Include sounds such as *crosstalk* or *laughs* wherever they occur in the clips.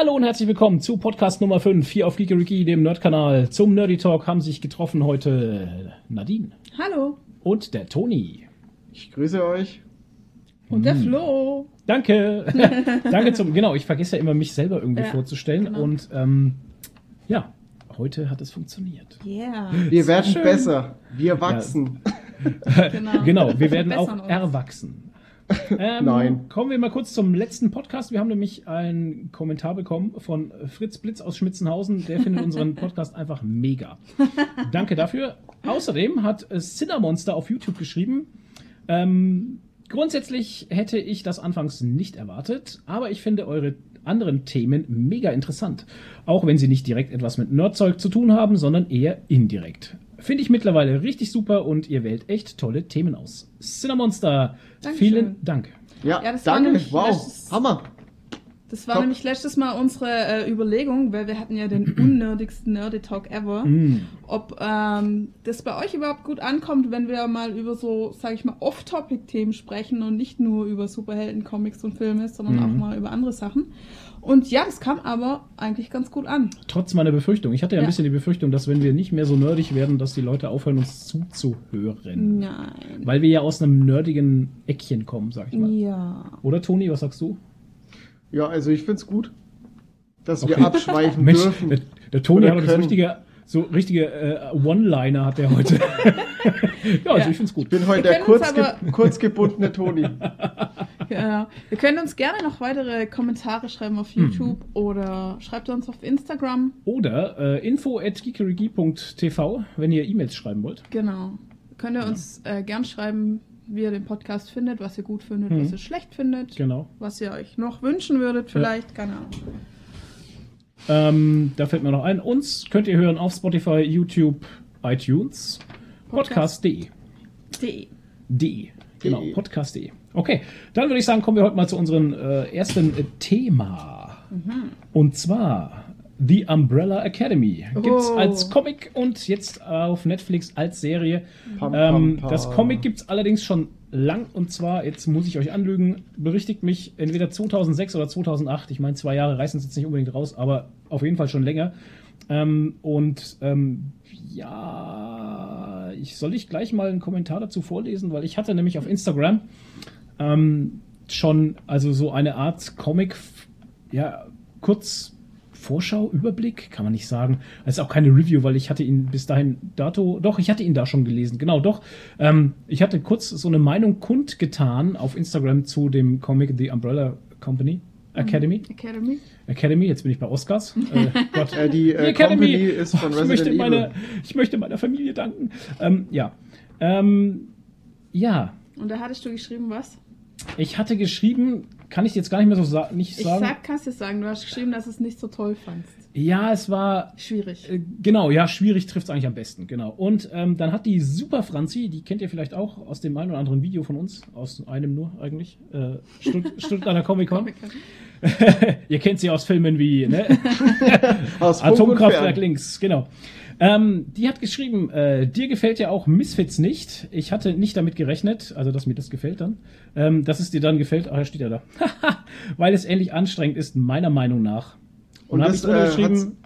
Hallo und herzlich willkommen zu Podcast Nummer 5 hier auf Geekeriki, dem Nerdkanal. Zum Nerdy Talk haben sich getroffen heute Nadine Hallo. und der Toni. Ich grüße euch. Und der Flo. Danke. *laughs* Danke zum. Genau, ich vergesse ja immer, mich selber irgendwie Ja, vorzustellen. genau. Und ähm, ja, heute hat es funktioniert. Yeah. Wir werden schön. besser. Wir wachsen. *laughs* Genau. Genau, wir werden auch erwachsen. Ähm, Nein. Kommen wir mal kurz zum letzten Podcast. Wir haben nämlich einen Kommentar bekommen von Fritz Blitz aus Schmitzenhausen. Der findet unseren Podcast einfach mega. *laughs* Danke dafür. Außerdem hat Cinnamonster auf YouTube geschrieben. Ähm, grundsätzlich hätte ich das anfangs nicht erwartet, aber ich finde eure anderen Themen mega interessant. Auch wenn sie nicht direkt etwas mit Nerdzeug zu tun haben, sondern eher indirekt. Finde ich mittlerweile richtig super und ihr wählt echt tolle Themen aus. Cinnamonster, Dankeschön. vielen Dank. Ja, Ja, das war danke. nämlich Wow. letztes- Hammer. Das war Komm. nämlich letztes Mal unsere äh, Überlegung, weil wir hatten ja den *clears throat* unnerdigsten Nerdy Talk ever, Mm. ob ähm, das bei euch überhaupt gut ankommt, wenn wir mal über so, sag ich mal, Off-Topic-Themen sprechen und nicht nur über Superhelden, Comics und Filme, sondern Mhm. auch mal über andere Sachen. Und ja, das kam aber eigentlich ganz gut an. Trotz meiner Befürchtung. Ich hatte ja ein Ja. bisschen die Befürchtung, dass wenn wir nicht mehr so nerdig werden, dass die Leute aufhören, uns zuzuhören. Nein. Weil wir ja aus einem nerdigen Eckchen kommen, sag ich mal. Ja. Oder Toni, was sagst du? Ja, also ich find's gut, dass Okay. wir abschweifen Mensch, dürfen. der, der Toni hat das richtige, so richtige äh, One-Liner hat der heute. *laughs* ja, also Ja. ich find's gut. Ich bin heute Wir der können uns kurzge kurzgebundene Toni. *laughs* Ja, wir können uns gerne noch weitere Kommentare schreiben auf Mhm. YouTube oder schreibt uns auf Instagram. Oder äh, info at geekerigi.tv, wenn ihr E-Mails schreiben wollt. Genau. Könnt ihr uns äh, gern schreiben, wie ihr den Podcast findet, was ihr gut findet, Mhm. was ihr schlecht findet, Genau. was ihr euch noch wünschen würdet, vielleicht, keine Ahnung. Ähm, da fällt mir noch ein. Uns könnt ihr hören auf Spotify, YouTube, iTunes, podcast.de. De. De. Genau, De. podcast.de. Okay, dann würde ich sagen, kommen wir heute mal zu unserem äh, ersten äh, Thema. Und zwar The Umbrella Academy. Gibt's Oh. als Comic und jetzt auf Netflix als Serie. Pam, Ähm, pam, pam. das Comic gibt's allerdings schon lang und zwar, jetzt muss ich euch anlügen, berichtigt mich entweder 2006 oder 2008. Ich meine, zwei Jahre reißen es jetzt nicht unbedingt raus, aber auf jeden Fall schon länger. Ähm, und ähm, ja, ich soll ich gleich mal einen Kommentar dazu vorlesen, weil ich hatte nämlich auf Instagram ähm, schon also so eine Art Comic, ja, kurz Vorschau, Überblick, kann man nicht sagen. Es ist auch keine Review, weil ich hatte ihn bis dahin dato, doch, ich hatte ihn da schon gelesen, genau, doch. Ähm, ich hatte kurz so eine Meinung kundgetan auf Instagram zu dem Comic The Umbrella Company Academy. Academy. Academy, jetzt bin ich bei Oscars. *laughs* Äh, Gott. Äh, die äh, Academy. Company ist von *laughs* ich, Resident möchte Evil. meine, ich möchte meiner Familie danken. Ähm, ja. Ähm, ja, Und da hattest du geschrieben, was? ich hatte geschrieben, kann ich jetzt gar nicht mehr so sa nicht Ich sagen. sag, kannst du sagen, du hast geschrieben, dass du es nicht so toll fandst. ja, es war Schwierig. Äh, Genau, ja, schwierig trifft es eigentlich am besten, genau. Und ähm, dann hat die Super Franzi, die kennt ihr vielleicht auch aus dem einen oder anderen Video von uns, aus einem nur eigentlich, äh, Stutt *laughs* Stuttgarter Comic Con. Comic. *laughs* ihr kennt sie aus Filmen wie ne? *laughs* Aus Atomkraftwerk links, genau. Ähm, die hat geschrieben, äh, dir gefällt ja auch Misfits nicht. Ich hatte nicht damit gerechnet, also dass mir das gefällt dann. Ähm, dass es dir dann gefällt, ah, steht ja da. *laughs* Weil es ähnlich anstrengend ist, meiner Meinung nach. Und, Und habe ich drunter äh, geschrieben,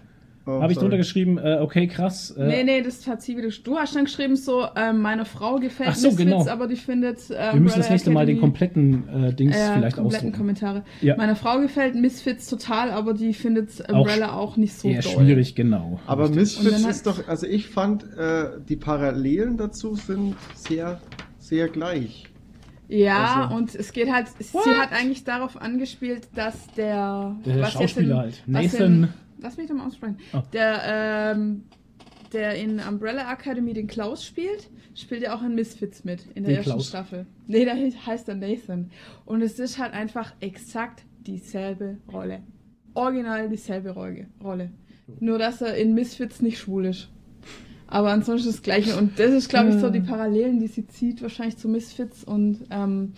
Oh, habe ich sorry. drunter geschrieben, äh, okay, krass. Äh, Nee, nee, das hat sie wieder. Du hast dann geschrieben, so, ähm, meiner Frau gefällt Ach so, Misfits, genau. aber die findet. Äh, Wir müssen das nächste Mal den Academy- kompletten äh, Dings Ja, vielleicht kompletten ausdrucken. Kommentare. Ja. Meiner Frau gefällt Misfits total, aber die findet Umbrella auch, nicht so Eher doll. schwierig, genau. Aber Misfits ist doch, also ich fand, äh, die Parallelen dazu sind sehr, sehr gleich. Ja, Also- und es geht halt, sie What? hat eigentlich darauf angespielt, dass der, Der was Schauspieler jetzt halt. in, was Nathan- In, lass mich doch mal aussprechen. Oh. Der, ähm, der in Umbrella Academy den Klaus spielt, spielt ja auch in Misfits mit, in der Den ersten Klaus? Staffel. Nee, der heißt der Nathan. Und es ist halt einfach exakt dieselbe Rolle. Original dieselbe Rolle. Rolle. Nur, dass er in Misfits nicht schwul ist. Aber ansonsten das Gleiche. Und das ist, glaube ich, so die Parallelen, die sie zieht, wahrscheinlich zu Misfits. Und ähm,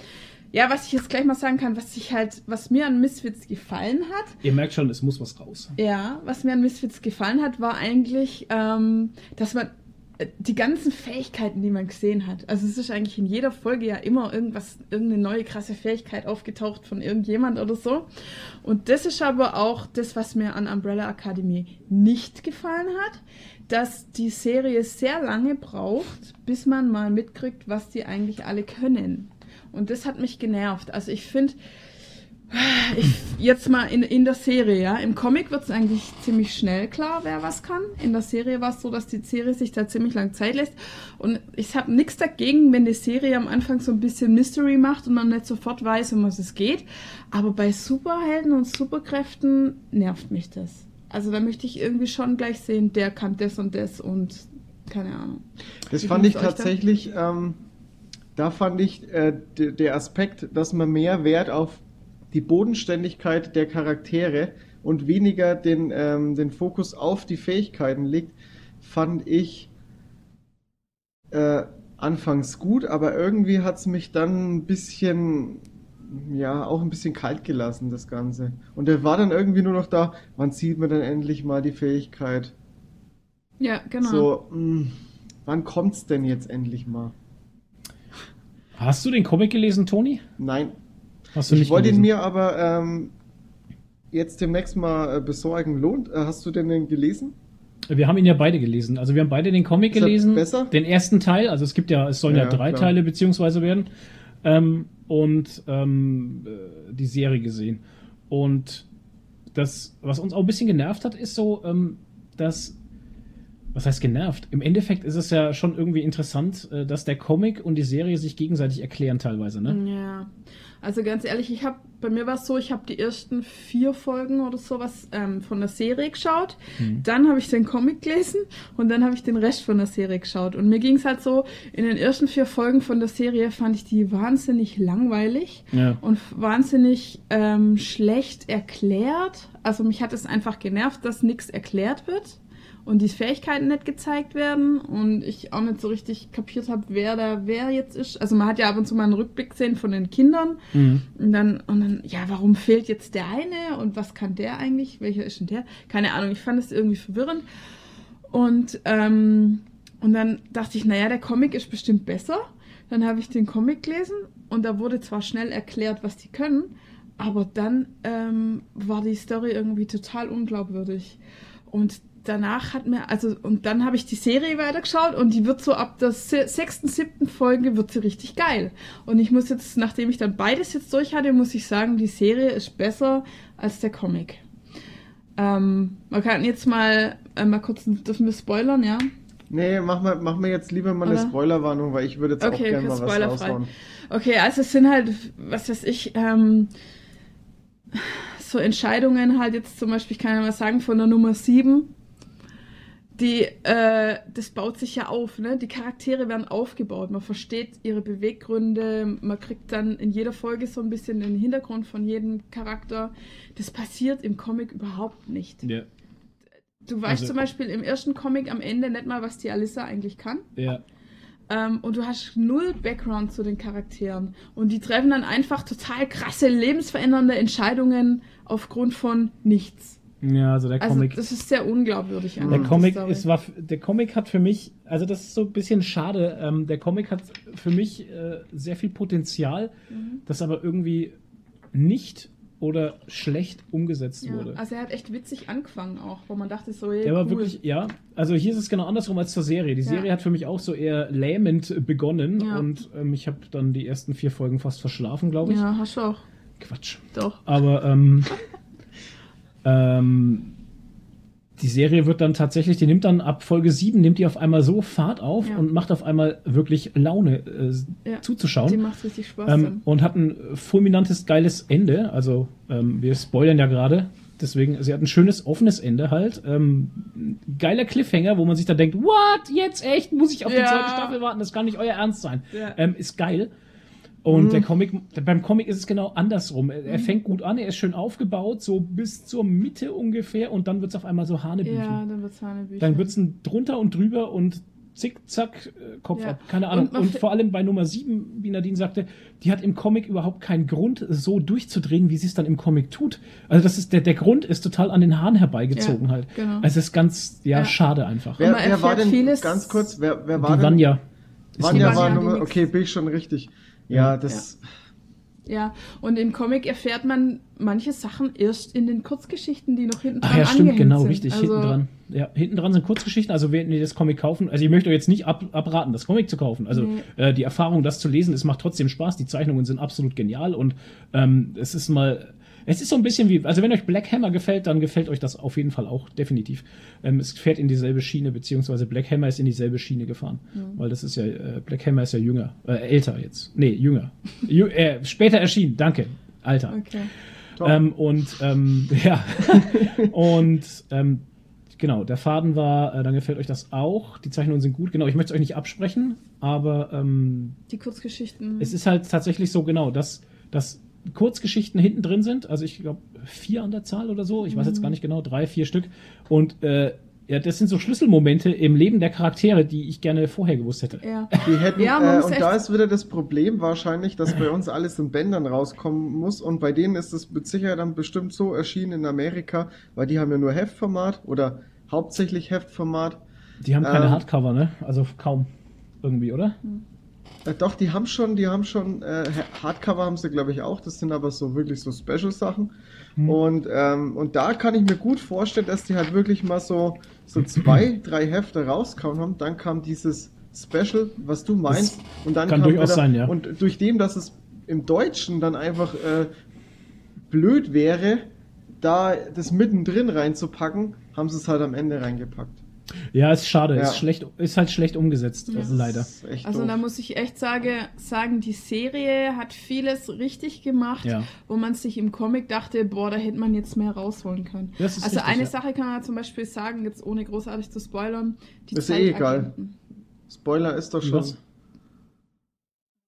ja, was ich jetzt gleich mal sagen kann, was ich halt, was mir an Misfits gefallen hat, Ihr merkt schon, es muss was raus. ja, was mir an Misfits gefallen hat, war eigentlich, ähm, dass man äh, die ganzen Fähigkeiten, die man gesehen hat. Also es ist eigentlich in jeder Folge ja immer irgendwas, irgendeine neue krasse Fähigkeit aufgetaucht von irgendjemand oder so. Und das ist aber auch das, was mir an Umbrella Academy nicht gefallen hat, dass die Serie sehr lange braucht, bis man mal mitkriegt, was die eigentlich alle können. Und das hat mich genervt. Also ich finde, ich, jetzt mal in, in der Serie, ja. Im Comic wird es eigentlich ziemlich schnell klar, wer was kann. In der Serie war es so, dass die Serie sich da ziemlich lang Zeit lässt. Und ich habe nichts dagegen, wenn die Serie am Anfang so ein bisschen Mystery macht und man nicht sofort weiß, um was es geht. Aber bei Superhelden und Superkräften nervt mich das. Also da möchte ich irgendwie schon gleich sehen, der kann das und das und keine Ahnung. Das Wie fand ich tatsächlich, ähm, da fand ich äh, der Aspekt, dass man mehr Wert auf die Bodenständigkeit der Charaktere und weniger den, ähm, den Fokus auf die Fähigkeiten legt, fand ich äh, anfangs gut, aber irgendwie hat es mich dann ein bisschen, ja, auch ein bisschen kalt gelassen, das Ganze. Und er war dann irgendwie nur noch da, wann sieht man dann endlich mal die Fähigkeit? Ja, genau. So, mh, wann kommt's denn jetzt endlich mal? Hast du den Comic gelesen, Toni? Nein, Hast du ich nicht wollte ihn mir aber ähm, jetzt demnächst mal äh, besorgen. Lohnt? Äh, hast du denn den gelesen? Wir haben ihn ja beide gelesen. Also wir haben beide den Comic Ist gelesen. besser? Den ersten Teil. Also es gibt ja, es sollen ja, Ja, drei klar. Teile beziehungsweise werden. Ähm, und ähm, äh, die Serie gesehen. Und das, was uns auch ein bisschen genervt hat, ist so, ähm, dass was heißt genervt? Im Endeffekt ist es ja schon irgendwie interessant, äh, dass der Comic und die Serie sich gegenseitig erklären teilweise, ne? Ja, also ganz ehrlich, ich habe bei mir war es so, ich habe die ersten vier Folgen oder sowas ähm, von der Serie geschaut, Mhm. dann habe ich den Comic gelesen und dann habe ich den Rest von der Serie geschaut. Und mir ging es halt so, in den ersten vier Folgen von der Serie fand ich die wahnsinnig langweilig Ja. und wahnsinnig ähm, schlecht erklärt. Also mich hat es einfach genervt, dass nichts erklärt wird und die Fähigkeiten nicht gezeigt werden und ich auch nicht so richtig kapiert habe, wer da wer jetzt ist. Also man hat ja ab und zu mal einen Rückblick gesehen von den Kindern Mhm. und dann und dann ja, warum fehlt jetzt der eine und was kann der eigentlich? Welcher ist denn der? Keine Ahnung. Ich fand es irgendwie verwirrend und ähm, und dann dachte ich, naja, der Comic ist bestimmt besser. Dann habe ich den Comic gelesen und da wurde zwar schnell erklärt, was die können, aber dann ähm, war die Story irgendwie total unglaubwürdig. Und danach hat mir, also, und dann habe ich die Serie weitergeschaut und die wird so ab der se- sechsten, siebten Folge wird sie richtig geil. Und ich muss jetzt, nachdem ich dann beides jetzt durch hatte, muss ich sagen, die Serie ist besser als der Comic. Ähm, man kann jetzt mal, äh, mal kurz, dürfen wir spoilern, ja? Nee, mach mal, mach mir jetzt lieber mal eine Oder? Spoilerwarnung, weil ich würde jetzt auch Okay, gerne okay, mal was raushauen. Okay, also es sind halt, was weiß ich, ähm, so Entscheidungen halt jetzt zum Beispiel, ich kann ja mal sagen, von der Nummer 7, die, äh, das baut sich ja auf, ne? Die Charaktere werden aufgebaut, man versteht ihre Beweggründe, man kriegt dann in jeder Folge so ein bisschen den Hintergrund von jedem Charakter. Das passiert im Comic überhaupt nicht. Ja. Du weißt Also- zum Beispiel im ersten Comic am Ende nicht mal, was die Alissa eigentlich kann. Ja. Ähm, und du hast null Background zu den Charakteren. Und die treffen dann einfach total krasse, lebensverändernde Entscheidungen aufgrund von nichts. Ja, also der Also Comic. das ist sehr unglaubwürdig. Der Comic Story. ist, war, der Comic hat für mich, also das ist so ein bisschen schade. Ähm, der Comic hat für mich äh, sehr viel Potenzial, Mhm. das aber irgendwie nicht oder schlecht umgesetzt ja, wurde. also er hat echt witzig angefangen auch, wo man dachte so, hey, Der war cool. wirklich, ja. Also hier ist es genau andersrum als zur Serie. Die Ja. Serie hat für mich auch so eher lähmend begonnen Ja. und ähm, ich habe dann die ersten vier Folgen fast verschlafen, glaube ich. Ja, hast du auch. Quatsch. Doch. Aber ähm, *laughs* ähm, die Serie wird dann tatsächlich, die nimmt dann ab Folge 7, nimmt die auf einmal so Fahrt auf Ja. und macht auf einmal wirklich Laune äh, Ja. Die zuzuschauen. macht richtig Spaß. Ähm, und hat ein fulminantes, geiles Ende. Also, ähm, wir spoilern ja gerade. Deswegen, sie hat ein schönes, offenes Ende halt. Ähm, geiler Cliffhanger, wo man sich dann denkt, what, jetzt echt? Muss ich auf die Ja. zweite Staffel warten? Das kann nicht euer Ernst sein. Ähm, ist geil. Und Mhm. der Comic, beim Comic ist es genau andersrum. Er, er fängt gut an, er ist schön aufgebaut, so bis zur Mitte ungefähr, und dann wird es auf einmal so Hanebüchen. ja, dann wird's Hanebüchen. Dann wird es drunter und drüber und Zick-Zack, äh, Kopf Ja. ab, keine Ahnung. Und Und, vor allem bei Nummer 7, wie Nadine sagte, die hat im Comic überhaupt keinen Grund, so durchzudrehen, wie sie es dann im Comic tut. Also das ist, der, der Grund ist total an den Haaren herbeigezogen Ja, halt. genau. Also es ist ganz, ja, Ja. schade einfach. Wer, man wer war denn, vieles- ganz kurz, wer, wer war die denn? Vanya. Vanya war Nummer, okay, bin ich schon richtig. Ja, Ja. das, Ja, und im Comic erfährt man manche Sachen erst in den Kurzgeschichten, die noch hinten dran Ach ja, stimmt, genau, sind. richtig, Also, hinten dran. Ja, hinten dran sind Kurzgeschichten, also wenn ihr das Comic kaufen, also ich möchte euch jetzt nicht ab, abraten, das Comic zu kaufen. Also Nee. äh, die Erfahrung, das zu lesen, es macht trotzdem Spaß, die Zeichnungen sind absolut genial und ähm, es ist mal, es ist so ein bisschen wie, also wenn euch Black Hammer gefällt, dann gefällt euch das auf jeden Fall auch, definitiv. Ähm, es fährt in dieselbe Schiene, beziehungsweise Black Hammer ist in dieselbe Schiene gefahren. Weil das ist ja, äh, Black Hammer ist ja jünger, äh, älter jetzt. Nee, jünger. Jü äh, später erschienen, danke. Alter. Okay. Top. Ähm, und ähm, *laughs* ja, und ähm, genau, der Faden war, äh, dann gefällt euch das auch. Die Zeichnungen sind gut, genau. Ich möchte es euch nicht absprechen, aber ähm, Die Kurzgeschichten. es ist halt tatsächlich so genau, dass, dass Kurzgeschichten hinten drin sind. Also ich glaube vier an der Zahl oder so. Ich weiß jetzt gar nicht genau, drei, vier Stück. Und äh, ja, das sind so Schlüsselmomente im Leben der Charaktere, die ich gerne vorher gewusst hätte. ja. die hätten, Ja, äh, und da ist wieder das Problem wahrscheinlich, dass bei uns alles in Bändern rauskommen muss und bei denen ist es mit Sicherheit dann bestimmt so erschienen in Amerika, weil die haben ja nur Heftformat oder hauptsächlich Heftformat. Die haben keine Ähm, Hardcover, ne? Also kaum irgendwie, oder? Äh, doch, die haben schon, die haben schon, äh, Hardcover haben sie glaube ich auch, das sind aber so wirklich so Special-Sachen. Hm. Und, ähm, und da kann ich mir gut vorstellen, dass die halt wirklich mal so, so zwei, drei Hefte rauskauen haben. Dann kam dieses Special, was du meinst. und dann kann kam durchaus sein, ja. Und durch dem, dass es im Deutschen dann einfach äh, blöd wäre, da das mittendrin reinzupacken, haben sie es halt am Ende reingepackt. Ja, ist schade. Ja. Ist, schlecht, ist halt schlecht umgesetzt, Ja. also leider. Also doof. da muss ich echt sage, sagen, die Serie hat vieles richtig gemacht, Ja. wo man sich im Comic dachte, boah, da hätte man jetzt mehr rausholen können. Das ist also richtig, eine ja. Sache kann man zum Beispiel sagen, jetzt ohne großartig zu spoilern, die Ist eh egal. Spoiler ist doch schon. was?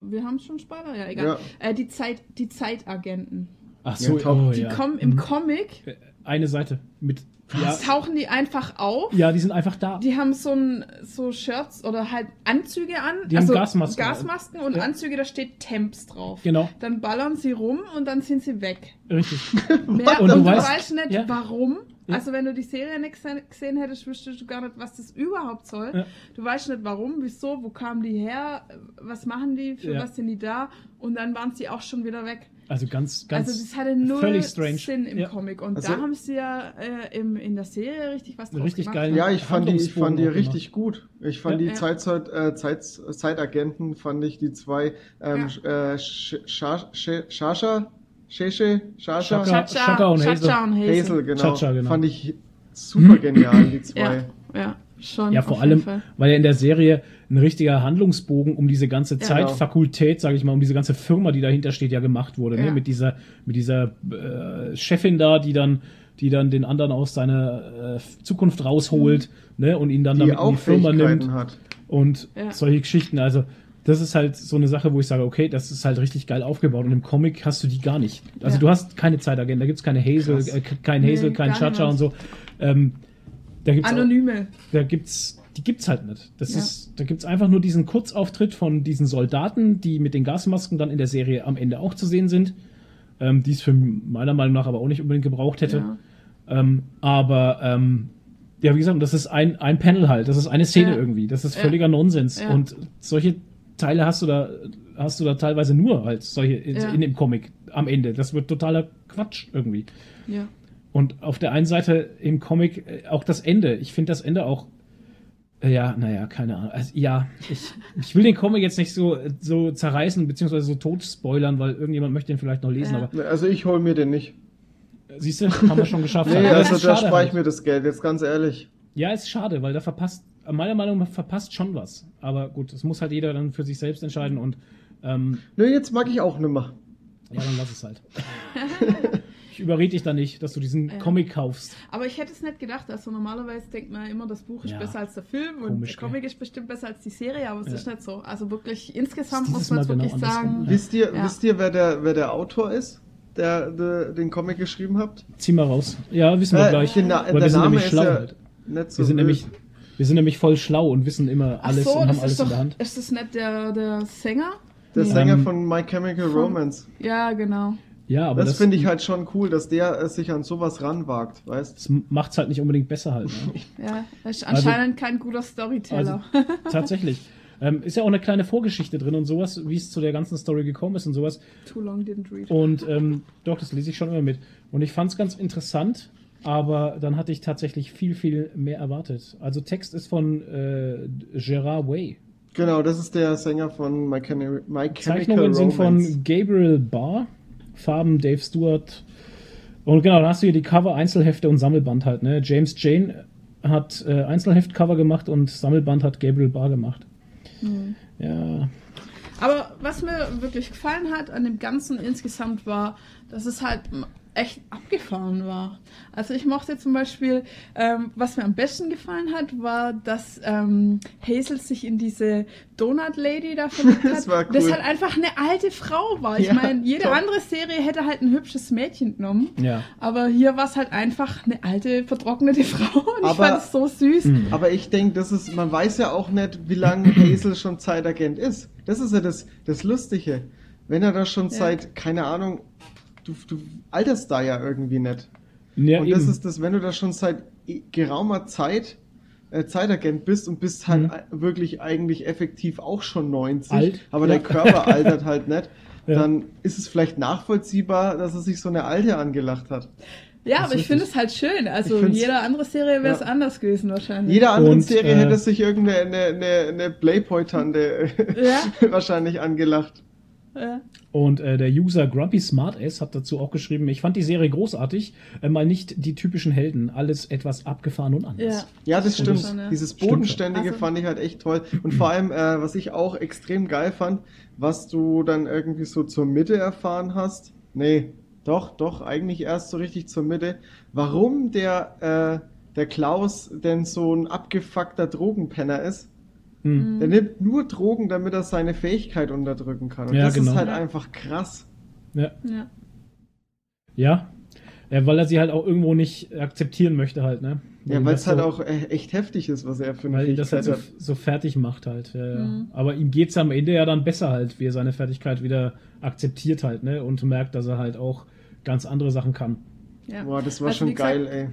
Wir haben schon Spoiler, ja, egal. Ja. Äh, die, Zeit, die Zeitagenten. Ach so, oh, Die ja. kommen im Mhm. Comic, Eine Seite mit. Ja, tauchen die einfach auf. ja, die sind einfach da. Die haben so ein so Shirts oder halt Anzüge an. Die haben Gasmasken. Gasmasken und Ja. Anzüge, da steht Temps drauf. Genau, Dann ballern sie rum und dann sind sie weg. richtig. *laughs* Mehr, Und und, du weißt- weißt, nicht, ja. warum. Ja. Also wenn du die Serie nicht gese- gesehen hättest, wüsstest du gar nicht, was das überhaupt soll. Ja. Du weißt nicht, warum, wieso, wo kamen die her, was machen die, für Ja. was sind die da und dann waren sie auch schon wieder weg. Also ganz, ganz. also das hatte null völlig strange. Sinn im Ja. Comic und Also- da haben sie ja äh, im, in der Serie richtig was draus Richtig gemacht. geil. Ja, ich fand die, ich fand die richtig gut. Ich fand Ja. die Ja. Zeitzeit, äh, Zeit, Zeitagenten, fand ich die zwei, ähm, äh, Sch- Scha- Sch- Shasha, Sheshe, Shasha, Shaka. Und Hazel. Hazel. Hazel, genau. Chacha, genau. Fand ich super genial, die Ja, zwei. ja, schon. Ja, auf vor jeden allem, Fall. weil ja in der Serie ein richtiger Handlungsbogen um diese ganze Ja. Zeitfakultät, sage ich mal, um diese ganze Firma, die dahinter steht, ja gemacht wurde. Ne? Ja. Mit dieser, mit dieser äh, Chefin da, die dann, die dann den anderen aus seiner äh, Zukunft rausholt ne? und ihn dann Die damit in die Firma nimmt hat. und Ja. solche Geschichten. Also das ist halt so eine Sache, wo ich sage, okay, das ist halt richtig geil aufgebaut und im Comic hast du die gar nicht. Also Ja. du hast keine Zeitagenten, da gibt's keine Hazel, äh, kein Nee, Hazel, kein gar Chacha und so. Ähm, da gibt's auch- Anonyme. da gibt's, die gibt's halt nicht. Das Ja. ist, da gibt's einfach nur diesen Kurzauftritt von diesen Soldaten, die mit den Gasmasken dann in der Serie am Ende auch zu sehen sind, ähm, die es für meiner Meinung nach aber auch nicht unbedingt gebraucht hätte. Ja. Ähm, aber ähm, ja, wie gesagt, das ist ein, ein Panel halt, das ist eine Szene Ja. irgendwie, das ist Ja. völliger Nonsens. Ja. Und solche Teile hast du da, hast du da teilweise nur halt solche in, in dem Comic am Ende. Das wird totaler Quatsch irgendwie. ja. Und auf der einen Seite im Comic äh, auch das Ende. Ich finde das Ende auch. Äh, ja, naja, keine Ahnung. Also, ja, ich, ich will den Comic jetzt nicht so, so zerreißen, beziehungsweise so tot spoilern, weil irgendjemand möchte den vielleicht noch lesen, Ja. aber Also ich hol mir den nicht. siehst du, haben wir schon geschafft. *laughs* Nee, also da spare ich halt. mir das Geld, jetzt ganz ehrlich. Ja, ist schade, weil da verpasst, meiner Meinung nach verpasst schon was. Aber gut, das muss halt jeder dann für sich selbst entscheiden und ähm, Nö, jetzt mag ich auch nimmer. ja, dann lass es halt. *laughs* ich überrede dich da nicht, dass du diesen Ja. Comic kaufst. Aber ich hätte es nicht gedacht. Also normalerweise denkt man immer, das Buch ist Ja. besser als der Film und Komisch, der Comic ist bestimmt besser als die Serie, aber es Ja. ist nicht so. Also wirklich insgesamt muss man es genau wirklich andersrum, sagen. Ja. Wisst ihr, Ja. wisst ihr wer, der, wer der Autor ist, der, der den Comic geschrieben hat? Zieh mal raus. Ja, wissen wir Äh, gleich. den Na- Weil der wir sind Name nämlich schlau ja halt. so Wir sind wild. nämlich, Wir sind nämlich voll schlau und wissen immer alles so, und haben alles ist doch, in der Hand. ist das nicht der, der Sänger? Der Nee. Sänger Ähm, von My Chemical von- Romance. Ja, genau. Ja, aber Das, das, finde ich halt schon cool, dass der äh, sich an sowas ranwagt, weißt das macht's halt nicht unbedingt besser halt. Ne? *laughs* Ja, ist Also- anscheinend kein guter Storyteller. Tatsächlich. Ähm, ist ja auch eine kleine Vorgeschichte drin und sowas, wie es zu der ganzen Story gekommen ist und sowas. Too long didn't read. Und ähm, doch, das lese ich schon immer mit. Und ich fand es ganz interessant, aber dann hatte ich tatsächlich viel, viel mehr erwartet. Also Text ist von äh, Gerard Way. Genau, das ist der Sänger von My, Chemi My Chemical Zeichnungen sind Romance. von Gabriel Barr, Farben Dave Stewart. Und genau, da hast du hier die Cover, Einzelhefte und Sammelband halt. Ne? James Jane hat äh, Einzelheftcover gemacht und Sammelband hat Gabriel Barr gemacht. Mhm. Ja, Aber was mir wirklich gefallen hat an dem Ganzen insgesamt war, dass es halt echt abgefahren war. Also ich mochte zum Beispiel, ähm, was mir am besten gefallen hat, war, dass ähm, Hazel sich in diese Donut Lady da verliebt *laughs* hat. Das war cool. Das halt einfach eine alte Frau war. Ich Ja, meine, jede top. andere Serie hätte halt ein hübsches Mädchen genommen. ja. Aber hier war es halt einfach eine alte, vertrocknete *laughs* Frau. Und ich Aber- fand es so süß. Mhm. Aber ich denke, das ist, man weiß ja auch nicht, wie lange *clears throat* Hazel schon Zeitagent ist. Das ist ja das, das Lustige. Wenn er da schon Ja. seit, keine Ahnung, du, du alterst da ja irgendwie nicht. ja und eben. das ist das, wenn du da schon seit geraumer Zeit äh, Zeitagent bist und bist halt Mhm. wirklich eigentlich effektiv auch schon 90, Alt, aber ja. dein Körper altert halt nicht, *laughs* Ja. dann ist es vielleicht nachvollziehbar, dass er sich so eine Alte angelacht hat. Ja, Das aber ich finde es halt schön. Also in jeder andere Serie wäre es Ja. anders gewesen wahrscheinlich. Jeder anderen Und, Serie äh, hätte sich irgendeine eine, eine, eine Playboy-Tante Ja. *laughs* wahrscheinlich angelacht. Ja. Und äh, der User Grumpy Smartass hat dazu auch geschrieben, ich fand die Serie großartig, äh, mal nicht die typischen Helden, alles etwas abgefahren und anders. Ja. Ja, das Stimmt ja. Dieses. Bodenständige Also- fand ich halt echt toll. Und vor allem, äh, was ich auch extrem geil fand, was du dann irgendwie so zur Mitte erfahren hast. Nee, doch, doch, eigentlich erst so richtig zur Mitte. Warum der, äh, der Klaus denn so ein abgefuckter Drogenpenner ist. Hm. Der nimmt nur Drogen, damit er seine Fähigkeit unterdrücken kann. Und Ja, das genau. ist halt Ja. einfach krass. Ja. Ja. ja. Äh, weil er sie halt auch irgendwo nicht akzeptieren möchte halt, ne? Ja, weil es halt so- auch äh, echt heftig ist, was er für eine Weil ihn das halt Fähigkeit so, hat. so fertig macht halt. Ja, ja. Mhm. Aber ihm geht's am Ende ja dann besser halt, wie er seine Fertigkeit wieder akzeptiert halt, ne? Und merkt, dass er halt auch ganz andere Sachen kann. Ja. Boah, das war Also, schon wie gesagt, geil, ey.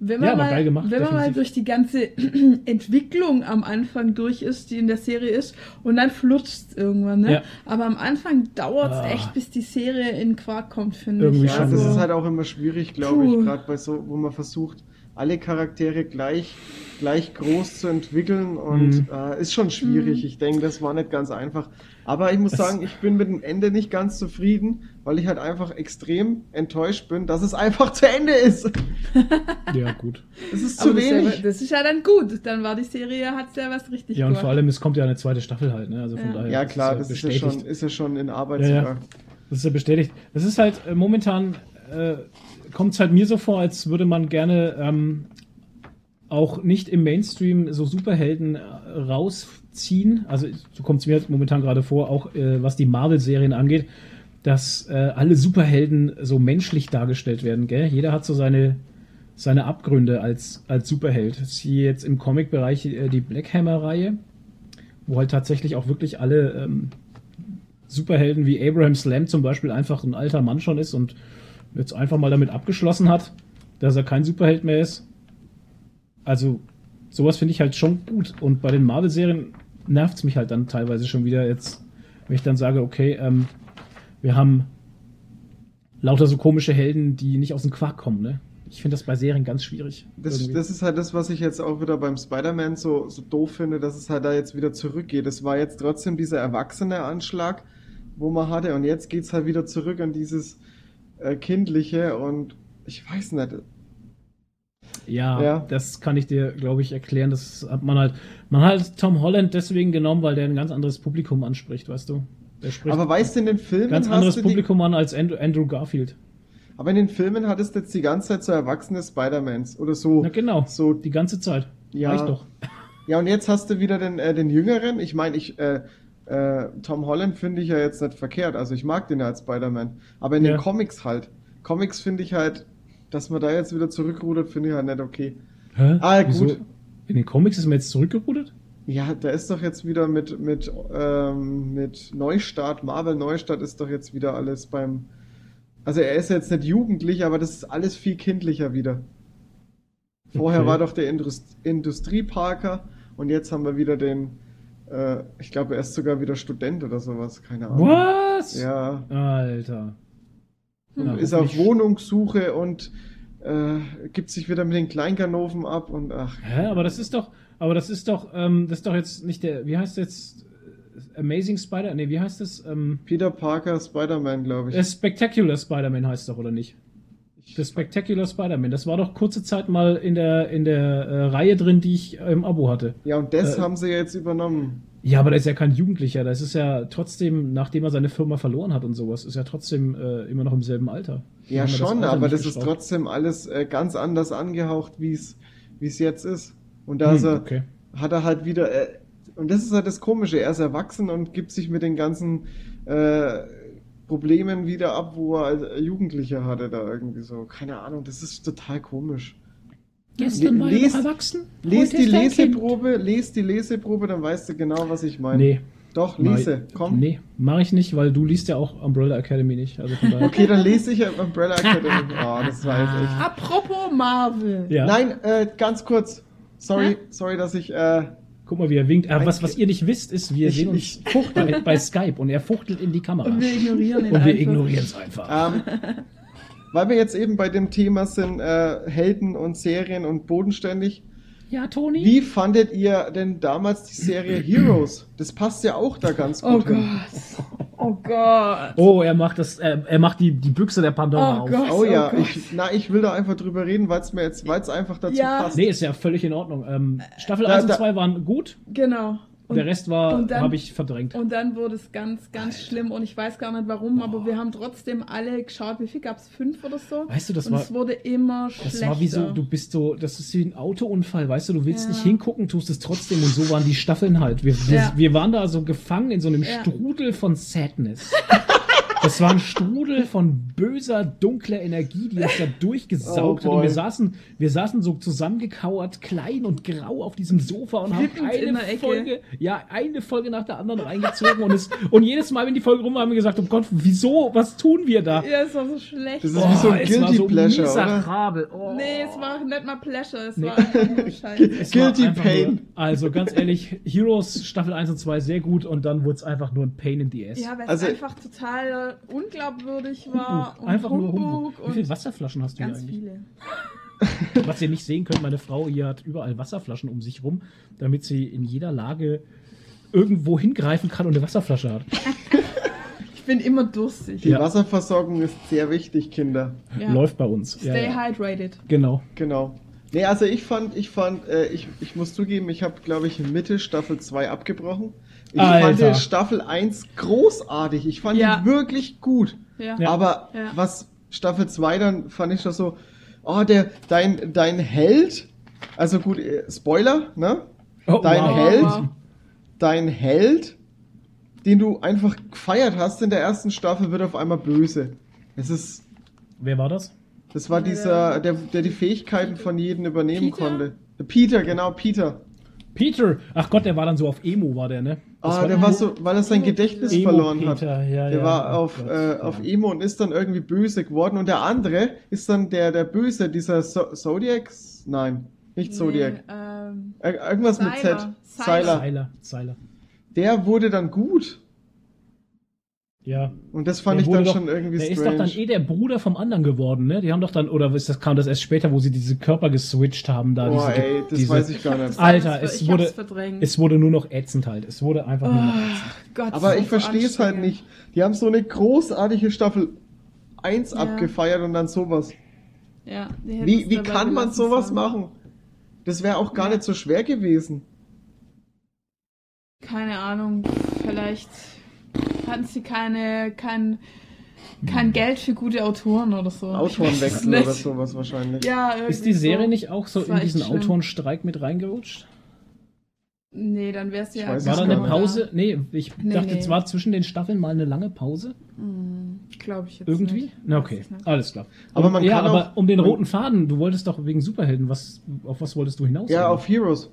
Wenn Ja, man, aber mal, gemacht, wenn man mal definitiv. durch die ganze *clears throat* Entwicklung am Anfang durch ist, die in der Serie ist, und dann flutscht es irgendwann, ne? Ja. Aber am Anfang dauert es Ah. echt, bis die Serie in Quark kommt, finde Irgendwie ich. Ja, schon, das ja. ist halt auch immer schwierig, glaube ich, gerade bei so, wo man versucht, alle Charaktere gleich, gleich groß zu entwickeln und Mhm. äh, ist schon schwierig. Mhm. Ich denke, das war nicht ganz einfach. Aber ich muss Es- sagen, ich bin mit dem Ende nicht ganz zufrieden, weil ich halt einfach extrem enttäuscht bin, dass es *laughs* einfach zu Ende ist. *laughs* Ja, gut. Es ist Aber zu das ist, ja, wenig. das ist ja dann gut. Dann war die Serie, hat ja was richtig Ja, und gemacht. vor allem, es kommt ja eine zweite Staffel halt, ne? Also von Ja. daher. Ja das klar, das ist ja, bestätigt. schon, ist ja schon in Arbeit Ja, ja. Das ist ja bestätigt. Das ist halt äh, momentan, äh, kommt es halt mir so vor, als würde man gerne ähm, auch nicht im Mainstream so Superhelden äh, rausziehen. Also so kommt es mir momentan gerade vor, auch äh, was die Marvel-Serien angeht, dass äh, alle Superhelden so menschlich dargestellt werden. Gell? Jeder hat so seine, seine Abgründe als, als Superheld. Siehe jetzt im Comic-Bereich äh, die Black Hammer-Reihe, wo halt tatsächlich auch wirklich alle ähm, Superhelden wie Abraham Slam zum Beispiel einfach ein alter Mann schon ist und jetzt einfach mal damit abgeschlossen hat, dass er kein Superheld mehr ist. Also, sowas finde ich halt schon gut. Und bei den Marvel-Serien nervt es mich halt dann teilweise schon wieder jetzt, wenn ich dann sage, okay, ähm, wir haben lauter so komische Helden, die nicht aus dem Quark kommen, ne? Ich finde das bei Serien ganz schwierig. Das, das ist halt das, was ich jetzt auch wieder beim Spider-Man so, so doof finde, dass es halt da jetzt wieder zurückgeht. Es war jetzt trotzdem dieser erwachsene Anschlag, wo man hatte, und jetzt geht's halt wieder zurück an dieses äh, kindliche und ich weiß nicht. Ja, Ja. das kann ich dir, glaube ich, erklären. Das hat man halt, man hat Tom Holland deswegen genommen, weil der ein ganz anderes Publikum anspricht, weißt du? Der spricht Aber weißt du, in den Filmen ganz anderes du die, Publikum an als Andrew, Andrew Garfield. aber in den Filmen hattest du jetzt die ganze Zeit so erwachsene Spider-Mans oder so. Na genau, So, die ganze Zeit. Ja. Reicht doch. ja, und jetzt hast du wieder den, äh, den Jüngeren. Ich meine, ich, äh, äh, Tom Holland finde ich ja jetzt nicht verkehrt. Also ich mag den ja als Spider-Man. Aber in Ja. den Comics halt. Comics finde ich halt, dass man da jetzt wieder zurückrudert, finde ich halt nicht okay. Hä? Ah, Wieso? gut. In den Comics ist man jetzt zurückgerudert? Ja, da ist doch jetzt wieder mit, mit, ähm, mit Neustart, Marvel Neustart ist doch jetzt wieder alles beim. Also er ist jetzt nicht jugendlich, aber das ist alles viel kindlicher wieder. Vorher Okay. war doch der Indust Industrieparker und jetzt haben wir wieder den, äh, ich glaube, er ist sogar wieder Student oder sowas, keine Ahnung. Was? Ja, Alter. Ja, ist auf Wohnungssuche und äh, gibt sich wieder mit den Kleinganoven ab und ach. Hä, aber das ist doch, aber das ist doch, ähm, das ist doch jetzt nicht der, wie heißt jetzt äh, Amazing Spider, nee, wie heißt das? Ähm, Peter Parker, Spider-Man, glaube ich. äh, Spectacular Spider-Man heißt doch, oder nicht? The Spectacular Spider-Man. Das war doch kurze Zeit mal in der, in der äh, Reihe drin, die ich äh, im Abo hatte. ja, und das äh, haben sie jetzt übernommen. Ja, aber der ist ja kein Jugendlicher. Das ist ja trotzdem, nachdem er seine Firma verloren hat und sowas, ist er trotzdem äh, immer noch im selben Alter. Ja, das schon, Alter aber das ist geschraubt. trotzdem alles äh, ganz anders angehaucht, wie es wie es jetzt ist. Und da Hm, ist er, okay. hat er halt wieder, äh, und das ist halt das Komische, er ist erwachsen und gibt sich mit den ganzen äh, Problemen wieder ab, wo er als Jugendlicher hatte, da irgendwie so. Keine Ahnung, das ist total komisch. Gestern war Lies- noch erwachsen. Lies heute die. Leseprobe, lies die Leseprobe, dann weißt du genau, was ich meine. Nee. Doch, lese, komm. Nee, mache ich nicht, weil du liest ja auch Umbrella Academy nicht. Also von daher. Okay, dann lese ich Umbrella Academy. Oh, das war jetzt echt. Apropos Marvel. ja. Nein, äh, ganz kurz. Sorry, Hä? sorry, dass ich. Äh, Guck mal, wie er winkt. Ah, Ein was, was ihr nicht wisst, ist, wir Ich- sehen uns ich- bei, bei Skype und er fuchtelt in die Kamera. Und wir ignorieren ihn Und wir ignorieren es einfach. ähm, weil wir jetzt eben bei dem Thema sind, äh, Helden und Serien und bodenständig. Ja, Toni? Wie fandet ihr denn damals die Serie *clears throat* Heroes? Das passt ja auch da ganz Oh gut hin. Gott. Oh Gott. Oh, er macht das, äh, er macht die, die Büchse der Pandora Oh auf. Gott. Oh ja, Oh ich, na, ich will da einfach drüber reden, weil es mir jetzt, weil es einfach dazu Ja. passt. Nee, ist ja völlig in Ordnung. Ähm, Staffel Da- 1 und da- 2 waren gut, Genau. Und, der Rest war, habe ich verdrängt. und dann wurde es ganz, ganz schlimm und ich weiß gar nicht warum, aber wir haben trotzdem alle geschaut. Wie viel gab es? Fünf oder so? Weißt du, das und war- es wurde immer Das schlechter. war wie so, du bist so, das ist wie ein Autounfall, weißt du, du willst Ja. nicht hingucken, tust es trotzdem und so waren die Staffeln halt. Wir, wir, Ja. wir waren da so gefangen in so einem Ja. Strudel von Sadness. *laughs* Das war ein Strudel von böser, dunkler Energie, die uns da *laughs* durchgesaugt Oh hat. Und wir saßen, wir saßen so zusammengekauert, klein und grau auf diesem Sofa und haben Wütend in eine. Folge, ja, eine Folge nach der anderen reingezogen. und, es, und jedes Mal, wenn die Folge rum war, haben wir gesagt, oh Gott, wieso, was tun wir da? Ja, es war so schlecht. Das ist wie so ein es war Guilty so Pleasure, oder? miserabel. Oh. nee, es war nicht mal Pleasure, es Nee. war *laughs* Scheiße. Es war Guilty Pain. Nur, also ganz ehrlich, Heroes Staffel 1 und 2 sehr gut und dann wurde es einfach nur ein Pain in the ass. Ja, weil es Also- einfach total unglaubwürdig war. Humbug. Einfach nur Humbug. Wie viele Wasserflaschen hast du hier eigentlich? viele. *laughs* Was ihr nicht sehen könnt, meine Frau hier hat überall Wasserflaschen um sich rum, damit sie in jeder Lage irgendwo hingreifen kann und eine Wasserflasche hat. *laughs* Ich bin immer durstig. Die Ja. Wasserversorgung ist sehr wichtig, Kinder. Ja. Läuft bei uns. Ja, Stay ja. hydrated. Genau. Genau. Nee, also ich fand, ich fand, äh, ich, ich muss zugeben, ich habe, glaube ich, Mitte Staffel 2 abgebrochen. Ich Alter. fand Staffel 1 großartig. Ich fand Ja. die wirklich gut. Ja. Aber Ja. was Staffel 2 dann fand ich das so, oh, der, dein, dein Held, also gut, äh, Spoiler, ne? Oh, Dein wow. Held, dein Held, den du einfach gefeiert hast in der ersten Staffel, wird auf einmal böse. Es ist, Wer war das? das war Ja, dieser, der- der, der die Fähigkeiten von jedem übernehmen Peter? konnte. Peter, genau, Peter. Peter. Ach Gott, der war dann so auf Emo, war der, ne? Das Ah, der war so, weil er sein Gedächtnis Emo verloren hat. Peter, ja, Der ja. war Oh auf, Gott, äh, ja. auf Emo und ist dann irgendwie böse geworden. Und der andere ist dann der, der Böse, dieser so Zodiac? Nein, nicht Zodiac. Nee, ähm, Ir irgendwas mit Z. Sylar. Seiler, Seiler. Der wurde dann gut. Ja. Und das fand Der ich dann doch- schon irgendwie Der ist strange. doch dann eh der Bruder vom anderen geworden, ne? Die haben doch dann, oder ist das, kam das erst später, wo sie diese Körper geswitcht haben da? Boah, diese, ey, das diese, weiß ich gar nicht. Alter, es wurde, es wurde nur noch ätzend halt. Es wurde einfach nur noch Oh, ätzend. Gott, Aber ich ist verstehe es halt nicht. Die haben so eine großartige Staffel 1 Ja. abgefeiert und dann sowas. Ja, Wie, wie kann man sowas sollen. machen? Das wäre auch gar Ja. nicht so schwer gewesen. Keine Ahnung, vielleicht hatten sie keine, kein, Hm. kein Geld für gute Autoren oder so. Autorenwechsel oder sowas wahrscheinlich. Ja, Ist die Serie so. nicht auch so in diesen schlimm. Autorenstreik mit reingerutscht? Nee, dann wär's ja. Weiß War da eine. Pause? Nee, ich Nee, dachte, nee. es war zwischen den Staffeln mal eine lange Pause. Hm. Glaube ich jetzt Irgendwie? nicht. Na, okay, nicht. alles klar. Aber Und- man ja, kann aber auch- um den roten Faden, du wolltest doch wegen Superhelden, was, auf was wolltest du hinaus? Ja, eigentlich? auf Heroes.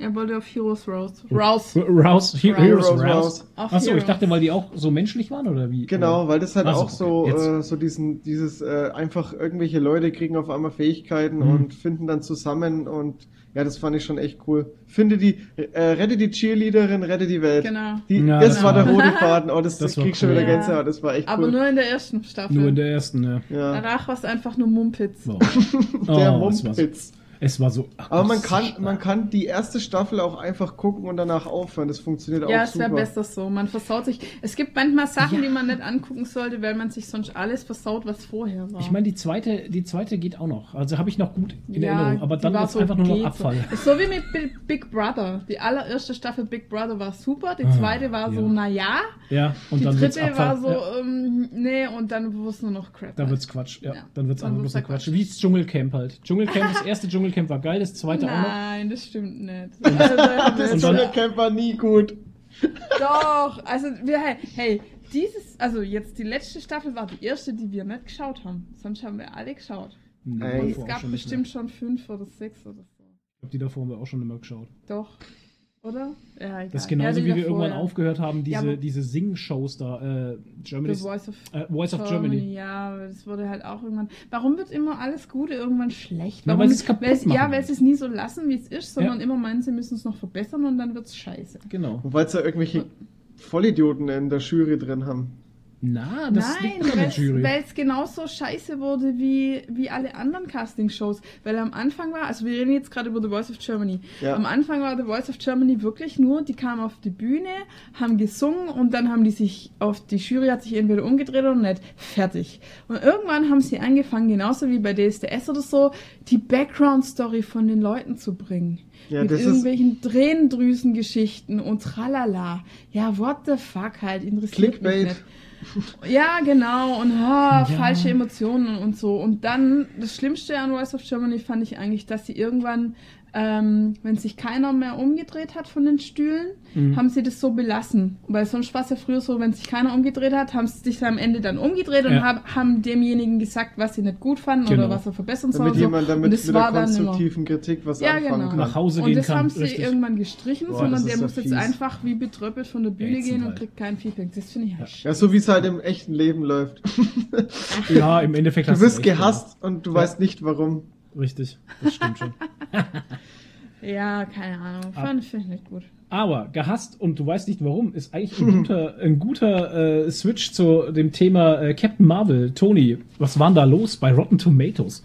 Er wollte auf Heroes Rouse. Rouse. Rouse, He Rouse. Heroes Heroes Rouse. Achso, ich dachte, weil die auch so menschlich waren, oder wie? Genau, weil das halt Ach so, auch so, äh, so diesen, dieses äh, einfach irgendwelche Leute kriegen auf einmal Fähigkeiten Mhm. und finden dann zusammen und ja, das fand ich schon echt cool. Finde die, äh, rette die Cheerleaderin, rette die Welt. Genau. Die, Ja, das genau. war der rote Faden. Oh, das, Das *laughs* das krieg schon cool. wieder Ja. Gänsehaut. Das war echt Aber cool. nur in der ersten Staffel. Nur in der ersten, ja. ja. Danach war es einfach nur Mumpitz. Wow. *laughs* Der Oh, Mumpitz. Es war so ach Aber man kann, so man kann die erste Staffel auch einfach gucken und danach aufhören. Das funktioniert Ja, auch es wäre super. besser so. Man versaut sich. Es gibt manchmal Sachen, Ja. die man nicht angucken sollte, weil man sich sonst alles versaut, was vorher war. Ich meine, die zweite, die zweite geht auch noch. Also habe ich noch gut in Ja, Erinnerung. Aber dann war wird es so einfach nur noch Abfall. So. Ist so wie mit Bi- Big Brother. Die allererste Staffel Big Brother war super, die Ah, zweite war so, ja. naja. Ja, und Die dann dritte war so, ja, ähm, nee, und dann wurde es nur noch Crap. da wird's Quatsch. Ja, Ja, dann wird's dann einfach bloß halt Quatsch. Quatsch. Wie das Dschungelcamp halt. Dschungelcamp, *laughs* das erste Dschungelcamp war geil, das zweite auch noch. Nein, das stimmt nicht. Das *laughs* Dschungelcamp war nie gut. Doch, also wir, hey, hey, dieses, also jetzt die letzte Staffel war die erste, die wir nicht geschaut haben. Sonst haben wir alle geschaut. Nee, Ey. Und es gab schon bestimmt mehr. schon fünf oder sechs oder so. Ich glaube, die davor haben wir auch schon immer geschaut. Doch. Oder? Ja, egal. Das ist genauso ja, wie wir davor, irgendwann ja. aufgehört haben, diese, Ja, diese Sing-Shows da, äh, The Voice of, äh, Voice of Germany. Ja, das wurde halt auch irgendwann. Warum wird immer alles Gute irgendwann schlecht? Warum, weil sie es kaputt weil machen. Ja, weil sie es nie so lassen, wie es ist, sondern Ja. immer meinen, sie müssen es noch verbessern und dann wird es scheiße. Genau. Wobei es da irgendwelche Vollidioten in der Jury drin haben. Na, das Nein, liegt an der Jury. weil es genauso scheiße wurde wie, wie alle anderen Casting-Shows. Weil am Anfang war, also wir reden jetzt gerade über The Voice of Germany. Ja. Am Anfang war The Voice of Germany wirklich nur, die kamen auf die Bühne, haben gesungen und dann haben die sich auf die Jury hat sich entweder umgedreht oder nicht. Fertig. Und irgendwann haben sie angefangen, genauso wie bei DSDS oder so, die Background-Story von den Leuten zu bringen. Ja, mit irgendwelchen Tränendrüsengeschichten und tralala. Ja, what the fuck halt, interessiert Clickbait. mich nicht. Ja, genau. Und ah, Ja. falsche Emotionen und so. Und dann, das Schlimmste an Voice of Germany fand ich eigentlich, dass sie irgendwann, ähm, wenn sich keiner mehr umgedreht hat von den Stühlen, Mhm. haben sie das so belassen. Weil sonst war es ja früher so, wenn sich keiner umgedreht hat, haben sie sich am Ende dann umgedreht und Ja. hab, haben demjenigen gesagt, was sie nicht gut fanden Genau. oder was er verbessern soll. Damit und so. jemand damit und das mit der war dann immer. konstruktiven Kritik was Ja, anfangen genau. kann. Nach Hause Und das kann. haben sie richtig. irgendwann gestrichen, Boah, sondern der ja muss jetzt fies. einfach wie betröppelt von der Bühne Ätzend gehen und halt. kriegt kein Feedback. Das finde ich halt Ja, so wie es halt im echten Leben läuft. Ja, im Endeffekt Du hast wirst recht, gehasst und du Ja. weißt nicht warum. Ja. Richtig, das stimmt schon. *laughs* Ja, keine Ahnung. Ab- Fand finde ich nicht gut. Aber gehasst und du weißt nicht warum, ist eigentlich ein guter, *laughs* ein guter äh, Switch zu dem Thema äh, Captain Marvel. Tony, was war denn da los bei Rotten Tomatoes?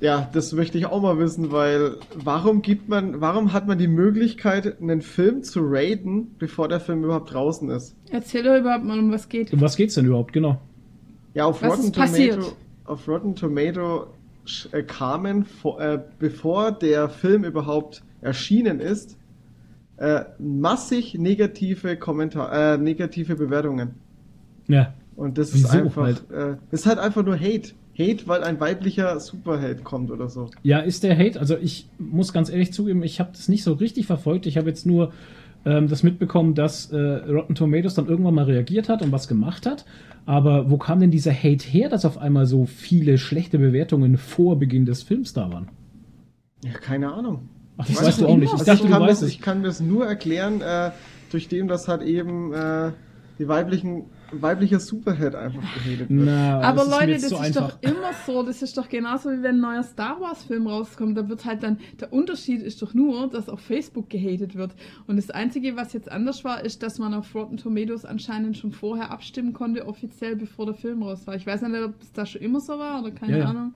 Ja, das möchte ich auch mal wissen, weil warum gibt man, warum hat man die Möglichkeit, einen Film zu raten, bevor der Film überhaupt draußen ist? Erzähl doch überhaupt mal, um was geht. Um was geht's denn überhaupt, genau? Ja, auf Was Rotten ist passiert? Tomato, auf Rotten Tomato kamen, vor, äh, bevor der Film überhaupt erschienen ist, äh, massig negative Kommentar, äh, negative Bewertungen. Ja. Und das Wieso ist einfach, halt? äh, das ist halt einfach nur Hate. Hate, weil ein weiblicher Superheld kommt oder so. Ja, ist der Hate, also ich muss ganz ehrlich zugeben, ich habe das nicht so richtig verfolgt. Ich habe jetzt nur ähm, das mitbekommen, dass äh, Rotten Tomatoes dann irgendwann mal reagiert hat und was gemacht hat. Aber wo kam denn dieser Hate her, dass auf einmal so viele schlechte Bewertungen vor Beginn des Films da waren? Ja, keine Ahnung. Ach, das Weiß weißt du auch nicht. Ich Also dachte, ich kann das, es. Ich kann das nur erklären, äh, durch dem, dass halt eben äh, die weiblichen, weiblicher Superheld einfach gehatet wird. Na, Aber Leute, das zu ist einfach. doch immer so. Das ist doch genauso wie wenn ein neuer Star Wars Film rauskommt. Da wird halt dann, der Unterschied ist doch nur, dass auf Facebook gehatet wird. Und das Einzige, was jetzt anders war, ist, dass man auf Rotten Tomatoes anscheinend schon vorher abstimmen konnte, offiziell, bevor der Film raus war. Ich weiß nicht, ob es da schon immer so war oder keine Ja, ja.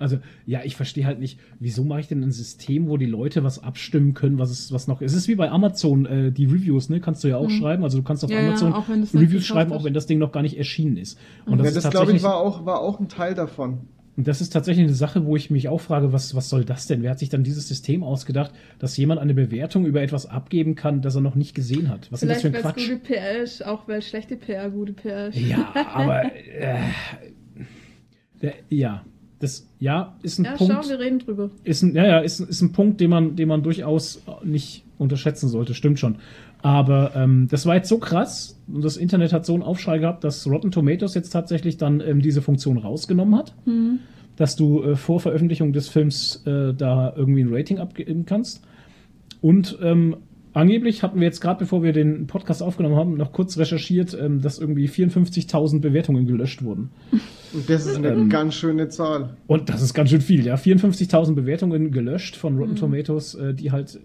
Also, ja, ich verstehe halt nicht, wieso mache ich denn ein System, wo die Leute was abstimmen können, was es was noch ist. Es ist wie bei Amazon, äh, die Reviews, ne? Kannst du ja auch Mhm. schreiben. Also du kannst auf Ja, ja, Amazon das nicht Reviews schreiben, auch wenn das Ding noch gar nicht erschienen ist. Und Mhm. das ja, ist das glaube tatsächlich. ich war auch, war auch ein Teil davon. Und das ist tatsächlich eine Sache, wo ich mich auch frage, was, was soll das denn? Wer hat sich dann dieses System ausgedacht, dass jemand eine Bewertung über etwas abgeben kann, das er noch nicht gesehen hat? Was ist das Vielleicht, für ein Quatsch? gute PR ist, auch weil schlechte PR gute PR ist. Ja, aber *laughs* äh, der, ja. Das ja ist ein Ja, Punkt. schau, wir reden drüber. ist ein, ja, ja, ist, ist ein Punkt, den man, den man durchaus nicht unterschätzen sollte, stimmt schon. Aber ähm, das war jetzt so krass und das Internet hat so einen Aufschrei gehabt, dass Rotten Tomatoes jetzt tatsächlich dann ähm, diese Funktion rausgenommen hat, dass du äh, vor Veröffentlichung des Films äh, da irgendwie ein Rating abgeben kannst. Und ähm, angeblich hatten wir jetzt gerade, bevor wir den Podcast aufgenommen haben, noch kurz recherchiert, ähm, dass irgendwie 54.000 Bewertungen gelöscht wurden. *laughs* Und das ist eine Ähm. ganz schöne Zahl. Und das ist ganz schön viel, ja. 54.000 Bewertungen gelöscht von Rotten Tomatoes, äh, die halt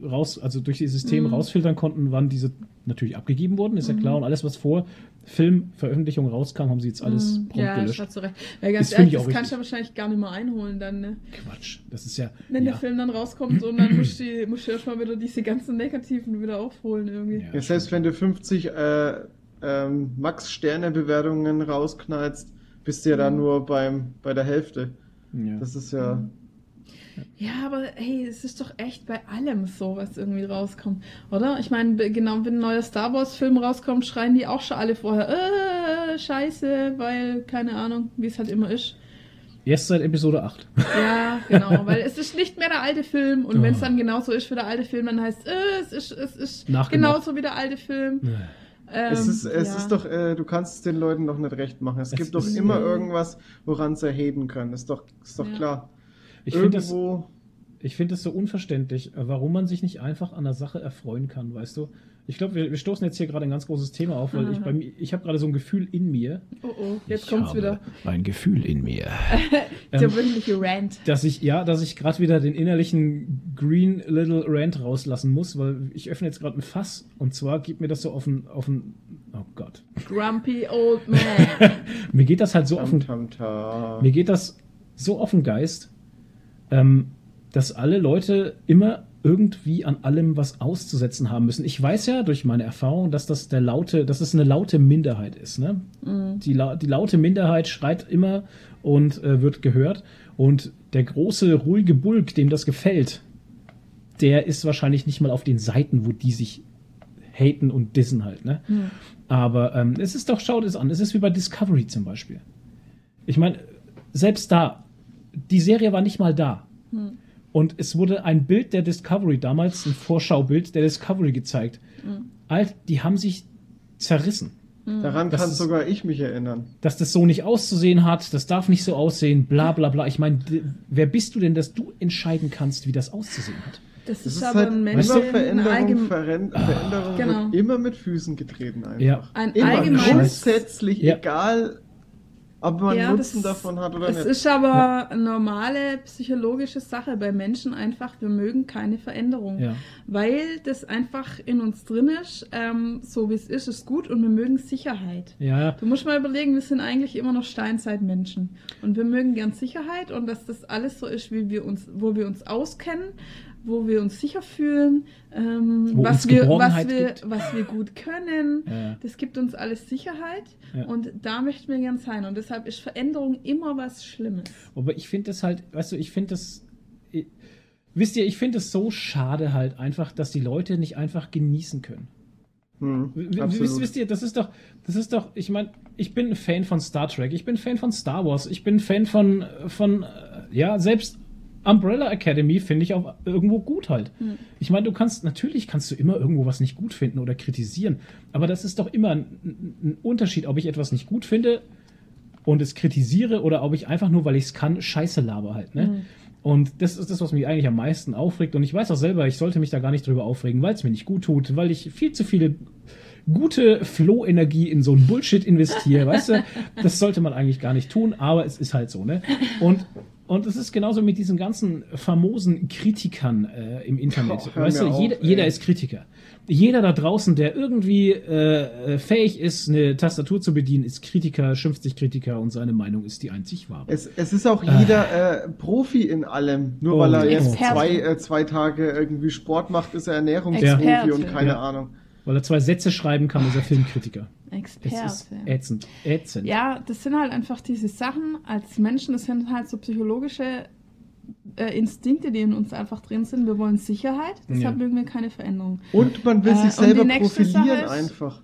äh, raus, also durch das System rausfiltern konnten, wann diese natürlich abgegeben wurden, ist ja klar. Und alles, was vor Filmveröffentlichung rauskam, haben sie jetzt alles prompt Ja, das gelöscht. hast du recht. Weil ganz Das ehrlich, ich das kannst du ja wahrscheinlich gar nicht mehr einholen dann, ne? Quatsch. Das ist ja. Wenn ja, der Film dann rauskommt und dann musst du, musst du erstmal wieder diese ganzen Negativen wieder aufholen irgendwie. Ja. Ja, selbst wenn du 50 äh, ähm, Max-Sterne-Bewertungen rausknallst, bist du ja da nur beim, bei der Hälfte. ja. Das ist ja. Ja, aber hey, es ist doch echt bei allem so, was irgendwie rauskommt, oder? Ich meine, genau, wenn ein neuer Star Wars-Film rauskommt, schreien die auch schon alle vorher, äh, scheiße, weil, keine Ahnung, wie es halt immer ist. Erst seit Episode 8. Ja, genau, *laughs* weil es ist nicht mehr der alte Film und Oh. wenn es dann genauso ist wie der alte Film, dann heißt es, äh, es ist, es ist genauso wie der alte Film. Ähm, es ist, es ja. ist doch, äh, du kannst es den Leuten doch nicht recht machen. Es, Es gibt doch immer irgendwas, woran sie erheben können. Ist doch, ist doch Ja. klar. Ich finde das, ich find das so unverständlich, warum man sich nicht einfach an der Sache erfreuen kann, weißt du? Ich glaube, wir, wir stoßen jetzt hier gerade ein ganz großes Thema auf, weil ich, Aha. bei mir, ich habe gerade so ein Gefühl in mir. Oh oh, jetzt ich kommt's habe wieder. Ein Gefühl in mir. *laughs* Der ähm, wirkliche Rant. dass ich, ja, dass ich gerade wieder den innerlichen Green Little Rant rauslassen muss, weil ich öffne jetzt gerade ein Fass und zwar gibt mir das so auf ein, auf ein, oh Gott. Grumpy Old Man. *laughs* Mir geht das halt so den, tam. mir geht das so auf den Geist, ähm, dass alle Leute immer irgendwie an allem was auszusetzen haben müssen. Ich weiß ja durch meine Erfahrung, dass das der laute, dass es eine laute Minderheit ist. Ne? Die, lau- die laute Minderheit schreit immer und äh, wird gehört. Und der große, ruhige Bulk, dem das gefällt, der ist wahrscheinlich nicht mal auf den Seiten, wo die sich haten und dissen halt. Ne? Aber ähm, es ist doch, schaut es an, es ist wie bei Discovery zum Beispiel. Ich meine, selbst da, die Serie war nicht mal da. Und es wurde ein Bild der Discovery, damals ein Vorschaubild der Discovery gezeigt. Alt, die haben sich zerrissen. Daran Das kann ist- sogar ich mich erinnern. Dass das so nicht auszusehen hat, das darf nicht so aussehen, bla bla bla. Ich meine, wer bist du denn, dass du entscheiden kannst, wie das auszusehen hat? Das Das ist, ist aber halt ein immer Mensch, ein, Veränderung, Veränderung Genau. wird immer mit Füßen getreten einfach. Ja. ein Immer allgemeines grundsätzlich, Ja. egal ob man Ja, Nutzen das- davon hat oder Es nicht. ist aber eine normale psychologische Sache bei Menschen einfach, wir mögen keine Veränderung. Ja. Weil das einfach in uns drin ist, ähm, so wie es ist, ist gut und wir mögen Sicherheit. Ja, Du musst mal überlegen, wir sind eigentlich immer noch Steinzeitmenschen. Und wir mögen gern Sicherheit und dass das alles so ist, wie wir uns, wo wir uns auskennen, wo wir uns sicher fühlen, ähm, was, wir, was, wir, gibt. was wir gut können. Ja. Das gibt uns alles Sicherheit Ja. und da möchten wir gern sein. Und deshalb ist Veränderung immer was Schlimmes. Aber ich finde das halt, weißt du, ich finde das. ich- Wisst ihr, ich finde es so schade halt einfach, dass die Leute nicht einfach genießen können. Hm. Wisst, wisst ihr, das ist doch, das ist doch, ich meine, ich bin ein Fan von Star Trek, ich bin Fan von Star Wars, ich bin Fan von, von, äh, ja, selbst Umbrella Academy finde ich auch irgendwo gut halt. Ich meine, du kannst, natürlich kannst du immer irgendwo was nicht gut finden oder kritisieren, aber das ist doch immer ein, ein Unterschied, ob ich etwas nicht gut finde und es kritisiere oder ob ich einfach nur, weil ich es kann, Scheiße laber halt, ne? Und das ist das, was mich eigentlich am meisten aufregt. Und ich weiß auch selber, ich sollte mich da gar nicht drüber aufregen, weil es mir nicht gut tut, weil ich viel zu viele gute Flow-Energie in so ein Bullshit investiere, weißt du? *laughs* Das sollte man eigentlich gar nicht tun, aber es ist halt so, ne? Und und es ist genauso mit diesen ganzen famosen Kritikern äh, im Internet. *laughs* Oh, weißt du, auf, jeder, jeder ist Kritiker. Jeder da draußen, der irgendwie äh, äh, fähig ist, eine Tastatur zu bedienen, ist Kritiker, schimpft sich Kritiker und seine Meinung ist die einzig wahre. Es, es ist auch jeder äh, Profi in allem. Nur Oh, weil er jetzt zwei, äh, zwei Tage irgendwie Sport macht, ist er Ernährungsprofi und keine Ja. Ahnung. Weil er zwei Sätze schreiben kann, ist er Filmkritiker. Das ist Experte. ätzend. Ätzend. Ja, das sind halt einfach diese Sachen als Menschen, das sind halt so psychologische äh, Instinkte, die in uns einfach drin sind. Wir wollen Sicherheit, deshalb Ja. mögen wir keine Veränderung. Und man will Äh, sich und selber die nächste profilieren Sache ist- einfach.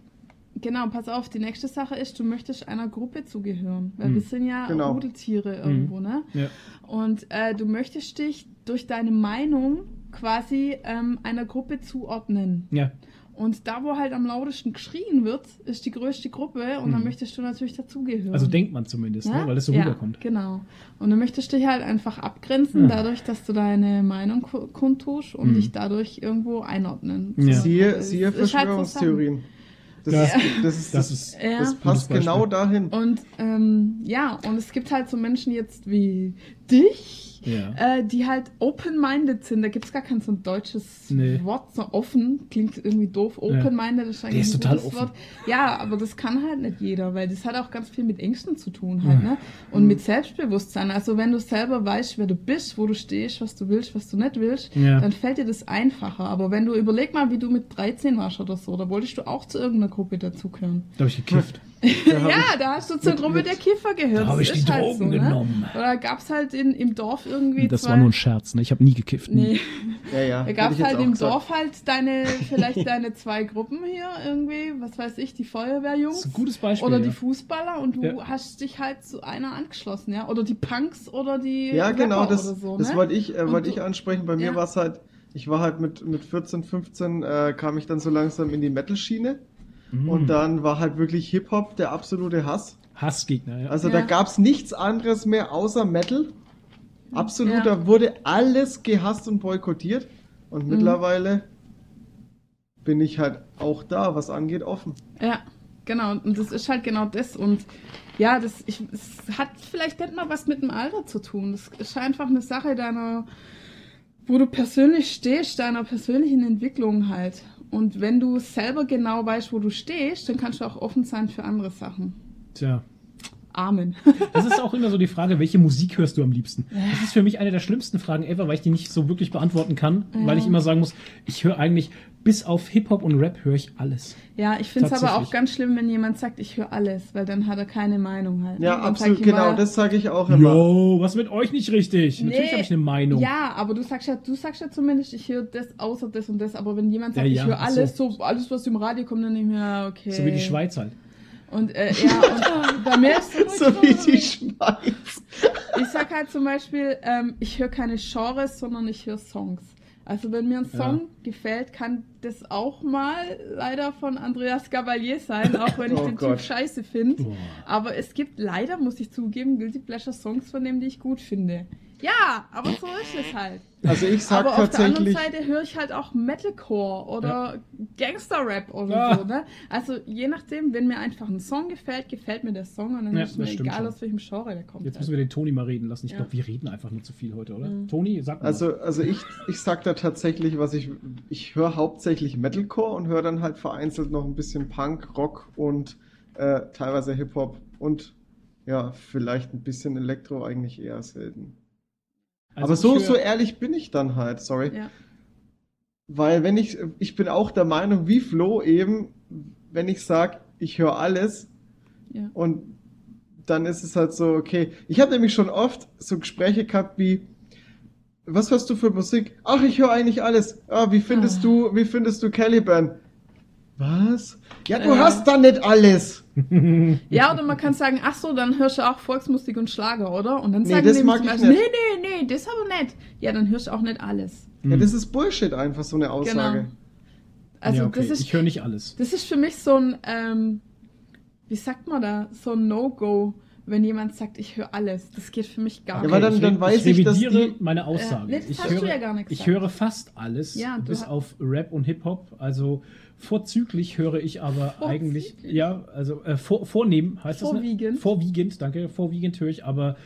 genau, pass auf, die nächste Sache ist, du möchtest einer Gruppe zugehören. Weil Hm. wir sind ja Genau. Rudeltiere irgendwo, ne? Ja. Und äh, du möchtest dich durch deine Meinung quasi ähm, einer Gruppe zuordnen. Ja. Und da, wo halt am lautesten geschrien wird, ist die größte Gruppe und dann Mhm. möchtest du natürlich dazugehören. Also denkt man zumindest, Ja? ne? weil es so ja, rüberkommt. Genau. Und du möchtest dich halt einfach abgrenzen, Ja. dadurch, dass du deine Meinung ku- kundtust und Mhm. dich dadurch irgendwo einordnen. Ja. So. Siehe, siehe halt so. Verschwörungstheorien. Das, Ja. ist, das, ist, Das ist Ja. das passt genau dahin. Und ähm, ja, und es gibt halt so Menschen jetzt wie dich, Ja. äh, die halt open-minded sind. Da gibt es gar kein so ein deutsches Nee. Wort, so offen, klingt irgendwie doof. Open-minded ist eigentlich ist ein total gutes offen. Wort. Ja, aber das kann halt nicht jeder, weil das hat auch ganz viel mit Ängsten zu tun halt, Mhm. ne? Und mit Selbstbewusstsein. Also wenn du selber weißt, wer du bist, wo du stehst, was du willst, was du nicht willst, Ja. dann fällt dir das einfacher. Aber wenn du überleg mal, wie du mit 13 warst oder so, da wolltest du auch zu irgendeiner Gruppe dazugehören. Da habe ich gekifft. *laughs* Ja, da hast du zur mit- Gruppe mit- der Kiffer gehört. Da habe Das ich die halt Drogen so, ne? genommen. Oder gab es halt in, im Dorf irgendwie Das zwei... war nur ein Scherz, ne? Ich habe nie gekifft. nie. Nee, *laughs* Ja, ja. da gab es halt im gesagt. Dorf halt deine, vielleicht *laughs* deine zwei Gruppen hier irgendwie, was weiß ich, die Das Feuerwehrjungs ist ein gutes Beispiel. oder ja. die Fußballer und du Ja. hast dich halt zu einer angeschlossen, ja? Oder die Punks oder die Ja, genau, Rapper das, oder so, das ne? wollte ich, äh, du- ich ansprechen. Bei mir war es halt, ich war halt mit, mit 14, 15, äh, kam ich dann so langsam in die Metal-Schiene. Mhm. Und dann war halt wirklich Hip-Hop der absolute Hass. Hassgegner, ja. Also Ja. da gab es nichts anderes mehr außer Metal. Absolut, Ja. da wurde alles gehasst und boykottiert. Und Mhm. mittlerweile bin ich halt auch da, was angeht, offen. Ja, genau. Und das ist halt genau das. Und ja, das ich, es hat vielleicht nicht mal was mit dem Alter zu tun. Das ist einfach eine Sache deiner, wo du persönlich stehst, deiner persönlichen Entwicklung halt. Und wenn du selber genau weißt, wo du stehst, dann kannst du auch offen sein für andere Sachen. Tja. Amen. Das ist auch immer so die Frage, welche Musik hörst du am liebsten? Das ist für mich eine der schlimmsten Fragen ever, weil ich die nicht so wirklich beantworten kann, Ja. weil ich immer sagen muss, ich höre eigentlich, bis auf Hip-Hop und Rap höre ich alles. Ja, ich finde es aber auch ganz schlimm, wenn jemand sagt, ich höre alles, weil dann hat er keine Meinung halt. Ja, absolut, ich genau, immer, das sage ich auch immer. Yo, was mit euch nicht richtig? Natürlich Nee, habe ich eine Meinung. Ja, aber du sagst ja, du sagst ja zumindest, ich höre das außer das und das, aber wenn jemand sagt, Ja, ich ja, höre ach so. alles, so. alles, was im Radio kommt, dann nehme ich mir, ja, okay. So wie die Schweiz halt. Und äh, ja, und mir ist es So wie die Schweiz. Ich sag halt zum Beispiel, ähm, ich höre keine Genres, sondern ich höre Songs. Also wenn mir ein Ja. Song gefällt, kann das auch mal leider von Andreas Gabalier sein, auch wenn ich *laughs* Oh den Gott. Typ scheiße finde. Aber es gibt leider, muss ich zugeben, Guilty Pleasure Songs von dem, die ich gut finde. Ja, aber so ist es halt. Also ich sag aber auf der anderen tatsächlich, Seite höre ich halt auch Metalcore oder Gangster-Rap oder Ja. so, ne? Also je nachdem, wenn mir einfach ein Song gefällt, gefällt mir der Song und dann Ja, ist mir egal, schon. aus welchem Genre der kommt. Jetzt halt. müssen wir den Toni mal reden lassen. Ich Ja. glaube, wir reden einfach nur zu viel heute, oder? Mhm. Toni, sag mal. also, also ich, ich sag da tatsächlich, was ich, ich höre hauptsächlich Metalcore und höre dann halt vereinzelt noch ein bisschen Punk, Rock und äh, teilweise Hip-Hop und ja, vielleicht ein bisschen Elektro, eigentlich eher selten. Also Aber so, so ehrlich bin ich dann halt, sorry. Ja. Weil wenn ich, ich bin auch der Meinung, wie Flo eben, wenn ich sag, ich höre alles Ja. und dann ist es halt so, okay. Ich habe nämlich schon oft so Gespräche gehabt wie, was hörst du für Musik? Ach, ich höre eigentlich alles. Ah, wie findest Ah. du, wie findest du Caliban? Was? Ja, du Ja. hast da nicht alles. *laughs* Ja, oder man kann sagen, ach so, dann hörst du auch Volksmusik und Schlager, oder? Und dann Nee, sagen das die mag ich Beispiel, nicht. nee, nee, nee, das aber nicht. Ja, dann hörst du auch nicht alles. Ja, das ist Bullshit einfach, so eine Aussage. Genau. Also ja, okay. das ist ich höre nicht alles. Das ist für mich so ein, ähm, wie sagt man da, so ein No-Go, wenn jemand sagt, ich höre alles. Das geht für mich gar Ja, nicht. weil dann- ich, dann re- weiß ich ich, dass die- meine Aussage. nee, das ich hast höre, du ja gar nicht ich gesagt. höre fast alles, Ja, du bis auf Rap und Hip-Hop. Also vorzüglich höre ich aber Vorzüglich? eigentlich, ja, also äh, vor, vornehmen heißt das. Vorwiegend. Ne? Vorwiegend, danke. Vorwiegend höre ich aber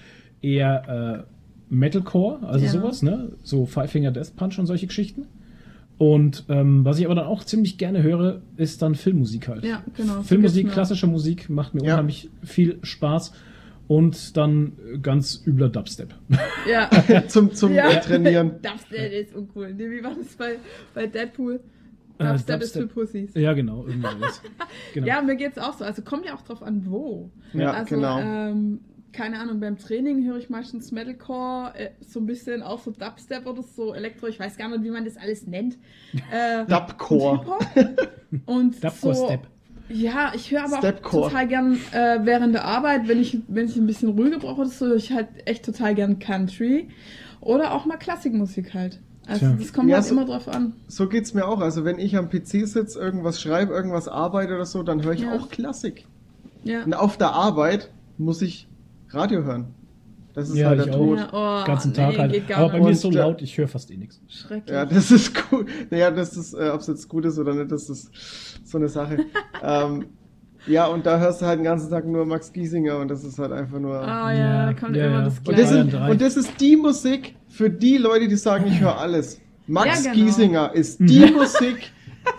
eher äh, Metalcore, also Ja. sowas, ne? So Five Finger Death Punch und solche Geschichten. Und ähm, was ich aber dann auch ziemlich gerne höre, ist dann Filmmusik halt. Ja, genau, Filmmusik, klassische Musik macht mir Ja. unheimlich viel Spaß. Und dann ganz übler Dubstep. Ja. *laughs* zum zum Ja. Trainieren. *laughs* Dubstep ist uncool. Nee, wie war das bei, bei Deadpool? Äh, Dubstep ist für. Pussys. Ja, genau, irgendwie sowas. *laughs* Genau. Ja, mir geht's auch so. Also kommt ja auch drauf an, wo. Ja, also, genau. ähm, keine Ahnung, beim Training höre ich meistens Metalcore, äh, so ein bisschen auch so Dubstep oder so, Elektro, ich weiß gar nicht, wie man das alles nennt. Äh, *laughs* Dubcore. und *laughs* Dubcore so, Step. Ja, ich höre aber auch total gern äh, während der Arbeit, wenn ich, wenn ich ein bisschen ruhiger brauche oder so, höre ich halt echt total gern Country. Oder auch mal Klassikmusik halt. Also Tja. das kommt Ja, halt so- immer drauf an. So geht's mir auch. Also wenn ich am PC sitze, irgendwas schreibe, irgendwas arbeite oder so, dann höre ich Ja. auch Klassik. Ja. Und auf der Arbeit muss ich Radio hören. Das ist Ja, halt ich der auch. Tod. Ja, oh, ganzen nee, Tag halt. geht gar Aber bei nicht. mir ist so äh, laut, ich höre fast eh nichts. Schrecklich. Ja, das ist gut. Naja, das ist, äh, ob es jetzt gut ist oder nicht, das ist so eine Sache. *laughs* ähm, ja, und da hörst du halt den ganzen Tag nur Max Giesinger und das ist halt einfach nur. Ah ja, Ja, da kommt ja, immer ja. das und, Gleiche. das Bayern ist, und das ist die Musik für die Leute, die sagen, ich höre alles. *laughs* Max Ja, genau. Giesinger ist die Musik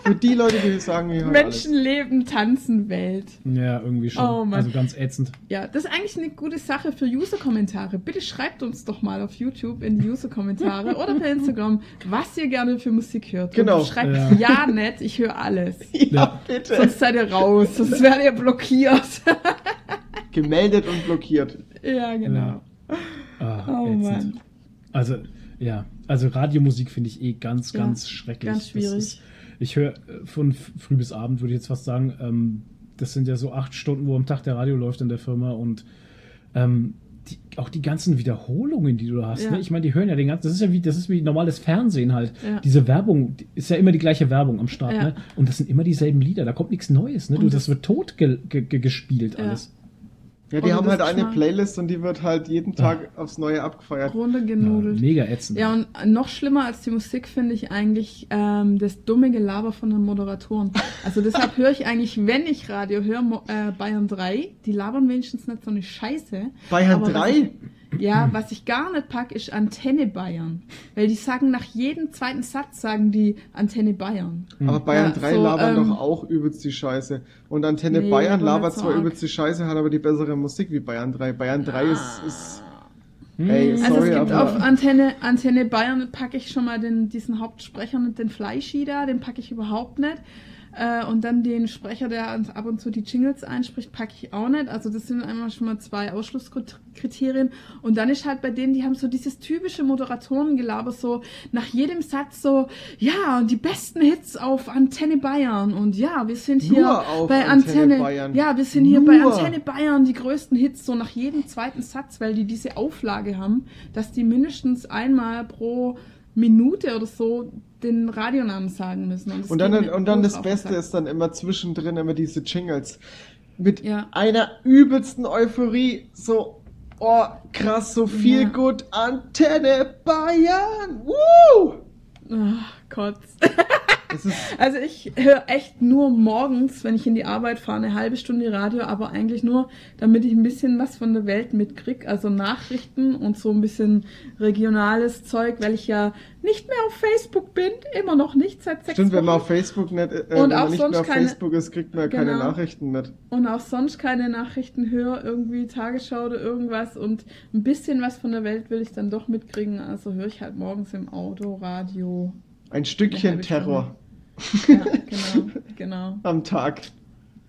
für die Leute, die sagen, ich höre Menschen alles. leben, tanzen, Welt. Ja, irgendwie schon. Oh also ganz ätzend. Ja, das ist eigentlich eine gute Sache für User-Kommentare. Bitte schreibt uns doch mal auf YouTube in die User-Kommentare *laughs* oder per Instagram, was ihr gerne für Musik hört. Genau. Und schreibt Ja. ja, nett, ich höre alles. *laughs* Ja, Ja. bitte. Sonst seid ihr raus, sonst werdet ihr blockiert. *laughs* Gemeldet und blockiert. ja, genau. Ah, Oh ätzend. Mann. Also, ja, also Radiomusik finde ich eh ganz, Ja, ganz schrecklich. ganz schwierig. Ich höre äh, von früh bis Abend, würde ich jetzt fast sagen. Ähm, das sind ja so acht Stunden, wo am Tag der Radio läuft in der Firma und ähm, die, auch die ganzen Wiederholungen, die du da hast. Ja. Ne? Ich meine, die hören ja den ganzen, das ist ja wie, das ist wie normales Fernsehen halt. Ja. Diese Werbung die ist ja immer die gleiche Werbung am Start, Ja. ne? Und das sind immer dieselben Lieder, da kommt nichts Neues, ne? Du, das, das- wird tot ge ge ge gespielt alles. Ja, die Und haben halt eine. Playlist und die wird halt jeden Tag aufs Neue abgefeiert. Runde Ja, mega ätzend. Ja, und noch schlimmer als die Musik finde ich eigentlich ähm, das dumme Gelaber von den Moderatoren. Also deshalb höre ich eigentlich, wenn ich Radio höre, äh, Bayern 3, die labern wenigstens nicht so eine Scheiße. Bayern Aber was 3? Ja, was ich gar nicht pack, ist Antenne Bayern. Weil die sagen nach jedem zweiten Satz, sagen die Antenne Bayern. Aber Bayern Ja, 3 so, labern ähm, doch auch übelst die Scheiße. Und Antenne Nee, Bayern aber labert so zwar übelst die Scheiße, hat aber die bessere Musik wie Bayern 3. Bayern 3 ist, ist Hm. Ey, Also sorry, es gibt aber auf Antenne, Antenne Bayern packe ich schon mal den, diesen Hauptsprecher und den Fleischi da, den packe ich überhaupt nicht. Äh, und dann den Sprecher, der ab und zu die Jingles einspricht, packe ich auch nicht. Also das sind einmal schon mal zwei Ausschlusskriterien. Und dann ist halt bei denen, die haben so dieses typische Moderatorengelaber, so nach jedem Satz so, ja, und die besten Hits auf Antenne Bayern. Und ja, wir sind hier bei Antenne Antenne, Bayern. ja, wir sind hier bei Nur. Antenne Bayern die größten Hits, so nach jedem zweiten Satz, weil die diese Auflage haben, dass die mindestens einmal pro Minute oder so den Radionamen sagen müssen. das Und dann, und dann das Beste Sack. ist dann immer zwischendrin immer diese Jingles. Mit Ja. einer übelsten Euphorie. So, oh, krass, so viel Ja. gut. Antenne Bayern. Woo! Ach Ist, *laughs* Also ich höre echt nur morgens, wenn ich in die Arbeit fahre, eine halbe Stunde Radio, aber eigentlich nur, damit ich ein bisschen was von der Welt mitkrieg, also Nachrichten und so ein bisschen regionales Zeug, weil ich ja nicht mehr auf Facebook bin, immer noch nicht seit sechs stimmt, wenn man Wochen auf Facebook nicht, äh, Und auch nicht sonst mehr auf keine- Facebook ist, kriegt man ja keine Genau. Nachrichten mit. und auch sonst keine Nachrichten höre, irgendwie Tagesschau oder irgendwas und ein bisschen was von der Welt will ich dann doch mitkriegen, also höre ich halt morgens im Auto, Radio. Ein Stückchen Terror Ja, genau, genau, *laughs* am Tag.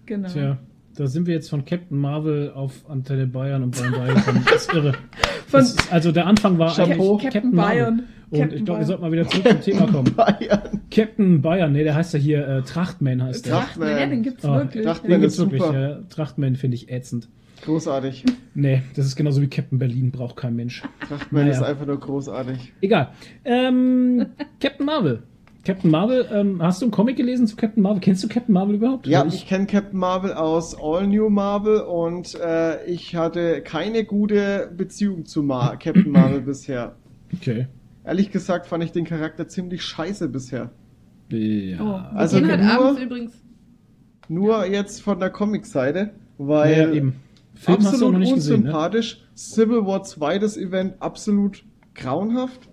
genau. Tja, da sind wir jetzt von Captain Marvel auf Antenne Bayern und Bayern 3 gekommen. Das ist irre. *laughs* Von Das ist, also der Anfang war Chapeau. eigentlich Captain Bayern. Und Captain ich glaube, wir Bayern. sollten mal wieder zurück zum *laughs* Thema kommen. Bayern. Captain Bayern, nee, der heißt ja hier äh, Trachtman heißt der. Tracht- Trachtman, ja, den gibt's Ah, wirklich. Trachtman Den ja. gibt's ist wirklich. super. Ja. Trachtman finde ich ätzend. Großartig. Nee, das ist genauso wie Captain Berlin, braucht kein Mensch. Trachtman Naja. ist einfach nur großartig. Egal. Ähm, Captain Marvel. Captain Marvel, ähm, hast du einen Comic gelesen zu Captain Marvel? Kennst du Captain Marvel überhaupt? Ja, Weil ich kenne Captain Marvel aus All New Marvel und äh, ich hatte keine gute Beziehung zu Mar Captain Marvel *clears throat* bisher. Okay. Ehrlich gesagt fand ich den Charakter ziemlich scheiße bisher. Ja. Oh, Also nur- abends übrigens. Nur jetzt von der Comic-Seite, weil ja, eben. Film hast absolut noch nicht gesehen, ne? unsympathisch. Civil War 2, das Event, absolut grauenhaft.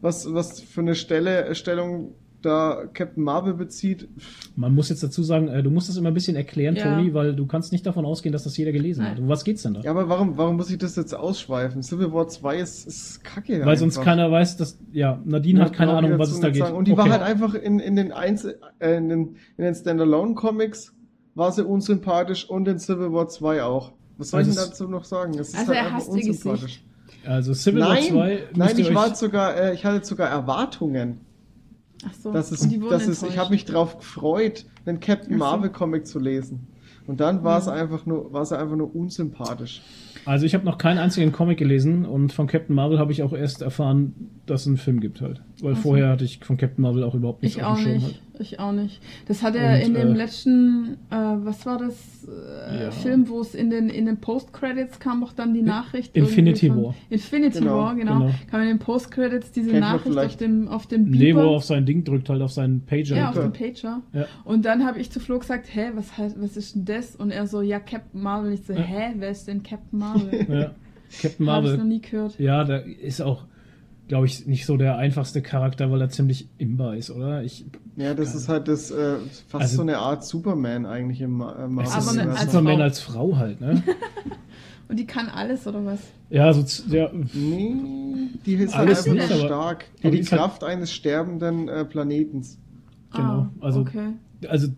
Was, was für eine Stelle, Stellung da Captain Marvel bezieht. Man muss jetzt dazu sagen, äh, du musst das immer ein bisschen erklären, Ja. Toni, weil du kannst nicht davon ausgehen, dass das jeder gelesen hat. Nein. Um was geht's denn da? Ja, aber warum, warum muss ich das jetzt ausschweifen? Civil War 2 ist, ist kacke. weil sonst einfach. keiner weiß, dass. Ja, Nadine hat keine ich Ahnung, was dazu es da geht. sagen. Und die war Okay. halt einfach in, in den Einzel äh, in den, in den Standalone-Comics war sie unsympathisch und in Civil War 2 auch. Was soll Also ich denn es- dazu noch sagen? Es ist Also halt er einfach hasst unsympathisch. Also Civil War Nein, 2. nein, ich war euch, sogar, äh, ich hatte sogar Erwartungen. Ach so. Das ist, Und die wurden das ist, ich habe mich drauf gefreut, einen Captain so. Marvel Comic zu lesen. Und dann war es Mhm. einfach nur, war es einfach nur unsympathisch. Also ich habe noch keinen einzigen Comic gelesen und von Captain Marvel habe ich auch erst erfahren, dass es einen Film gibt halt. Weil Ach so. vorher hatte ich von Captain Marvel auch überhaupt nichts Ich auf auch dem Schirm nicht. halt. Ich auch nicht. Das hat er Und, in dem äh, letzten, äh, was war das, äh, Ja. Film, wo es in den, in den Post-Credits kam auch dann die Nachricht. Infinity War. Infinity Genau, War, genau. genau. Kam in den Post-Credits diese Kennt Nachricht auf dem, auf dem Nee, wo er auf sein Ding drückt, halt auf seinen Pager. ja, auf Beeper. dem Pager. Ja. Und dann habe ich zu Flo gesagt, hä, was, heißt, was ist denn das? Und er so, ja, Captain Marvel. Ich so, Ja. hä, wer ist denn Captain Marvel? Ja. Captain Habe ich noch Marvel. nie gehört. Ja, da ist auch, glaube ich, nicht so der einfachste Charakter, weil er ziemlich imbar ist, oder? Ich, Ja, das ist halt das, äh, fast Also- so eine Art Superman eigentlich im äh, es Marvel. Aber ist ein als Superman Frau. als Frau halt, ne? *laughs* Und die kann alles, oder was? ja, so, ja, Nee, die ist halt einfach nicht, nur aber- stark. Die die halt- Kraft eines sterbenden äh, Planetens. Genau, Ah, also- Okay. also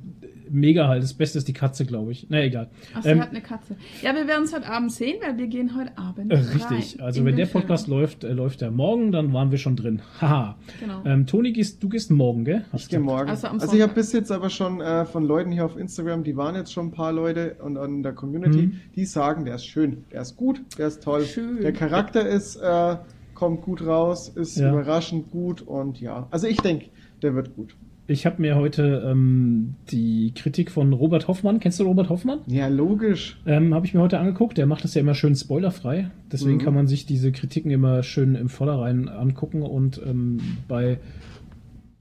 mega halt. Das Beste ist die Katze, glaube ich. Na egal. Ach, sie Ähm, hat eine Katze. Ja, wir werden es heute Abend sehen, weil wir gehen heute Abend. Äh, rein Richtig. Also wenn der Podcast Film. läuft, äh, läuft er morgen, dann waren wir schon drin. *laughs* Haha. Genau. Ähm, Toni, gehst, du gehst morgen, gell? Hast Ich gehe morgen. Also Also, ich habe bis jetzt aber schon äh, von Leuten hier auf Instagram, die waren jetzt schon ein paar Leute und an der Community, Mhm. die sagen, der ist schön, der ist gut, der ist toll. Schön. Der Charakter ist, äh, kommt gut raus, ist Ja. überraschend gut und ja. Also ich denke, der wird gut. Ich habe mir heute ähm, die Kritik von Robert Hoffmann, kennst du Robert Hoffmann? Ja, logisch. Ähm, habe ich mir heute angeguckt. Der macht das ja immer schön spoilerfrei. Deswegen Mhm. kann man sich diese Kritiken immer schön im Vorderrhein angucken. Und ähm, bei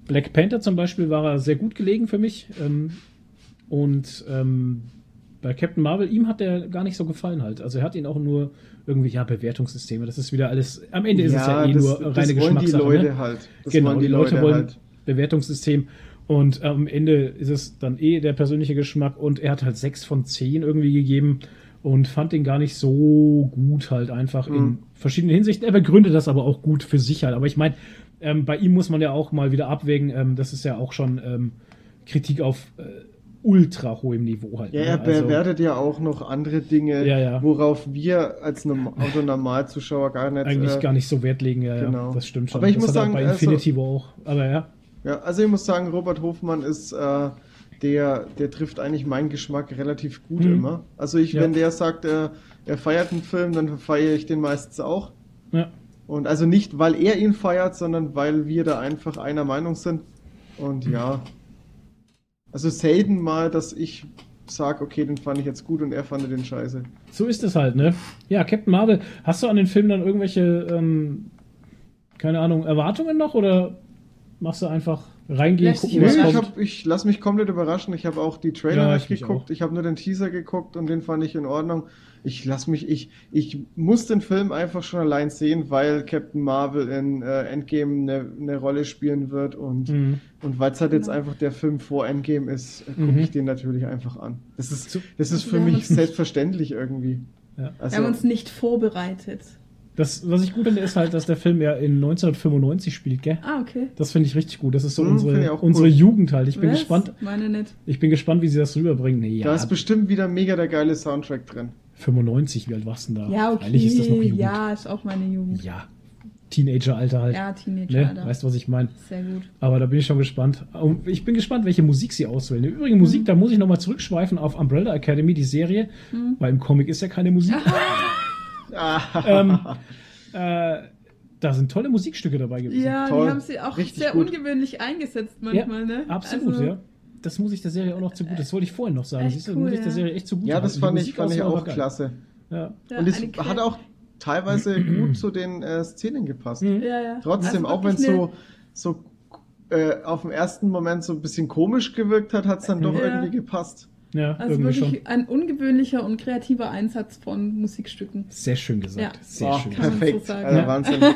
Black Panther zum Beispiel war er sehr gut gelegen für mich. Ähm, und ähm, bei Captain Marvel, ihm hat der gar nicht so gefallen halt. Also er hat ihn auch nur irgendwie, ja, Bewertungssysteme. Das ist wieder alles, am Ende ist es ja eh das, nur das reine wollen die Geschmackssache. Leute ne? halt. Das genau, wollen die, Leute wollen halt. Bewertungssystem. Und am Ende ist es dann eh der persönliche Geschmack. Und er hat halt sechs von zehn irgendwie gegeben und fand ihn gar nicht so gut halt einfach in Mhm. verschiedenen Hinsichten. Er begründet das aber auch gut für sich halt. Aber ich meine, ähm, bei ihm muss man ja auch mal wieder abwägen. Ähm, das ist ja auch schon ähm, Kritik auf äh, ultra hohem Niveau halt. Ja, ne? er Also- bewertet ja auch noch andere Dinge, Ja, ja. worauf wir als Norm Autonormalzuschauer gar nicht. eigentlich äh, gar nicht so Wert legen, ja, genau. ja. Das stimmt schon. Aber ich das muss sagen, bei also- Infinity War auch. Aber ja. Ja, also ich muss sagen, Robert Hofmann ist äh, der, der trifft eigentlich meinen Geschmack relativ gut Mhm. immer. Also ich, Ja. wenn der sagt, äh, er feiert einen Film, dann feiere ich den meistens auch. ja. Und also nicht, weil er ihn feiert, sondern weil wir da einfach einer Meinung sind. Und ja, also selten mal, dass ich sage, okay, den fand ich jetzt gut und er fand den scheiße. So ist es halt, ne? Ja, Captain Marvel, hast du an den Film dann irgendwelche, ähm, keine Ahnung, Erwartungen noch oder machst du einfach reingehen, Lässt gucken, was Nee, ich, kommt? hab, ich lasse mich komplett überraschen. Ich habe auch die Trailer Ja, nicht ich geguckt. Ich habe nur den Teaser geguckt und den fand ich in Ordnung. Ich lasse mich, ich, ich muss den Film einfach schon allein sehen, weil Captain Marvel in äh, Endgame eine, eine Rolle spielen wird und, Mhm. und weil es halt jetzt Genau. einfach der Film vor Endgame ist, gucke Mhm. ich den natürlich einfach an. Das ist, das ist für Wir mich selbstverständlich irgendwie. Ja. Wir Also, haben uns nicht vorbereitet. Das, was ich gut finde, ist halt, dass der Film ja in 1995 spielt, gell? Ah, okay. Das finde ich richtig gut. Das ist so Mhm, ich unsere, auch cool. unsere Jugend halt. Ich bin Was? gespannt. Meine nicht. Ich bin gespannt, wie sie das rüberbringen. Nee, ja, da ist bestimmt wieder mega der geile Soundtrack drin. 95, wie alt warst du denn da? Ja, okay. Eigentlich ist das noch Jugend. Ja, ist auch meine Jugend. Ja. Teenager-Alter halt. Ja, Teenager, ne? Alter. Weißt du, was ich meine? Sehr gut. Aber da bin ich schon gespannt. Und Ich bin gespannt, welche Musik sie auswählen. Im Übrigen Musik, Mhm. da muss ich nochmal zurückschweifen auf Umbrella Academy, die Serie, Mhm. weil im Comic ist ja keine Musik. *laughs* *laughs* Ähm, äh, da sind tolle Musikstücke dabei gewesen. Ja, Toll. die haben sie auch Richtig sehr gut. ungewöhnlich eingesetzt manchmal, ne? Absolut, Also, ja. Das muss ich der Serie auch noch zu gut. Das wollte ich vorhin noch sagen. Siehst du, cool, muss ich der ja. Serie echt zu gut ja, das fand ich, fand ich auch klasse. Ja. Ja, und es hat auch teilweise *clears throat* gut zu den äh, Szenen gepasst. Mhm. Ja, ja. Trotzdem, Also auch wenn es so, so äh, auf den ersten Moment so ein bisschen komisch gewirkt hat, hat es dann doch Ja. irgendwie gepasst. Ja, Also irgendwie wirklich schon. ein ungewöhnlicher und kreativer Einsatz von Musikstücken. Sehr schön gesagt. Ja. Sehr Oh, schön. Perfekt, so sagen. also Ja. Wahnsinn. *laughs*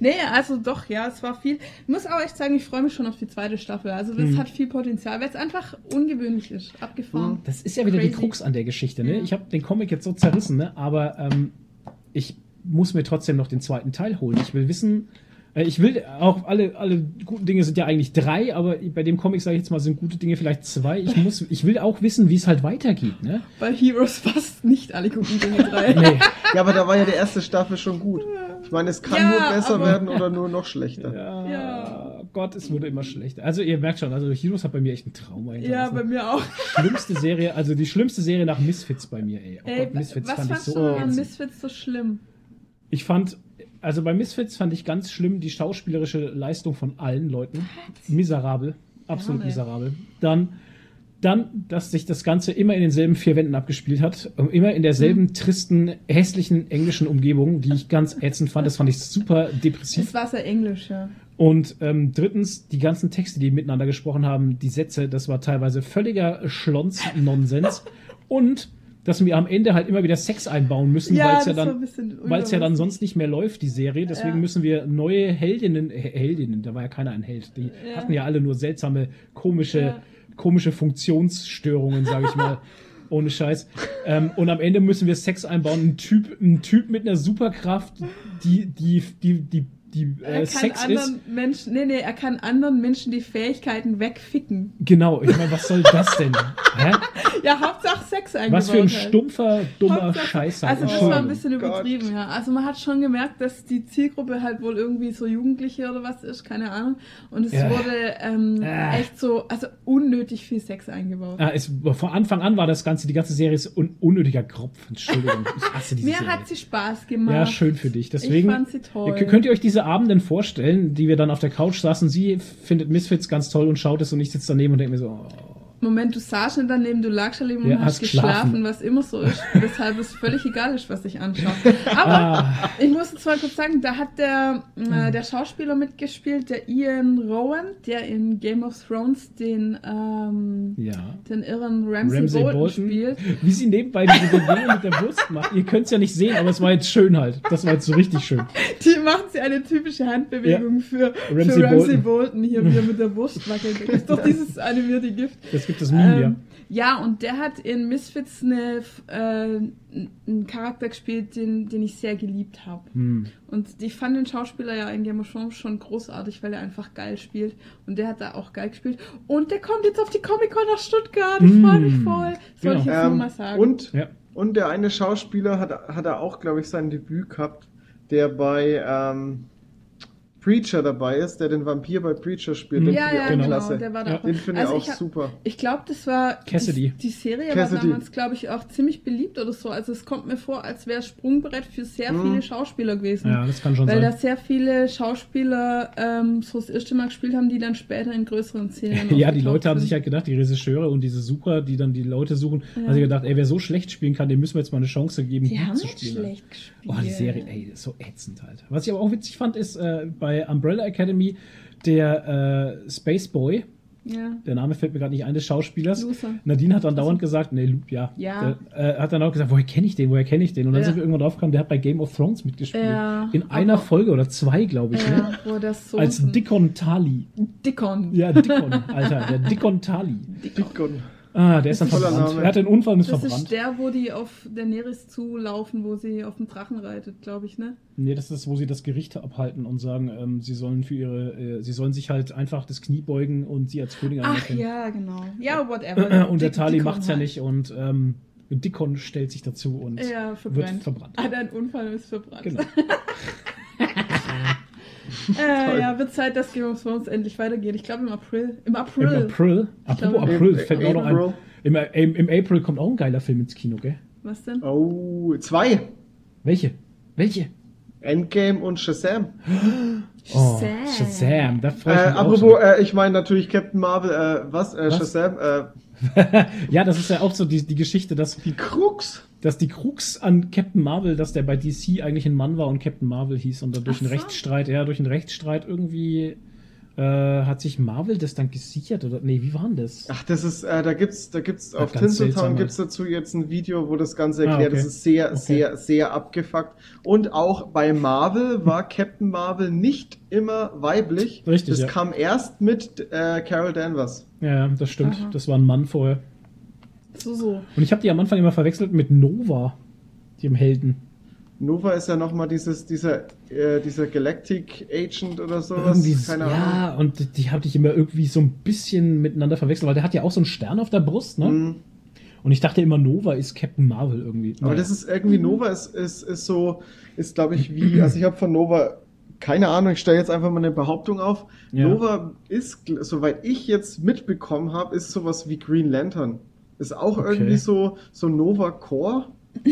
Nee, also doch, ja, es war viel. Ich muss aber echt sagen, ich freue mich schon auf die zweite Staffel. Also das Mhm. hat viel Potenzial, weil es einfach ungewöhnlich ist. Abgefahren. Das ist ja wieder die Crazy. Krux an der Geschichte. Ne? Ja. Ich habe den Comic jetzt so zerrissen, ne? aber ähm, ich muss mir trotzdem noch den zweiten Teil holen. Ich will wissen, ich will auch alle, alle guten Dinge sind ja eigentlich drei, aber bei dem Comic sage ich jetzt mal sind gute Dinge vielleicht zwei. Ich muss, ich will auch wissen, wie es halt weitergeht. Ne? Bei Heroes fast nicht alle guten Dinge drei. *laughs* Nee. Ja, aber da war ja die erste Staffel schon gut. Ich meine, es kann Ja, nur besser aber- werden oder nur noch schlechter. Ja, Ja. Gott, es wurde immer schlechter. Also ihr merkt schon, also Heroes hat bei mir echt einen Trauma Ja, bei mir auch. schlimmste Serie, also die schlimmste Serie nach Misfits bei mir, ey. Oh Ey, Gott, Misfits was fand ich fandst so du an. Misfits so schlimm? Ich fand, also bei Misfits fand ich ganz schlimm die schauspielerische Leistung von allen Leuten. Miserabel. Absolut Ja, miserabel. Dann, dann, dass sich das Ganze immer in denselben vier Wänden abgespielt hat. Immer in derselben Mhm. tristen, hässlichen englischen Umgebung, die ich ganz *laughs* ätzend fand. Das fand ich super depressiv. Es war sehr englisch, ja. Und ähm, drittens, die ganzen Texte, die miteinander gesprochen haben, die Sätze, das war teilweise völliger Schlons-Nonsens. *laughs* Und dass wir am Ende halt immer wieder Sex einbauen müssen, Ja, weil es ja dann, weil es ja dann sonst nicht mehr läuft, die Serie. Deswegen Ja. müssen wir neue Heldinnen, Heldinnen, da war ja keiner ein Held. Die Ja. hatten ja alle nur seltsame, komische, komische Funktionsstörungen, sage ich mal. *laughs* Ohne Scheiß. Ähm, und am Ende müssen wir Sex einbauen. Ein Typ, ein Typ mit einer Superkraft, die, die, die, die, die Er äh, kann Sex ist. anderen Menschen, nee, nee, er kann anderen Menschen die Fähigkeiten wegficken. Genau, ich meine, was soll das denn? *laughs* Hä? Ja, Hauptsache Sex eingebaut. Was für ein halt. stumpfer, dummer Hauptsache- Scheiß halt. Also das war ein bisschen Gott. übertrieben, ja. Also man hat schon gemerkt, dass die Zielgruppe halt wohl irgendwie so Jugendliche oder was ist, keine Ahnung. Und es Ja. wurde ähm, Ah. echt so, also unnötig viel Sex eingebaut. Ah, es, von Anfang an war das Ganze, die ganze Serie ist un unnötiger Kropf. Entschuldigung, ich hasse diese Mir Serie. hat sie Spaß gemacht. ja, schön für dich. Deswegen ich fand sie toll. Könnt ihr euch diese Abenden vorstellen, die wir dann auf der Couch saßen. Sie findet Misfits ganz toll und schaut es und ich sitze daneben und denke mir so, oh, Moment, du saßt nicht daneben, du lagst daneben Ja, und hast hast geschlafen, geschlafen. was immer so ist, *laughs* weshalb es völlig egal ist, was ich anschaue. Aber ah, ich muss jetzt mal kurz sagen, da hat der, äh, der Schauspieler mitgespielt, der Ian Rowan, der in Game of Thrones den, ähm, ja. den irren Ramsay, Ramsay Bolton, Bolton. spielt. Wie sie nebenbei diese Bewegung *laughs* mit der Wurst macht. Ihr könnt es ja nicht sehen, aber es war jetzt schön halt. Das war jetzt so richtig schön. Die macht sie eine typische Handbewegung für, Ramsay für Ramsay Bolton. Bolton. hier, wie er mit der Wurst wackelt. Das ist doch dieses animierte Gift. Das gibt das Meme, ja. Ähm, ja, und der hat in Misfits eine, äh, einen Charakter gespielt, den, den ich sehr geliebt habe. Hm. Und ich fand den Schauspieler ja in Game of Thrones schon großartig, weil er einfach geil spielt. Und der hat da auch geil gespielt. Und der kommt jetzt auf die Comic-Con nach Stuttgart. Ich freue mich voll. Das wollte ich genau. jetzt nur Ähm, mal sagen. und, Ja. und der eine Schauspieler hat, hat er auch, glaube ich, sein Debüt gehabt, der bei ähm, Preacher dabei ist, der den Vampir bei Preacher spielt. Den ja, ich ja, auch genau. klasse. der war da Ja. auch. Den finde ich Also auch hab- super. Ich glaube, das war. Cassidy. Die, die Serie Cassidy. war damals, glaube ich, auch ziemlich beliebt oder so. Also es kommt mir vor, als wäre Sprungbrett für sehr Mhm. viele Schauspieler gewesen. ja, das kann schon Weil da sein. sehr viele Schauspieler ähm, so das erste Mal gespielt haben, die dann später in größeren Serien *laughs* Ja, die Leute haben sind. sich halt gedacht, die Regisseure und diese Sucher, die dann die Leute suchen, Ja. haben sich gedacht, ey, wer so schlecht spielen kann, dem müssen wir jetzt mal eine Chance geben, Die gut haben zu nicht spielen. schlecht gespielt. Oh, die Serie, ey, das ist so ätzend halt. Was ich aber auch witzig fand, ist äh, bei Umbrella Academy der äh, Space Boy, Ja. der Name fällt mir gerade nicht ein, des Schauspielers. Loser. Nadine hat dann dauernd gesagt, nee, Lu- ja. Ja. Der, äh, hat dann auch gesagt, woher kenne ich den, woher kenne ich den? Und dann Ja. sind wir irgendwann drauf gekommen, der hat bei Game of Thrones mitgespielt. Ja, In einer Folge oder zwei, glaube ich, Ja, ne? das so. Als Dickon Tali. Dickon. Ja, Dickon, Alter, der Dickon Tali. Dickon. Ah, der ist dann Das ist ein toller verbrannt. Name. Er hat einen Unfall und ist Das verbrannt. ist der, wo die auf Daenerys zulaufen, wo sie auf dem Drachen reitet, glaube ich, ne? Nee, das ist, wo sie das Gericht abhalten und sagen, ähm, sie sollen für ihre, äh, sie sollen sich halt einfach das Knie beugen und sie als Königin Ach anerkennen. ja, genau. Ja, whatever. Und der Tali Dickon macht's ja halt. nicht und ähm, Dickon stellt sich dazu und Ja, wird verbrannt. Hat einen Unfall und ist verbrannt. Genau. *laughs* *laughs* Äh, ja, wird Zeit, dass Game of Thrones endlich weitergeht. Ich glaube im April. Im Im April. April, apropos April, im- fällt mir auch noch ein. April. Im, im, Im April kommt auch ein geiler Film ins Kino, gell? Was denn? Oh, zwei. Welche? Welche? Endgame und Shazam. *gasps* Oh, Shazam. Shazam, da Äh, freue ich mich auch apropos, äh, ich meine natürlich Captain Marvel, äh, was? Äh, Was? Shazam, äh, *laughs* ja, das ist ja auch so die, die Geschichte, dass, die Krux. Dass die Krux an Captain Marvel, dass der bei DC eigentlich ein Mann war und Captain Marvel hieß und dann durch Ach einen so. Rechtsstreit, ja, durch einen Rechtsstreit irgendwie äh, hat sich Marvel das dann gesichert oder nee, wie war denn das? Ach, das ist, äh, da gibt's, da gibt's auf ganz seltsam Tinseltown gibt's dazu jetzt ein Video, wo das Ganze Ah, erklärt. okay. Das ist sehr, Okay. sehr, sehr abgefuckt. Und auch bei Marvel war Captain Marvel nicht immer weiblich. Richtig, Das ja. kam erst mit äh, Carol Danvers. Ja, das stimmt. Aha. Das war ein Mann vorher. So, so. Und ich habe die am Anfang immer verwechselt mit Nova, dem Helden. Nova ist ja nochmal dieses, dieser, äh, dieser Galactic Agent oder sowas. Irgendwie, Keine Ahnung. ja, und die habe ich immer irgendwie so ein bisschen miteinander verwechselt, weil der hat ja auch so einen Stern auf der Brust, ne? Mhm. Und ich dachte immer, Nova ist Captain Marvel irgendwie. Aber Naja. das ist irgendwie Nova ist, ist, ist so, ist glaube ich wie, also ich habe von Nova keine Ahnung, ich stelle jetzt einfach mal eine Behauptung auf. Ja. Nova ist, soweit ich jetzt mitbekommen habe, ist sowas wie Green Lantern. Ist auch Okay. irgendwie so, so Nova Core. *clears throat*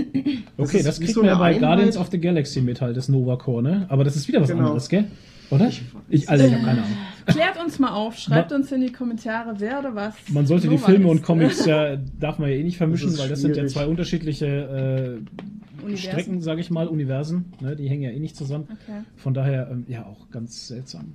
Okay, ist das kriegt so man ja bei Einheit. Guardians of the Galaxy mit halt, das Nova Core, ne? Aber das ist wieder was Genau. anderes, gell? Oder? Ich- Ich, also, ich habe keine Ahnung. *laughs* Klärt uns mal auf, schreibt uns in die Kommentare, wer oder was. Man sollte die Nova Filme ist. und Comics ja, *laughs* darf man ja eh nicht vermischen, Das weil das sind ja schwierig. zwei unterschiedliche äh. Strecken, sage ich mal, Universen. Ne? Die hängen ja eh nicht zusammen. Okay. Von daher, ähm, ja, auch ganz seltsam.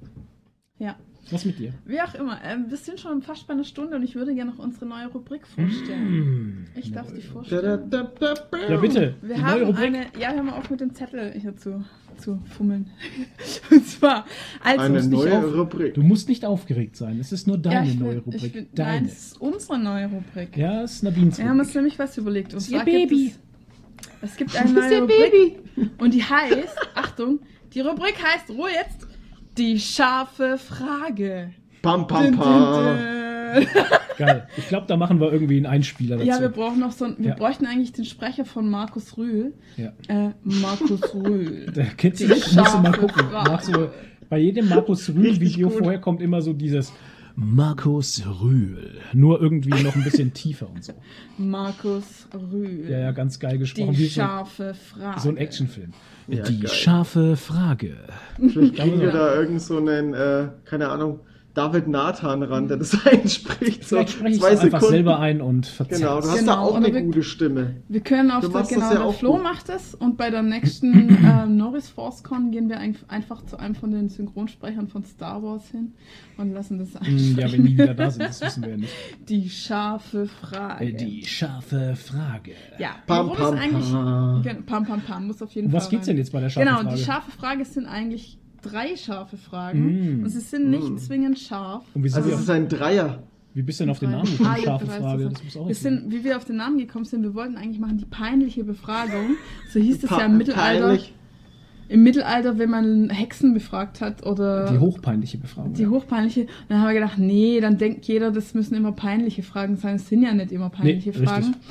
Ja. Was mit dir? Wie auch immer, ähm, wir sind schon fast bei einer Stunde und ich würde gerne noch unsere neue Rubrik vorstellen. Mm. Ich darf die vorstellen. da, da, da. Ja, bitte. Wir die haben eine. Ja, hör mal auf mit dem Zettel hier zu, zu fummeln. *laughs* und zwar, als Eine neue auf- Rubrik. Du musst nicht aufgeregt sein. Es ist nur deine ja, ich neue will, Rubrik. Ich will, deine. nein, es ist unsere neue Rubrik. ja, es ist Nadines Wir haben uns nämlich was überlegt. Und ihr zwar gibt Baby. Es, es gibt *laughs* eine neue Rubrik. Und die heißt, Achtung, die Rubrik heißt, Ruhe jetzt, die scharfe Frage. Pam, pam, pam. *laughs* Geil. Ich glaube, da machen wir irgendwie einen Einspieler dazu. Ja, wir brauchen noch so ein, wir Ja. bräuchten eigentlich den Sprecher von Markus Rühl. Ja. Äh, Markus Rühl. *laughs* Der kennt Die sich, musst du mal gucken. So, bei jedem Markus Rühl-Video vorher kommt immer so dieses Markus Rühl. Nur irgendwie noch ein bisschen tiefer und so. Markus Rühl. Ja, ja, ganz geil gesprochen. Die scharfe Frage. so ein Actionfilm. Ja, Die geil. scharfe Frage. Vielleicht kriegen wir da irgend so einen, äh, keine Ahnung, David Nathan ran, der das *laughs* einspricht. So Vielleicht spreche ich zwei einfach Sekunden. selber ein und verzerre Genau, du hast Genau, da auch eine wir- gute Stimme. Wir können auf Du der, machst das genau, ja der auch Flo gut. macht es und bei der nächsten *laughs* ähm, Norris ForceCon gehen wir ein, einfach zu einem von den Synchronsprechern von Star Wars hin und lassen das Hm, einsprechen. Ja, wenn die wieder da sind, das wissen wir ja nicht. *laughs* Die scharfe Frage. Äh, Die scharfe Frage. ja, Pam, worum pam, es eigentlich... pam. Pam, pam, pam, muss auf jeden Um Fall was geht's rein. denn jetzt bei der scharfen Genau, Frage? die scharfe Frage sind eigentlich drei scharfe Fragen Mm. und sie sind nicht Mm. zwingend scharf. Und wie, sind Also es ist ein Dreier. wie bist du denn auf den. Namen gekommen? Scharfe drei Frage. zusammen. Das muss auch Wir nicht sind, wie wir auf den Namen gekommen sind, wir wollten eigentlich machen die peinliche Befragung. So hieß es ja im Mittelalter. peinlich. Im Mittelalter, wenn man Hexen befragt hat oder die hochpeinliche Befragung. die hochpeinliche, und dann haben wir gedacht, nee, dann denkt jeder, das müssen immer peinliche Fragen sein. Es sind ja nicht immer peinliche Nee, Fragen. richtig.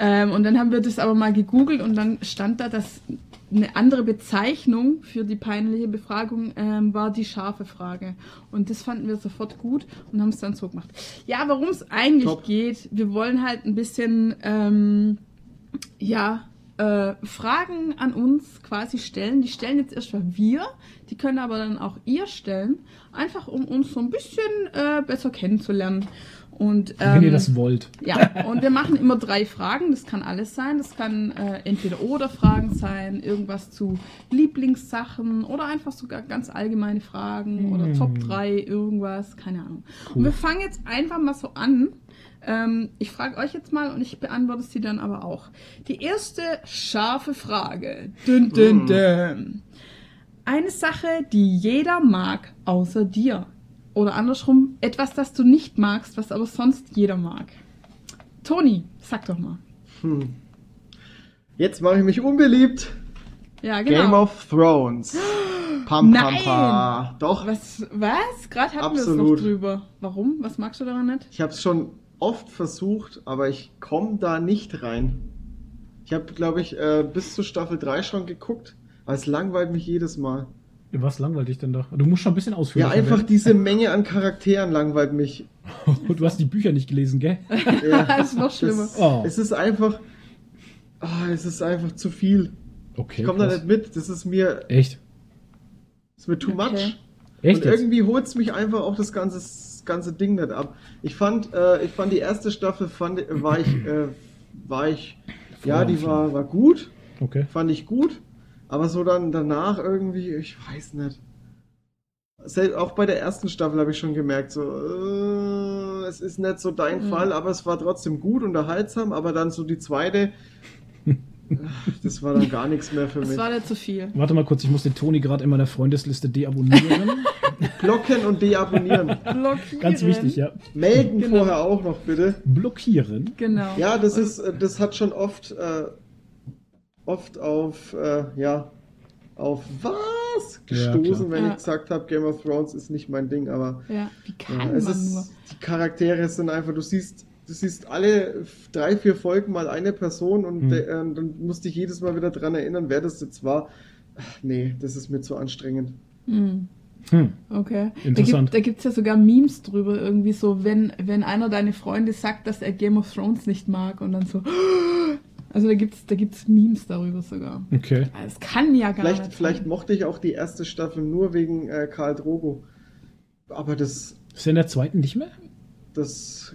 Ähm, und dann haben wir das aber mal gegoogelt und dann stand da, dass eine andere Bezeichnung für die peinliche Befragung ähm, war die scharfe Frage. Und das fanden wir sofort gut und haben es dann so gemacht. Ja, worum es eigentlich Top. geht, wir wollen halt ein bisschen, ähm, ja, äh, Fragen an uns quasi stellen. Die stellen jetzt erstmal wir, die können aber dann auch ihr stellen, einfach um uns so ein bisschen äh, besser kennenzulernen. Und, Wenn ihr ähm, das wollt. ja, und wir machen immer drei Fragen. Das kann alles sein. Das kann äh, entweder oder Fragen sein, irgendwas zu Lieblingssachen oder einfach sogar ganz allgemeine Fragen oder Hm. Top 3, irgendwas, keine Ahnung. Cool. Und wir fangen jetzt einfach mal so an. Ähm, ich frage euch jetzt mal und ich beantworte sie dann aber auch. Die erste scharfe Frage. Dün, dün, Hm. dün. Eine Sache, die jeder mag, außer dir. Oder andersrum, etwas, das du nicht magst, was aber sonst jeder mag. Toni, sag doch mal. Hm. Jetzt mache ich mich unbeliebt. Ja, genau. Game of Thrones. Pam, pam, Nein! pam. Doch, was? Was? Gerade hatten wir es noch Absolut. drüber. Warum? Was magst du daran nicht? ich habe es schon oft versucht, aber ich komme da nicht rein. Ich habe, glaube ich, äh, bis zur Staffel 3 schon geguckt, aber es langweilt mich jedes Mal. Was langweilt dich denn da? Du musst schon ein bisschen Ja, ausführlicher einfach werden. diese Menge an Charakteren langweilt mich. *laughs* Du hast die Bücher nicht gelesen, gell? Ja, Das *laughs* ist noch schlimmer. Das, Oh. Es ist einfach, ah, es ist einfach zu viel. Okay. Ich komme da nicht mit. Das ist mir, Echt? ist mir too Okay. much. Echt und jetzt? irgendwie holt es mich einfach auch das ganze, das ganze Ding nicht ab. Ich fand, äh, ich fand die erste Staffel fand, war ich, äh, war ich, ja, die war, war gut, Okay. fand ich gut, aber so dann danach irgendwie, ich weiß nicht. Sel- Auch bei der ersten Staffel habe ich schon gemerkt, so, äh, es ist nicht so dein Mhm. Fall, aber es war trotzdem gut, unterhaltsam, aber dann so die zweite, *laughs* das war dann gar nichts mehr für Das mich. war dir zu viel. Warte mal kurz, ich muss den Toni gerade in meiner Freundesliste deabonnieren. *laughs* Blocken und deabonnieren. Blockieren. Ganz wichtig, ja. Melden Genau. vorher auch noch, bitte. Blockieren. Genau. Ja, das ist, das hat schon oft, äh, oft auf, äh, ja, auf was Ja, gestoßen, klar. wenn Ja. ich gesagt habe, Game of Thrones ist nicht mein Ding, aber Ja, wie kann ja, es man ist, nur? die Charaktere sind einfach, du siehst, du siehst alle drei, vier Folgen mal eine Person und Hm. äh, dann musst dich jedes Mal wieder dran erinnern, wer das jetzt war. Ach, nee, das ist mir zu anstrengend. Hm. Hm. Okay. Interessant. Da gibt es ja sogar Memes drüber, irgendwie so, wenn, wenn einer deiner Freunde sagt, dass er Game of Thrones nicht mag und dann so. Also da gibt's da gibt's Memes darüber sogar. Okay. Das kann ja gar Vielleicht, nicht. vielleicht sein. mochte ich auch die erste Staffel nur wegen äh, Karl Drogo. Aber das, Ist der in der zweiten nicht mehr? das,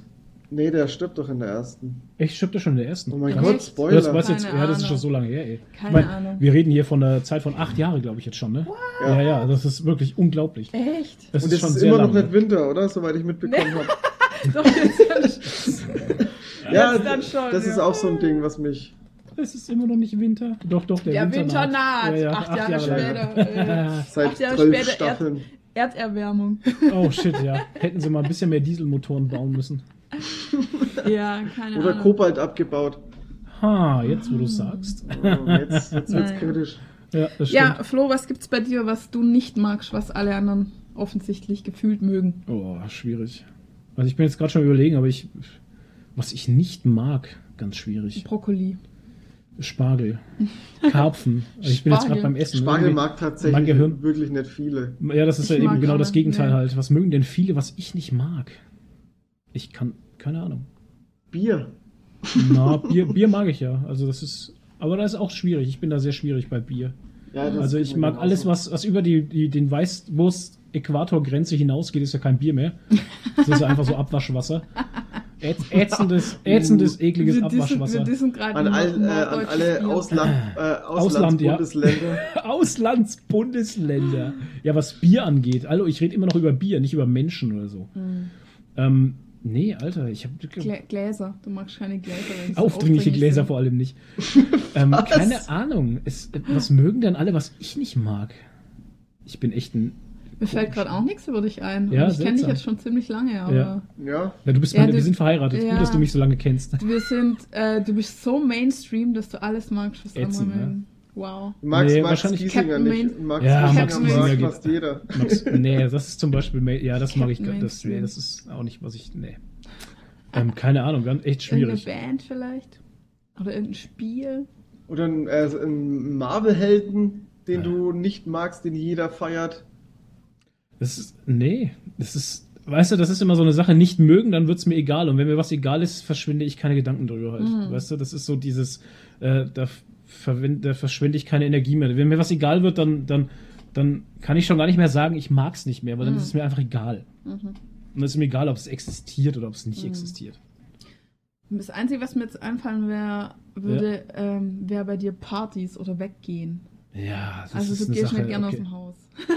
nee, der stirbt doch in der ersten. Echt, stirbt er schon in der ersten? Oh mein? Gott, Das Spoiler. weiß jetzt, Keine ja, das ist schon Ahnung. so lange her, ey. Keine ich mein, Ahnung. Wir reden hier von einer Zeit von acht Jahren, glaube ich jetzt schon, ne? Ja, ja, das ist wirklich unglaublich. Echt? Das Und ist es schon ist sehr immer noch lange. nicht Winter, oder? Soweit ich mitbekommen habe. *laughs* Doch, jetzt *laughs* ja dann schon, das ist ja. auch so ein Ding, was mich. Es ist immer noch nicht Winter. Doch, doch, der, Der Winter naht. Ja, ja, acht, Jahre, später. Äh, *laughs* Seit acht Jahre zwölf später Staffeln. Erd Erderwärmung. oh shit, ja. Hätten sie mal ein bisschen mehr Dieselmotoren bauen müssen. *laughs* Ja, keine Oder Ahnung. Kobalt abgebaut. Ha, jetzt wo du sagst. Oh, jetzt jetzt wird's Naja. kritisch. Ja. Ja, Flo, was gibt's bei dir, was du nicht magst, was alle anderen offensichtlich gefühlt mögen? Oh, schwierig. Also ich bin jetzt gerade schon überlegen, aber ich. Was ich nicht mag, ganz schwierig. Brokkoli. Spargel. *laughs* Karpfen. Also ich bin jetzt gerade beim Essen. ne? Spargel Irgendwie- mag Mein tatsächlich Gehirn- wirklich nicht viele. Ja, das ist Ich ja eben genau das Gegenteil nee. halt. Was mögen denn viele, was ich nicht mag? Ich kann, keine Ahnung. Bier. Na, Bier, Bier mag ich ja. Also das ist, aber das ist auch schwierig. Ich bin da sehr schwierig bei Bier. Ja, das Also ich mag alles, was, was über die, die, den Weißwurst-Äquatorgrenze hinausgeht, ist ja kein Bier mehr. Das ist ja einfach so Abwaschwasser. *laughs* Ätz, ätzendes, *laughs* ätzendes, ekliges Wir dissen- Abwaschwasser. Wir An, all, äh, an alle. Ausland, äh, Ausland, ja. Auslandsbundesländer. *laughs* Auslandsbundesländer. Ja, was Bier angeht. Hallo, ich rede immer noch über Bier, nicht über Menschen oder so. Mhm. Ähm, nee, Alter, ich habe Glä Gläser. Du magst keine Gläser. aufdringliche aufdringlich Gläser sind. vor allem nicht. *laughs* ähm, keine Ahnung. Es, was mögen denn alle, was ich nicht mag? Ich bin echt ein. Mir fällt gerade auch nichts über dich ein. Ja, Und ich kenne dich jetzt schon ziemlich lange, aber Ja. Ja, Ja, du bist Ja, meine, du- wir sind verheiratet. ja. Gut, dass du mich so lange kennst. *laughs* wir sind, äh, du bist so Mainstream, dass du alles magst, was andere Ätzend, ne? mögen. Wow. Max, Nee, Max wahrscheinlich Giesinger Captain nicht. Main- Max Ja, Max mag Giesinger fast jeder. Max, *laughs* nee, das ist zum Beispiel, ja, das mag ich, Captain das, nee, das ist auch nicht, was ich, nee. Ähm, keine Ahnung, ganz echt schwierig. Irgendeine Band vielleicht? Oder irgendein Spiel? Oder ein, äh, ein Marvel-Helden, den Ja. du nicht magst, den jeder feiert. Das ist, nee, das ist, weißt du, das ist immer so eine Sache, nicht mögen, dann wird's mir egal. Und wenn mir was egal ist, verschwinde ich keine Gedanken drüber halt. Mhm. Weißt du, das ist so dieses, äh, da, da verschwende ich keine Energie mehr. Wenn mir was egal wird, dann, dann, dann kann ich schon gar nicht mehr sagen, ich mag's nicht mehr, weil dann Mhm. ist es mir einfach egal. Mhm. Und dann ist mir egal, ob es existiert oder ob es nicht Mhm. existiert. Das Einzige, was mir jetzt einfallen wär, würde, ähm, wäre bei dir Partys oder weggehen. Ja, das also ist du eine gehst Sache, nicht gerne okay. aus dem Haus. *laughs*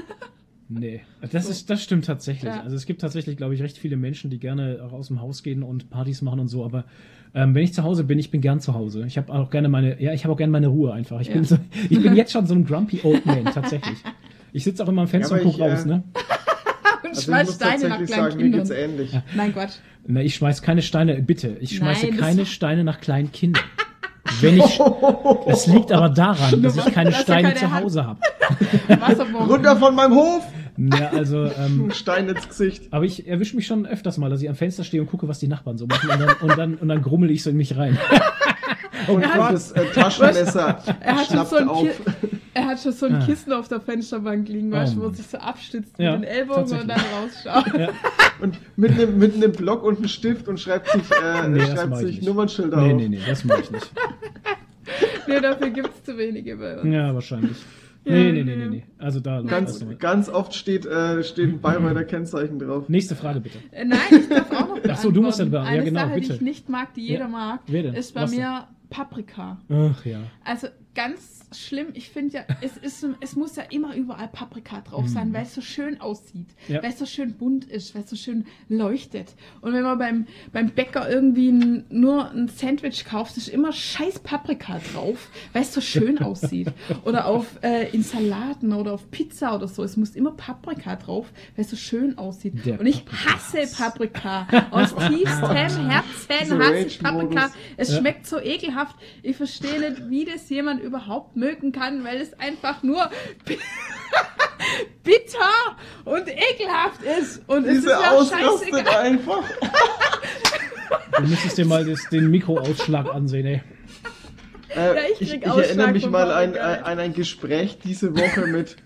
Nee, das, So. ist, das stimmt tatsächlich. Ja. Also es gibt tatsächlich, glaube ich, recht viele Menschen, die gerne auch aus dem Haus gehen und Partys machen und so. Aber ähm, wenn ich zu Hause bin, ich bin gern zu Hause. Ich habe auch gerne meine, ja, ich habe auch gerne meine Ruhe einfach. Ich, bin, Ja. so, ich bin *laughs* jetzt schon so ein grumpy old man, tatsächlich. Ich sitze auch immer am Fenster Ja, und aber guck ich, raus, äh, ne? *laughs* Und Also ich schmeiß muss Steine nach tatsächlich kleinen sagen, mir geht's Kindern. ähnlich. *laughs* Nein, Quatsch. Na, ich schmeiß keine Steine, bitte. Ich schmeiße Nein, keine Steine nach kleinen Kindern. Wenn ich, es liegt aber daran, dass ich keine ja Steine keine zu. Hause habe. Runter von meinem Hof! Ja, also, ähm, Ein *laughs* Stein ins Gesicht. Aber ich erwische mich schon öfters mal, dass ich am Fenster stehe und gucke, was die Nachbarn so machen. Und dann, und dann, und dann grummel ich so in mich rein. *laughs* Und Er hat- das äh, *laughs* Taschenmesser Er hat, so ein auf. Ki er hat schon so ein Ah. Kissen auf der Fensterbank liegen, weißt du, Oh wo er sich so abstützt Ja, mit den Ellbogen und dann rausschaut. Ja. Und mit einem, mit einem Block und einem Stift und schreibt sich, äh, Nee, schreibt sich. Nummernschilder Nee, auf. nee, nee, das mache ich nicht. nee, dafür gibt es zu wenige bei uns. Ja, wahrscheinlich. Nee, nee, nee, nee. nee. Also da. Ganz, ganz oft steht, äh, steht ein *laughs* Bayreuther-Kennzeichen drauf. nächste Frage bitte. Äh, Nein, ich darf auch noch Ach so, du musst dann beantworten. beantworten. Ja, Eine genau, Sache, bitte. die ich nicht mag, die jeder Ja. mag, Wer denn? ist bei Was denn? mir Paprika. Ach ja. Also ganz schlimm, ich finde ja, es, ist, es muss ja immer überall Paprika drauf Mhm. sein, weil es so schön aussieht, Ja. weil es so schön bunt ist, weil es so schön leuchtet. Und wenn man beim, beim Bäcker irgendwie n, nur ein Sandwich kauft, ist immer scheiß Paprika drauf, weil es so schön *laughs* aussieht. Oder auf äh, in Salaten oder auf Pizza oder so, es muss immer Paprika drauf, weil es so schön aussieht. Der Und ich hasse Paprika. *laughs* Aus tiefstem Herzen hasse ich. Paprika. Es schmeckt so ekelhaft. Ich verstehe nicht, wie das jemand überhaupt mögen kann, weil es einfach nur bi- *laughs* bitter und ekelhaft ist. Und es ist Diese ja auch ausrastet scheißegal. einfach. *laughs* Du müsstest dir mal das, den Mikroausschlag ansehen, ey. Äh, Ja, ich ich, krieg ich Ausschlag erinnere mich mal an, an ein Gespräch diese Woche mit,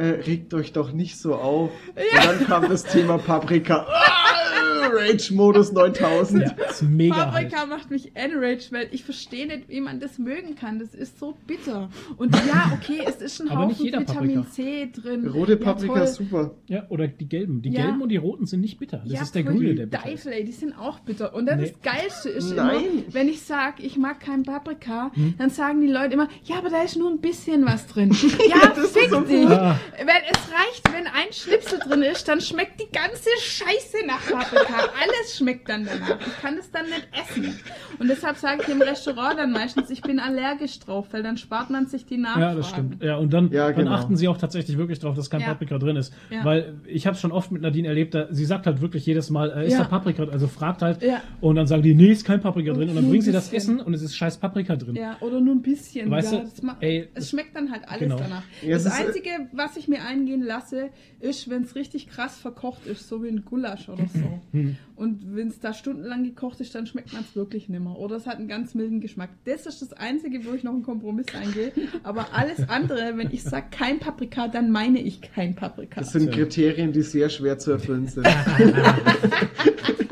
äh, regt euch doch nicht so auf. Und dann kam das Thema Paprika. Ah, Rage-Modus 9000. Ja, ist mega halt. Paprika macht mich enraged, weil ich verstehe nicht, wie man das mögen kann. Das ist so bitter. Und ja, okay, es ist ein *laughs* Haufen jeder Vitamin Paprika. C drin. Rote Ja, Paprika ist super. Ja, oder die gelben. Die Ja. gelben und die roten sind nicht bitter. Das ja, ist der grüne, die der bitter. Teufel, ey, die sind auch bitter. Und dann Nee. das Geilste ist Nein. immer, wenn ich sage, ich mag kein Paprika, Hm? dann sagen die Leute immer, ja, aber da ist nur ein bisschen was drin. *laughs* ja, das ist fick so dich. Wenn es reicht, wenn ein Schnipsel drin ist, dann schmeckt die ganze Scheiße nach Paprika. Alles schmeckt dann danach. Ich kann es dann nicht essen. Und deshalb sage ich im Restaurant dann meistens, ich bin allergisch drauf, weil dann spart man sich die Nachfragen. Ja, das stimmt. Ja, und dann, Ja, dann genau. achten sie auch tatsächlich wirklich drauf, dass kein Ja. Paprika drin ist. Ja. Weil ich habe schon oft mit Nadine erlebt, da, sie sagt halt wirklich jedes Mal, äh, ist Ja. da Paprika drin? Also fragt halt. Ja. Und dann sagen die, nee, ist kein Paprika drin. Und dann bringt sie das. Essen und es ist scheiß Paprika drin. Ja, oder nur ein bisschen. Weißt ja, du, ey, es es- schmeckt dann halt alles genau. danach. Ja, es das äh, Einzige, was ich mir eingehen lasse, ist, wenn es richtig krass verkocht ist, so wie ein Gulasch oder so. *laughs* Hm. Und wenn es da stundenlang gekocht ist, dann schmeckt man es wirklich nimmer. Oder es hat einen ganz milden Geschmack. Das ist das Einzige, wo ich noch einen Kompromiss eingehe. Aber alles andere, wenn ich sage kein Paprika, dann meine ich kein Paprika. Das sind. Kriterien, die sehr schwer zu erfüllen sind. *laughs*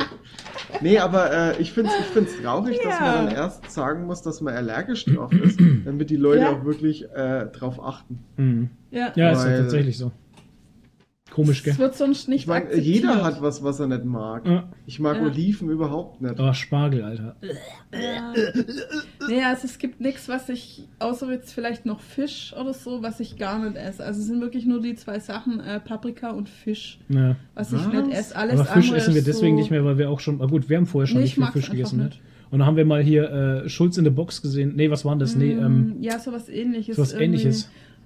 nee, aber äh, ich finde es ich find's traurig, dass Ja. man dann erst sagen muss, dass man allergisch drauf ist, *clears throat* damit die Leute Ja. auch wirklich äh, drauf achten. Mhm. Ja. Ja, ist ja Weil- tatsächlich so. Komisch, gell? Es wird sonst nicht Ich akzeptiert. jeder hat was, was er nicht mag. Ja. Ich mag Ja. Oliven überhaupt nicht. Oh, Spargel, Alter. Ja. Nee, also es gibt nichts, was ich, außer jetzt vielleicht noch Fisch oder so, was ich gar nicht esse. Also es sind wirklich nur die zwei Sachen, äh, Paprika und Fisch, Ja. was ich Was? nicht esse. Alles Aber Fisch andere essen wir deswegen so, nicht mehr, weil wir auch schon. Ah gut, wir haben vorher schon Nee, nicht ich viel Fisch gegessen. Ne? nicht. Und dann haben wir mal hier äh, Schulz in the Box gesehen. Nee, was war denn das? Nee, ähm, Mm, ja, sowas ähnliches. sowas irgendwie.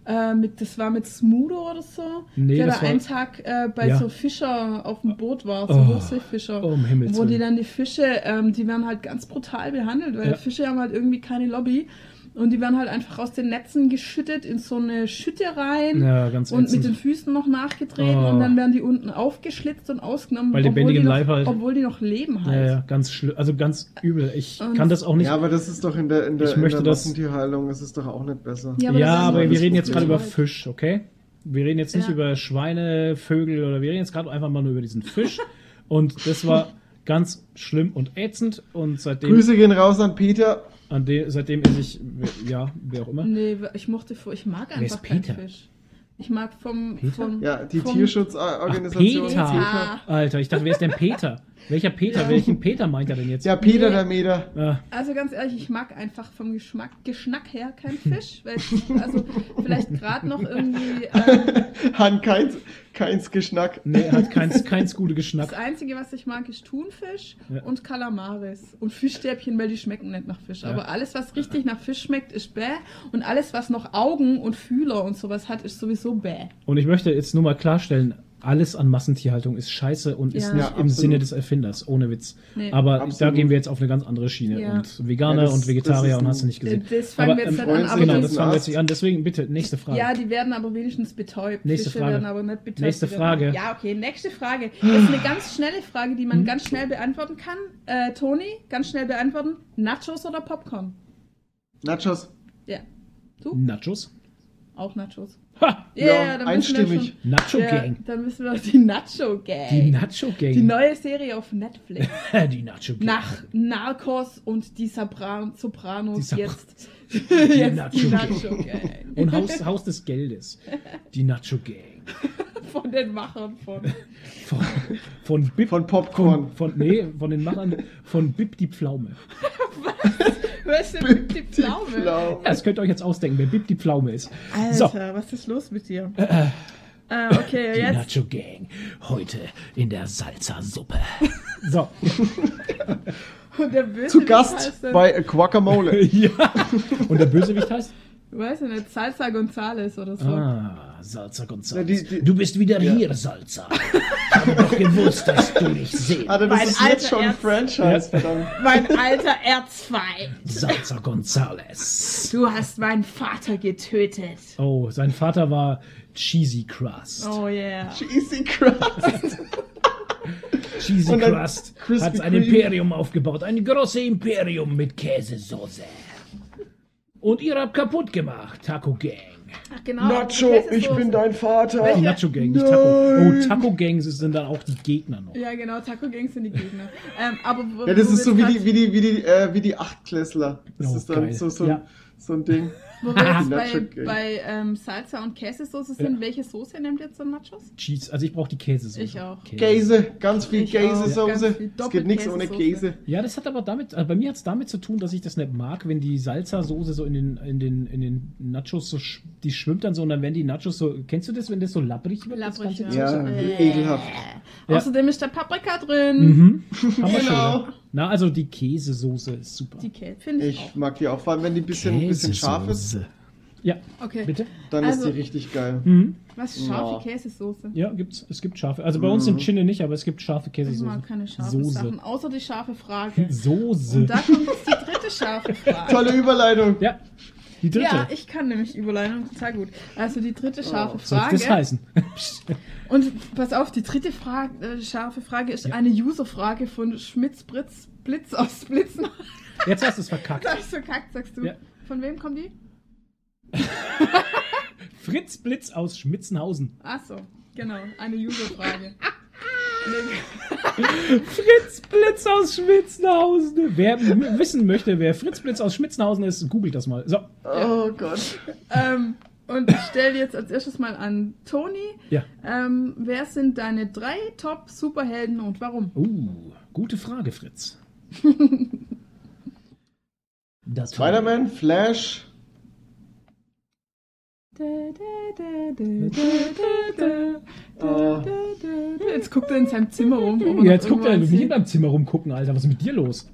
Äh, mit, das war mit Smudo oder so. Nee, der da war- einen Tag äh, bei Ja. so Fischer auf dem Boot war, so Oh, Hochseefischer. Oh, um Himmels wo die dann die Fische, ähm, die werden halt ganz brutal behandelt, weil Ja. Fische haben halt irgendwie keine Lobby. Und die werden halt einfach aus den Netzen geschüttet in so eine Schütte rein Ja, ganz und ätzend. mit den Füßen noch nachgetreten Oh. und dann werden die unten aufgeschlitzt und ausgenommen, Bei lebendigem obwohl, die noch, Leib halt. obwohl die noch leben Ja, halt. ja, ganz schlimm. Also ganz übel. Ich Und- kann das auch nicht. Ja, aber das ist doch in der, in der, Ich in möchte der das- Massentierhaltung ist es doch auch nicht besser. Ja, Ja, aber das ist aber, wir reden jetzt gerade über. Fisch, okay? Wir reden jetzt nicht Ja. über Schweine, Vögel oder wir reden jetzt gerade einfach mal nur über diesen Fisch. und das war *laughs* ganz schlimm und ätzend. Und seitdem, Grüße gehen raus an Peter. An de, seitdem esse ich, ja, wer auch immer. Nee, ich mochte vor, ich mag Wer ist einfach keinen Peter? Fisch. Ich mag vom, Peter? vom Ja, die vom, Tierschutzorganisation. Ach, Peter. Alter, ich dachte, wer ist denn Peter? Welcher Peter? Ja. Welchen Peter meint er denn jetzt? Ja, Peter Nee. der Meter. Ah, Also ganz ehrlich, ich mag einfach vom Geschmack, Geschmack her keinen Fisch. Weil ich, also vielleicht gerade noch irgendwie. Ähm, Han keins, keins Geschnack. nee, hat keins, keins gute Geschmack. das Einzige, was ich mag, ist Thunfisch Ja. und Kalamaris. Und Fischstäbchen, weil die schmecken nicht nach Fisch. Ja. Aber alles, was richtig nach Fisch schmeckt, ist bäh. Und alles, was noch Augen und Fühler und sowas hat, ist sowieso bäh. Und ich möchte jetzt nur mal klarstellen, alles an Massentierhaltung ist scheiße und ist Ja. nicht Ja, im. Sinne des Erfinders, ohne Witz. Nee. Aber da Absolut. gehen wir jetzt auf eine ganz andere Schiene. Ja. Und Veganer Ja, das- und Vegetarier das ist und hast du nicht gesehen. Das fangen Aber, wir jetzt ähm, an. genau, das ist fangen wir jetzt nicht an. Deswegen bitte, nächste Frage. Ja, die werden aber wenigstens betäubt. Nächste Fische Frage. werden aber nicht betäubt. Nächste werden- Frage. Ja, okay, nächste Frage. Das ist eine ganz schnelle Frage, die man Hm? ganz schnell beantworten kann. Äh, Toni, ganz schnell beantworten. Nachos oder Popcorn? Nachos. Ja. Du? Nachos? Auch Nachos. Ha! Ja, dann wissen wir einstimmig. Nacho schon- Ja, Gang. dann wissen wir die Nacho Gang. Die Nacho Gang. Die neue Serie auf Netflix. *laughs* Die Nacho Gang. Nach Narcos und die Sopran Sopranos Die Sopra- jetzt. Die *laughs* jetzt Nacho die Gang. Nacho Gang. Und Haus, Haus des Geldes. Die Nacho Gang. *laughs* Von den Machern von. Von, von Bip. Von Popcorn. Von, von, nee, von den Machern von Bip die Pflaume. Hörst du die Pflaume? Pflaume. Ja, das könnt ihr euch jetzt ausdenken, wer Bip die Pflaume ist. Alter, So. was ist los mit dir? Äh, okay, Die jetzt. Nacho Gang. Heute in der Salsa-Suppe. So. Und der Bösewicht Zu Gast heißt dann, bei Guacamole. *laughs* ja. Und der Bösewicht heißt? Weiß ich nicht, Salsa Gonzales oder so. Ah, Salsa Gonzales. Ja, die- die- du bist wieder Ja. hier, Salsa. Ich habe doch gewusst, dass du dich sehen. Alter, das Mein ist jetzt alter schon Ernst. Franchise, verdammt. Mein alter Erzfeind. Salsa Gonzales. Du hast meinen Vater getötet. Oh, sein Vater war Cheesy Crust. Oh yeah. Cheesy Crust. Cheesy Crust hat ein. Imperium aufgebaut. Ein großes Imperium mit Käsesoße. Und ihr habt kaputt gemacht, Taco Gang. Ach, genau. Nacho, Käsesoße. ich bin dein Vater. Welche? Nacho Gang, nicht Nein. Taco. Oh, Taco Gang sind dann auch die Gegner noch. Ja, genau, Taco Gangs sind die Gegner. *laughs* ähm, aber Ja, das ist so wie die, wie die, wie die, äh, wie die Achtklässler. Das Oh, ist dann geil. so, so, Ja. so ein Ding. *laughs* Wo wir jetzt bei, bei ähm, Salsa und Käsesoße sind, Ja. welche Soße nehmt ihr zum Nachos? Cheese, also ich brauche die Käsesoße. Ich auch. Käse, ganz viel. Käsesoße. Es geht nichts ohne. Käse. Ja, das hat aber damit, also bei mir hat es damit zu tun, dass ich das nicht mag, wenn die Salsa-Soße so in den, in den, in den Nachos so, sch- die schwimmt dann so und dann werden die Nachos so, kennst du das, wenn das so labbrig wird? das Labbrig, ja. Ja, Äh. ekelhaft. Ja. Außerdem ist da Paprika drin. Mhm. Haben wir schon. Genau. Ja. Na, also die Käsesoße ist super. Die Käse finde ich, Ich mag die auch, vor allem wenn die ein bisschen, bisschen scharf ist. Ja, auch. Okay. bitte. dann Also- ist die richtig geil. Mhm. Was ist scharfe Ja. Käsesoße? Ja, gibt's, es gibt scharfe. Also bei uns Mhm. im Chinne nicht, aber es gibt scharfe Ich Käsesoße. mag keine scharfen Soße. Sachen, außer die scharfe *laughs* Frage. Soße. Und da kommt jetzt die dritte scharfe *laughs* Frage. Tolle Überleitung. Ja, die dritte. Ja, ich kann nämlich Überleitung total gut. Also die dritte scharfe Soll Frage. das heißen? *laughs* Und pass auf, die dritte Frage, äh, scharfe Frage ist Ja. eine User-Frage von Schmitz Blitz, Blitz aus Blitzen. *laughs* Jetzt hast du es verkackt. Sag ich verkackt, sagst du. Ja. Von wem kommt die? *laughs* Fritz Blitz aus Schmitzenhausen. Ach so, genau, eine User-Frage. Fritz Blitz aus Schmitzenhausen. Wer wissen möchte, wer Fritz Blitz aus Schmitzenhausen ist, googelt das mal. So, Oh Gott. ähm, und ich stelle jetzt als erstes mal an Toni. ja. Ähm, wer sind deine drei Top-Superhelden und warum? Uh, gute Frage, Fritz. *laughs* Spider-Man, Flash, Jetzt guckt er in seinem Zimmer rum. Ja, jetzt guckt er nicht in deinem Zimmer rumgucken, Alter. Was ist mit dir los?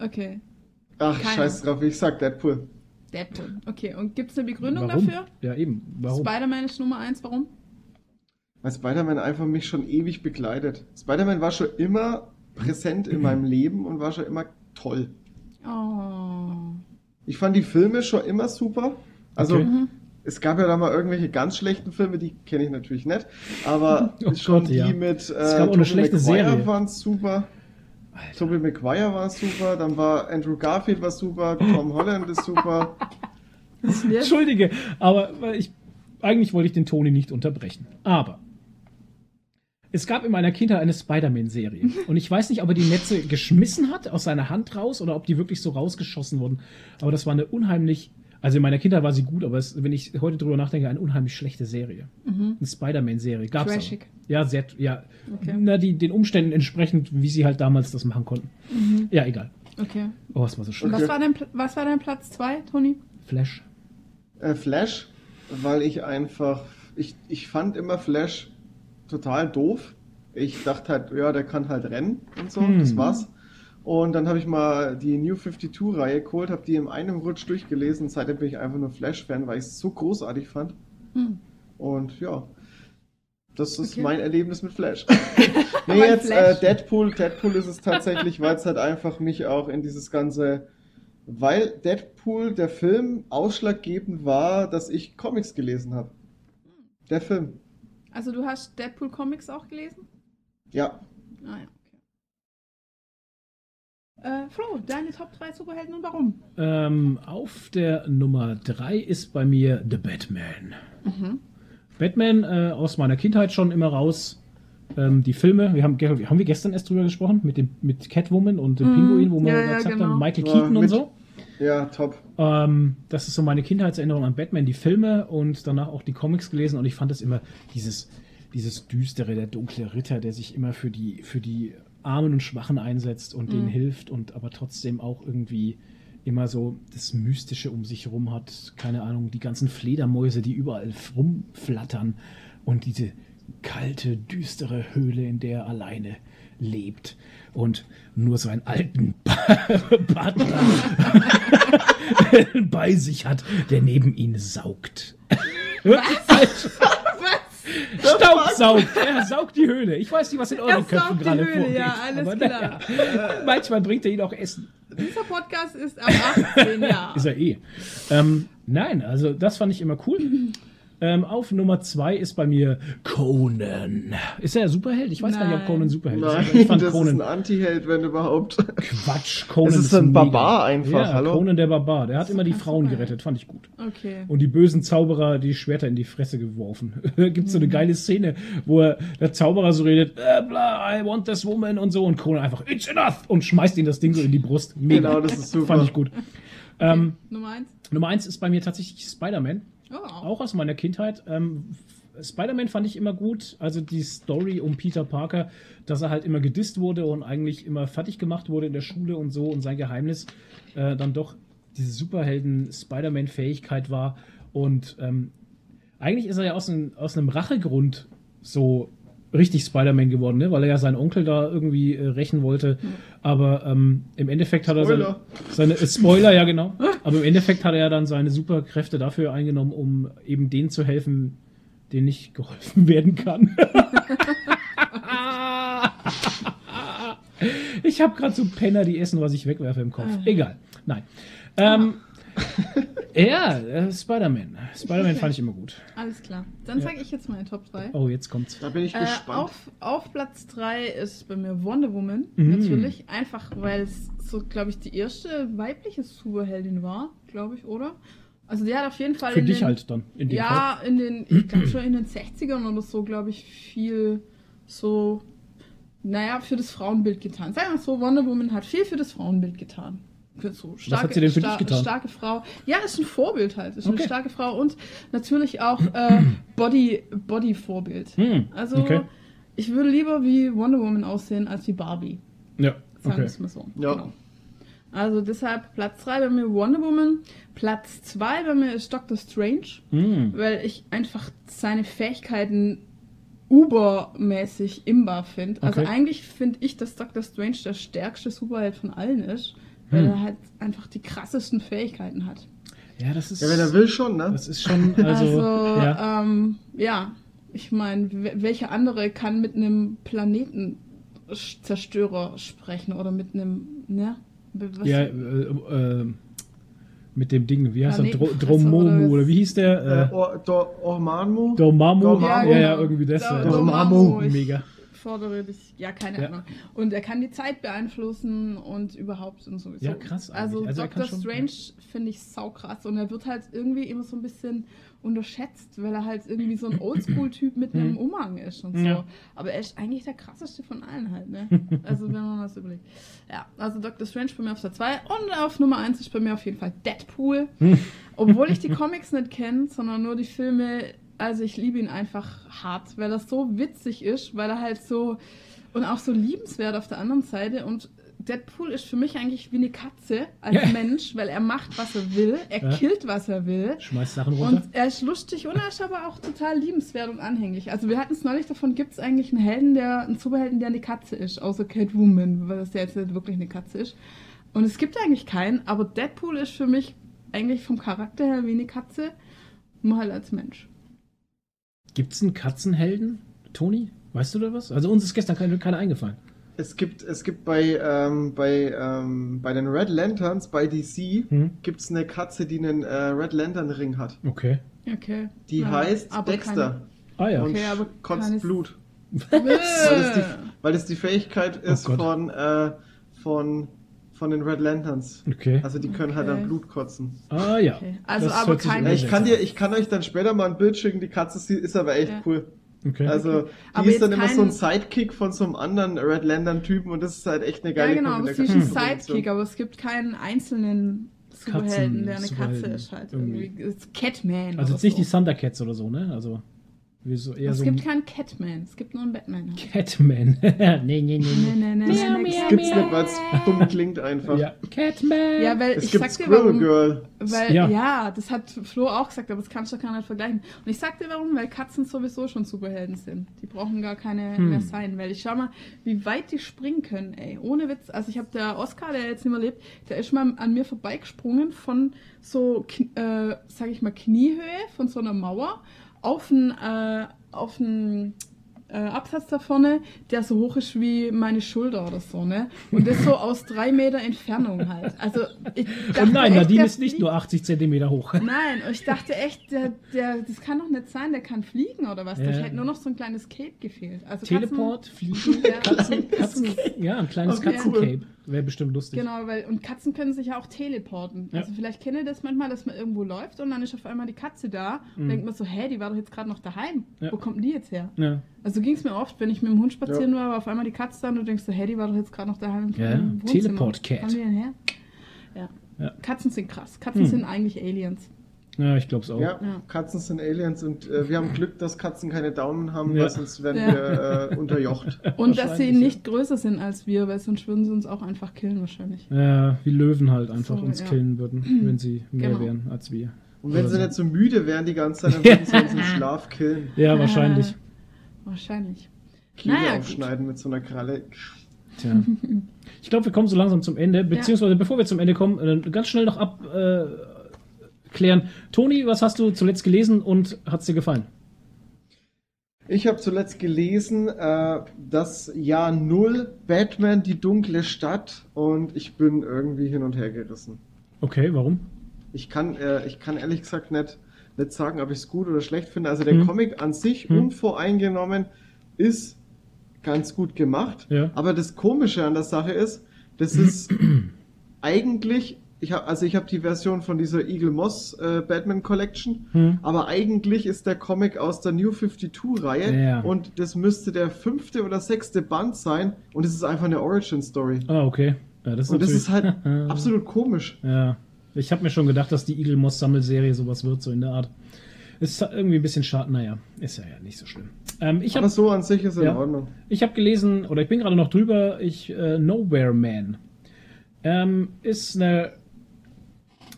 Okay, ach Keiner. scheiß drauf, ich sag Deadpool. Deadpool. Okay, und gibt es eine Begründung Warum? dafür? Ja, eben. Warum? Spider-Man ist Nummer eins, warum? Weil Spider-Man einfach mich schon ewig begleitet. Spider-Man war schon immer präsent in meinem Leben und war schon immer toll. Oh. Ich fand die Filme schon immer super. Also Okay. Mhm. es gab ja da mal irgendwelche ganz schlechten Filme, die kenne ich natürlich nicht. Aber *laughs* Oh schon Gott, die ja. mit äh, Es gab auch eine schlechte Serie. waren super. Alter. Tobey Maguire war super, dann war Andrew Garfield war super, Tom Holland ist super. Ist? Entschuldige, aber ich, eigentlich wollte ich den Toni nicht unterbrechen. Aber es gab in meiner Kindheit eine Spider-Man-Serie. *laughs* Und ich weiß nicht, ob er die Netze geschmissen hat aus seiner Hand raus oder ob die wirklich so rausgeschossen wurden. Aber das war eine unheimlich, also in meiner Kindheit war sie gut, aber es, wenn ich heute drüber nachdenke, eine unheimlich schlechte Serie. Mhm. Eine Spider-Man-Serie. Gab's aber. Trashig. Ja, sehr, ja. Okay. Na, die, den Umständen entsprechend, wie sie halt damals das machen konnten. Mhm. Ja, egal. Okay. Oh, es war so Und schön. was Okay. war, dein, was war dein Platz zwei, Toni? Flash. Äh, Flash, weil ich einfach, ich, ich fand immer Flash total doof. Ich dachte halt, ja, der kann halt rennen und so, Hm. das war's. Und dann habe ich mal die New 52-Reihe geholt, habe die in einem Rutsch durchgelesen. Seitdem bin ich einfach nur Flash-Fan, weil ich es so großartig fand. Hm. Und ja, das ist Okay. mein Erlebnis mit Flash. *laughs* *laughs* Nee, jetzt Flash. Äh, Deadpool. Deadpool ist es *laughs* tatsächlich, weil es halt einfach mich auch in dieses ganze, weil Deadpool der Film ausschlaggebend war, dass ich Comics gelesen habe. Der Film. Also du hast Deadpool Comics auch gelesen? Ja. Ah ja. Äh, Flo, deine Top 3 Superhelden und warum? Ähm, auf der Nummer 3 ist bei mir The Batman. Mhm. Batman äh, aus meiner Kindheit schon immer raus. Ähm, die Filme, wir haben, haben wir gestern erst drüber gesprochen, mit, dem, mit Catwoman und dem Mhm. Pinguin, wo wir Ja, ja, gesagt genau. haben, Michael Ja, Keaton und mit- so. Ja, top. Ähm, das ist so meine Kindheitserinnerung an Batman, die Filme und danach auch die Comics gelesen und ich fand es immer dieses, dieses düstere, der dunkle Ritter, der sich immer für die, für die Armen und Schwachen einsetzt und denen Mhm. hilft und aber trotzdem auch irgendwie immer so das Mystische um sich herum hat. Keine Ahnung, die ganzen Fledermäuse, die überall rumflattern und diese kalte, düstere Höhle, in der er alleine lebt und nur so einen alten *laughs* Partner *laughs* bei sich hat, der neben ihn saugt. Was? *laughs* Staubsaugt. Er saugt die Höhle. Ich weiß nicht, was in euren Er Köpfen saugt die gerade Höhle, vorgeht. ja, alles aber klar. naja, manchmal bringt er ihn auch Essen. Dieser Podcast ist ab 18 Jahren. Ist er eh. Ähm, nein, also das fand ich immer cool. Ähm, auf Nummer zwei ist bei mir Conan. Ist er ein Superheld? Ich weiß gar nicht, ob Nein. Conan Superheld ist. Nein, aber Ich fand das ist Conan ein Anti-Held, wenn überhaupt. Quatsch. Conan Das ist ein mega. Barbar einfach, Ja, hallo? Conan der Barbar. Der hat immer die Frauen Superheld. gerettet. Fand ich gut. Okay. Und die bösen Zauberer die Schwerter in die Fresse geworfen. *laughs* Gibt so eine geile Szene, wo er, der Zauberer so redet, äh, bla, I want this woman und so und Conan einfach, it's enough und schmeißt ihm das Ding so in die Brust. Mega. Genau, das ist super. Fand ich gut. Ähm, Nummer eins. Nummer eins ist bei mir tatsächlich Spider-Man. Oh. Auch aus meiner Kindheit. Ähm, Spider-Man fand ich immer gut. Also die Story um Peter Parker, dass er halt immer gedisst wurde und eigentlich immer fertig gemacht wurde in der Schule und so und sein Geheimnis äh, dann doch diese Superhelden-Spider-Man-Fähigkeit war. Und ähm, eigentlich ist er ja aus, einem- aus einem Rachegrund so richtig Spider-Man geworden, ne? weil er ja seinen Onkel da irgendwie äh, rächen wollte. Aber ähm, im Endeffekt hat er Spoiler. seine, seine äh, Spoiler, ja genau. Aber im Endeffekt hat er ja dann seine Superkräfte dafür eingenommen, um eben denen zu helfen, denen nicht geholfen *laughs* werden kann. ich habe gerade so Penner, die essen, was ich wegwerfe im Kopf. Egal. Nein. Ähm, *laughs* ja, äh, Spider-Man. Spider-Man fand ich immer gut. *laughs* Alles klar. Dann Ja. sage ich jetzt meine Top 3. Oh, jetzt kommt's. Da bin ich Äh, gespannt. auf, auf Platz 3 ist bei mir Wonder Woman, Mhm. natürlich. Einfach, weil es so, glaube ich, die erste weibliche Superheldin war, glaube ich, oder? Also die hat auf jeden Fall Für in dich den, halt dann in dem Fall. Ja, in den, ich glaube schon in den 60ern oder so, glaube ich, viel so, naja, für das Frauenbild getan. Sagen wir mal so, Wonder Woman hat viel für das Frauenbild getan. So starke, hat sie denn für dich star- getan? Starke Frau. Ja, ist ein Vorbild halt. Ist Okay. eine starke Frau und natürlich auch äh, *clears throat* Body, Body-Vorbild. Hm, Also, okay. ich würde lieber wie Wonder Woman aussehen als wie Barbie. Ja, Sagen wir okay. es mal so. Ja. Genau. Also deshalb Platz 3 bei mir Wonder Woman. Platz 2 bei mir ist Doctor Strange, Hm. weil ich einfach seine Fähigkeiten ubermäßig imbar finde. Also Okay. eigentlich finde ich, dass Doctor Strange der stärkste Superheld von allen ist, weil Hm. er halt einfach die krassesten Fähigkeiten hat. Ja, das ist. ja, wenn er will schon, ne? Das ist schon, also, Also, ja. ähm, ja, ich meine, welcher andere kann mit einem Planetenzerstörer sprechen oder mit einem, ne? Was- ja, äh, äh, mit dem Ding, wie heißt er? Dro Dromomu, oder oder, wie hieß der? Äh, Ormanmu? Dormammu? Dormammu. Ja, ja, irgendwie das. Da- Dormammu. Mega. Fordere dich, ja, keine Ja. Ahnung. Und er kann die Zeit beeinflussen und überhaupt und sowieso. Ja, krass Also, eigentlich. Also Doctor schon- Strange finde ich saukrass und er wird halt irgendwie immer so ein bisschen unterschätzt, weil er halt irgendwie so ein Oldschool-Typ mit einem Umhang ist und so. Hm. Ja. Aber er ist eigentlich der krasseste von allen halt, ne? *laughs* Also wenn man das überlegt. Ja, also Doctor Strange bei mir auf der 2 und auf Nummer 1 ist bei mir auf jeden Fall Deadpool. Obwohl ich die Comics nicht kenne, sondern nur die Filme. Also ich liebe ihn einfach hart, weil er so witzig ist, weil er halt so und auch so liebenswert auf der anderen Seite und Deadpool ist für mich eigentlich wie eine Katze als Ja. Mensch, weil er macht, was er will, er Ja. killt, was er will. Schmeißt Sachen runter. Und er ist lustig und er ist aber auch total liebenswert und anhänglich. Also wir hatten es neulich davon, gibt es eigentlich einen Helden, der, einen Superhelden, der eine Katze ist, außer Catwoman, weil das ja jetzt nicht wirklich eine Katze ist. Und es gibt eigentlich keinen, aber Deadpool ist für mich eigentlich vom Charakter her wie eine Katze, nur halt als Mensch. Gibt's einen Katzenhelden, Toni? Weißt du da was? Also uns ist gestern keine, keine eingefallen. Es gibt, es gibt bei, ähm, bei, ähm, bei den Red Lanterns, bei DC, Hm? gibt es eine Katze, die einen äh, Red Lantern Ring hat. Okay. Okay. Die Ja, heißt aber Dexter Ah ja. und Okay, aber kotzt keines- Blut. *laughs* Keine... Weil das die, weil das die Fähigkeit ist Oh von, äh, von, von den Red Lanterns. Okay. Also die können halt Okay. dann Blut kotzen. Ah ja. Okay. Also Das aber hört sich kein- Ja, ich, kann dir, ich kann euch dann später mal ein Bild schicken, die Katze ist aber echt Ja. cool. Okay. Also, die Aber ist dann immer so ein Sidekick von so einem anderen Red Lantern-Typen und das ist halt echt eine Ja, geile genau, aber sie ist ein. Sidekick, aber es gibt keinen einzelnen Superhelden, der eine Katze ist halt irgendwie. irgendwie. Ist Catman. also jetzt nicht so. die Thundercats oder so, ne? Also so eher Es so gibt ein keinen Catman, es gibt nur einen Batman. halt. Catman. *laughs* nee, nee, nee. Nee, nee. nee, nee, nee, gibt's nicht, weil es dumm klingt einfach. Ja, Catman. Ja, weil Es ich gibt sag dir warum. Girl. Weil, Ja. ja. das hat Flo auch gesagt, aber das kannst du gar nicht vergleichen. Und ich sag dir warum, weil Katzen sowieso schon Superhelden sind. Die brauchen gar keine Hm. mehr sein, weil ich schau mal, wie weit die springen können, ey. Ohne Witz. Also ich habe der Oscar, der jetzt nicht mehr lebt, der ist mal an mir vorbeigesprungen von so, äh, sag ich mal, Kniehöhe von so einer Mauer auf ein, äh, auf ein, äh, Absatz da vorne, der so hoch ist wie meine Schulter oder so, ne? Und das so aus drei Meter Entfernung halt. Also ich dachte Und nein, echt, Nadine ist nicht nur 80 Zentimeter hoch. Nein, und ich dachte echt, der, der, das kann doch nicht sein, der kann fliegen oder was. Ja. Da hätte nur noch so ein kleines Cape gefehlt. Also Katzen- Teleport, Fliegen, *laughs* Ja. Katzen, Katzen, ja, ein kleines Okay, Katzencape. Wäre bestimmt lustig. Genau, weil und Katzen können sich ja auch teleporten. Ja. Also vielleicht kennt ihr das manchmal, dass man irgendwo läuft und dann ist auf einmal die Katze da und denkt man so, hä, die war doch jetzt gerade noch daheim. Mhm. Ja. Wo kommt denn die jetzt her? Ja. Also ging es mir oft, wenn ich mit dem Hund spazieren war, war auf einmal die Katze da und du denkst so, hä, die war doch jetzt gerade noch daheim im, Ja. Teleport-Cat. Ja. Ja. Katzen sind krass. Katzen Hm. sind eigentlich Aliens. Ja, ich glaube es auch. Ja, Ja. Katzen sind Aliens und äh, wir haben Glück, dass Katzen keine Daumen haben, Ja. weil sonst werden Ja. wir äh, unterjocht. *laughs* Und dass sie nicht größer sind als wir, weil sonst würden sie uns auch einfach killen wahrscheinlich. Ja, wie Löwen halt einfach So, uns ja. killen würden, *clears throat* wenn sie mehr Genau. wären als wir. Und wenn Oder sie so. nicht so müde wären die ganze Zeit, dann würden sie uns im *laughs* Schlaf killen. Ja, wahrscheinlich. Äh, wahrscheinlich. Kehle Naja, gut. aufschneiden mit so einer Kralle. Tja. Ich glaube, wir kommen so langsam zum Ende, beziehungsweise bevor wir zum Ende kommen, äh, ganz schnell noch abklären. Klären. Toni, was hast du zuletzt gelesen und hat es dir gefallen? Ich habe zuletzt gelesen, äh, das Jahr Null, Batman, die dunkle Stadt und ich bin irgendwie hin und her gerissen. Okay, warum? Ich kann, äh, ich kann ehrlich gesagt nicht, nicht sagen, ob ich es gut oder schlecht finde. Also der Hm. Comic an sich, Hm. unvoreingenommen, ist ganz gut gemacht. Ja. Aber das Komische an der Sache ist, das *clears throat* ist eigentlich, ich hab, also ich habe die Version von dieser Eagle Moss äh, Batman Collection, Hm. aber eigentlich ist der Comic aus der New 52-Reihe Ja. und das müsste der fünfte oder sechste Band sein und es ist einfach eine Origin-Story. Ah, okay. Ja, das ist Und das ist halt *laughs* absolut komisch. Ja, ich habe mir schon gedacht, dass die Eagle Moss Sammelserie sowas wird, so in der Art. Ist irgendwie ein bisschen schade, naja, ist ja, ja nicht so schlimm. Ähm, ich Aber habe so an sich ist in Ja. Ordnung. ich hab gelesen, oder ich bin gerade noch drüber, ich, äh, Nowhere Man. Ähm, ist eine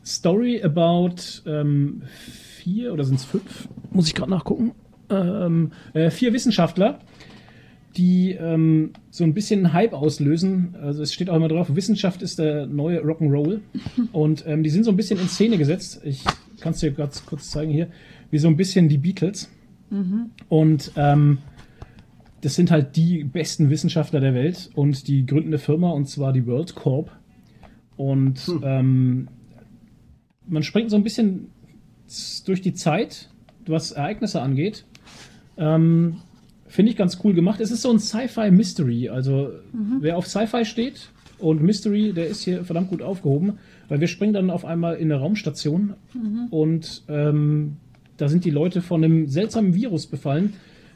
Story about ähm, vier, oder sind es fünf? Muss ich gerade nachgucken. Ähm, äh, vier Wissenschaftler, die ähm, so ein bisschen Hype auslösen. Also es steht auch immer drauf, Wissenschaft ist der neue Rock'n'Roll. *laughs* Und ähm, die sind so ein bisschen in Szene gesetzt. Ich kann es dir ganz kurz zeigen hier, wie so ein bisschen die Beatles. Und ähm, das sind halt die besten Wissenschaftler der Welt und die gründen eine Firma und zwar die World Corp. Und Hm. ähm, man springt so ein bisschen durch die Zeit, was Ereignisse angeht. Ähm, Finde ich ganz cool gemacht. Es ist so ein Sci-Fi-Mystery. Also, wer auf Sci-Fi steht und Mystery, der ist hier verdammt gut aufgehoben, weil wir springen dann auf einmal in eine Raumstation und ähm, da sind die Leute von einem seltsamen Virus befallen,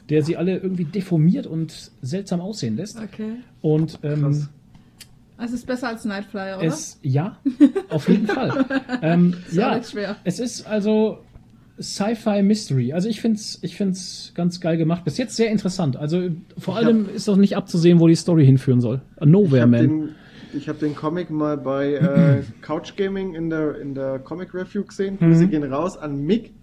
der sie alle irgendwie deformiert und seltsam aussehen lässt. Okay. Und ähm, Krass. Also es ist besser als Nightflyer, oder? es, ja, auf jeden Fall. *laughs* ähm, ja, nicht schwer. es ist also Sci-Fi Mystery. Also ich finde es ich find's ganz geil gemacht. Bis jetzt sehr interessant. Also vor Ich allem ist doch nicht abzusehen, wo die Story hinführen soll. A Nowhere Ich habe Man. den, ich hab den Comic mal bei äh, *clears throat* Couch Gaming in der, in der Comic Review gesehen. Mhm. Grüße gehen raus an Mick.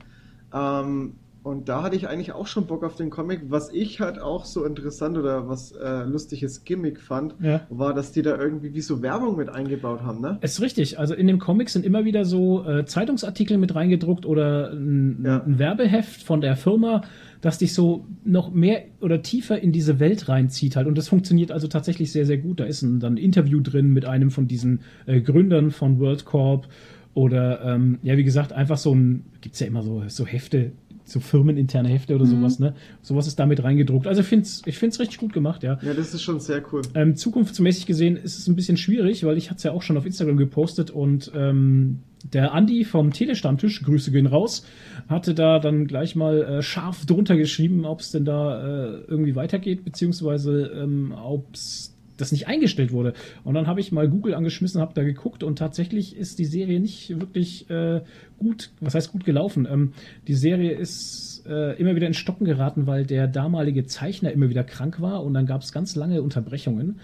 Ähm, und da hatte ich eigentlich auch schon Bock auf den Comic. Was ich halt auch so interessant oder was äh, lustiges Gimmick fand, Ja. war, dass die da irgendwie wie so Werbung mit eingebaut haben, ne? Es ist richtig. Also in dem Comic sind immer wieder so äh, Zeitungsartikel mit reingedruckt oder ein, Ja. ein Werbeheft von der Firma, das dich so noch mehr oder tiefer in diese Welt reinzieht halt. Und das funktioniert also tatsächlich sehr, sehr gut. Da ist ein, dann ein Interview drin mit einem von diesen äh, Gründern von World Corp oder ähm, ja, wie gesagt, einfach so ein, gibt's ja immer so, so Hefte, so firmeninterne Hefte oder sowas, ne? Sowas ist damit reingedruckt. Also ich find's, ich find's richtig gut gemacht, ja. Ja, das ist schon sehr cool. Ähm, zukunftsmäßig gesehen ist es ein bisschen schwierig, weil ich hatte es ja auch schon auf Instagram gepostet und ähm, der Andi vom Telestammtisch, Grüße gehen raus, hatte da dann gleich mal äh, scharf drunter geschrieben, ob es denn da äh, irgendwie weitergeht, beziehungsweise ähm, ob es das nicht eingestellt wurde. Und dann habe ich mal Google angeschmissen, habe da geguckt und tatsächlich ist die Serie nicht wirklich äh, gut, was heißt gut gelaufen. Ähm, die Serie ist äh, immer wieder in Stocken geraten, weil der damalige Zeichner immer wieder krank war und dann gab es ganz lange Unterbrechungen.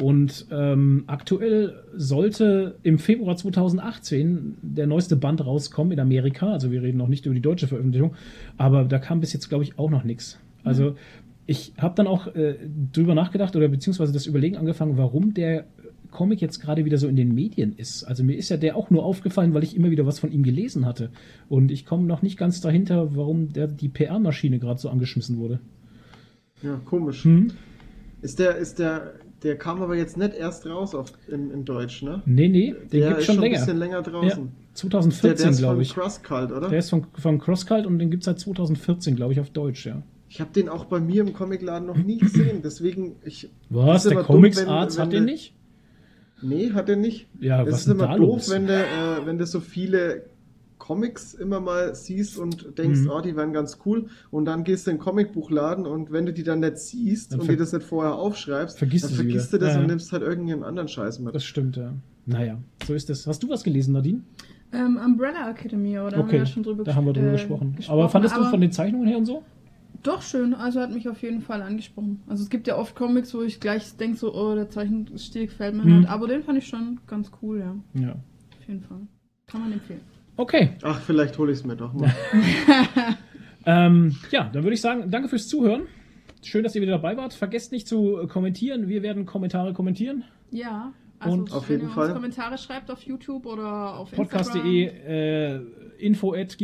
Und ähm, aktuell sollte im Februar 2018 der neueste Band rauskommen in Amerika. Also wir reden noch nicht über die deutsche Veröffentlichung, aber da kam bis jetzt, glaube ich, auch noch nichts. Also ich habe dann auch äh, drüber nachgedacht oder beziehungsweise das Überlegen angefangen, warum der Comic jetzt gerade wieder so in den Medien ist. Also mir ist ja der auch nur aufgefallen, weil ich immer wieder was von ihm gelesen hatte. Und ich komme noch nicht ganz dahinter, warum der, die PR-Maschine gerade so angeschmissen wurde. Ja, komisch. Hm? Ist der, ist der, der kam aber jetzt nicht erst raus auf, in, in Deutsch, ne? Nee, nee, den der gibt's ist schon schon ein länger. bisschen länger Ja, draußen. Der, der 2014, ist glaube von ich. Cross Cult, oder? Der ist von, von CrossCult und den gibt es seit 2014, glaube ich, auf Deutsch, ja. Ich habe den auch bei mir im Comicladen noch nie gesehen, deswegen ich. Was? das Der immer dumm, Comics wenn- Arts wenn hat den der- nicht? Nee, hat er nicht. Ja, Es was ist ist immer da doof, los? wenn du, äh, wenn du so viele Comics immer mal siehst und denkst, Mhm. oh, die wären ganz cool. Und dann gehst du in den Comicbuchladen und wenn du die dann nicht siehst Dann und dir das nicht vorher aufschreibst, Vergisst dann du sie vergisst wieder. du das Ja, und ja. nimmst halt irgendeinen anderen Scheiß mit. Das stimmt, ja. Naja, so ist es. Hast du was gelesen, Nadine? Ähm, Umbrella Academy, oder? Haben wir Okay, ja schon drüber da haben wir drüber äh, gesprochen. Aber fandest du aber von den Zeichnungen her und so? Doch schön, also hat mich auf jeden Fall angesprochen. Also es gibt ja oft Comics, wo ich gleich denke so, oh, der Zeichenstil gefällt mir Mhm. nicht. Aber den fand ich schon ganz cool, ja. Ja. Auf jeden Fall. Kann man empfehlen. Okay, Ach, vielleicht hole ich es mir doch mal. *laughs* ähm, ja, dann würde ich sagen, danke fürs Zuhören. Schön, dass ihr wieder dabei wart. Vergesst nicht zu kommentieren. Wir werden Kommentare kommentieren. Ja, also Und auf wenn jeden ihr Fall. uns Kommentare schreibt auf YouTube oder auf Podcast.de, Instagram, äh, info at.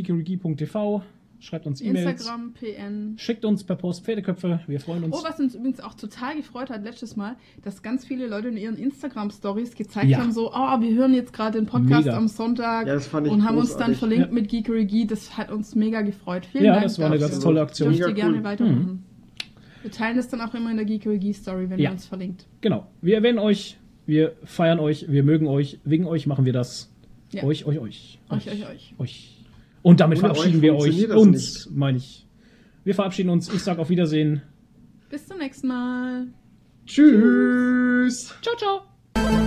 Schreibt uns E-Mails. Instagram, PN. Schickt uns per Post Pferdeköpfe. Wir freuen uns. Oh, was uns übrigens auch total gefreut hat letztes Mal, dass ganz viele Leute in ihren Instagram-Stories gezeigt Ja. haben, so, oh, wir hören jetzt gerade den Podcast Mega. am Sonntag Ja, das fand ich und haben uns dann großartig. verlinkt Ja. mit Geekery Das hat uns mega gefreut. Vielen ja, Dank. das war eine ganz tolle Aktion. Dürft ihr Mega gerne cool. weitermachen. Wir teilen das dann auch immer in der Geekery-Story, wenn Ja. ihr uns verlinkt. Genau. Wir erwähnen euch, wir feiern euch, wir mögen euch. Wegen euch machen wir das. Ja. Euch, euch, euch. Euch, euch, euch. euch. Und damit Ohne verabschieden euch wir euch. Uns, meine ich. Wir verabschieden uns. Ich sage auf Wiedersehen. Bis zum nächsten Mal. Tschüss! Ciao, ciao.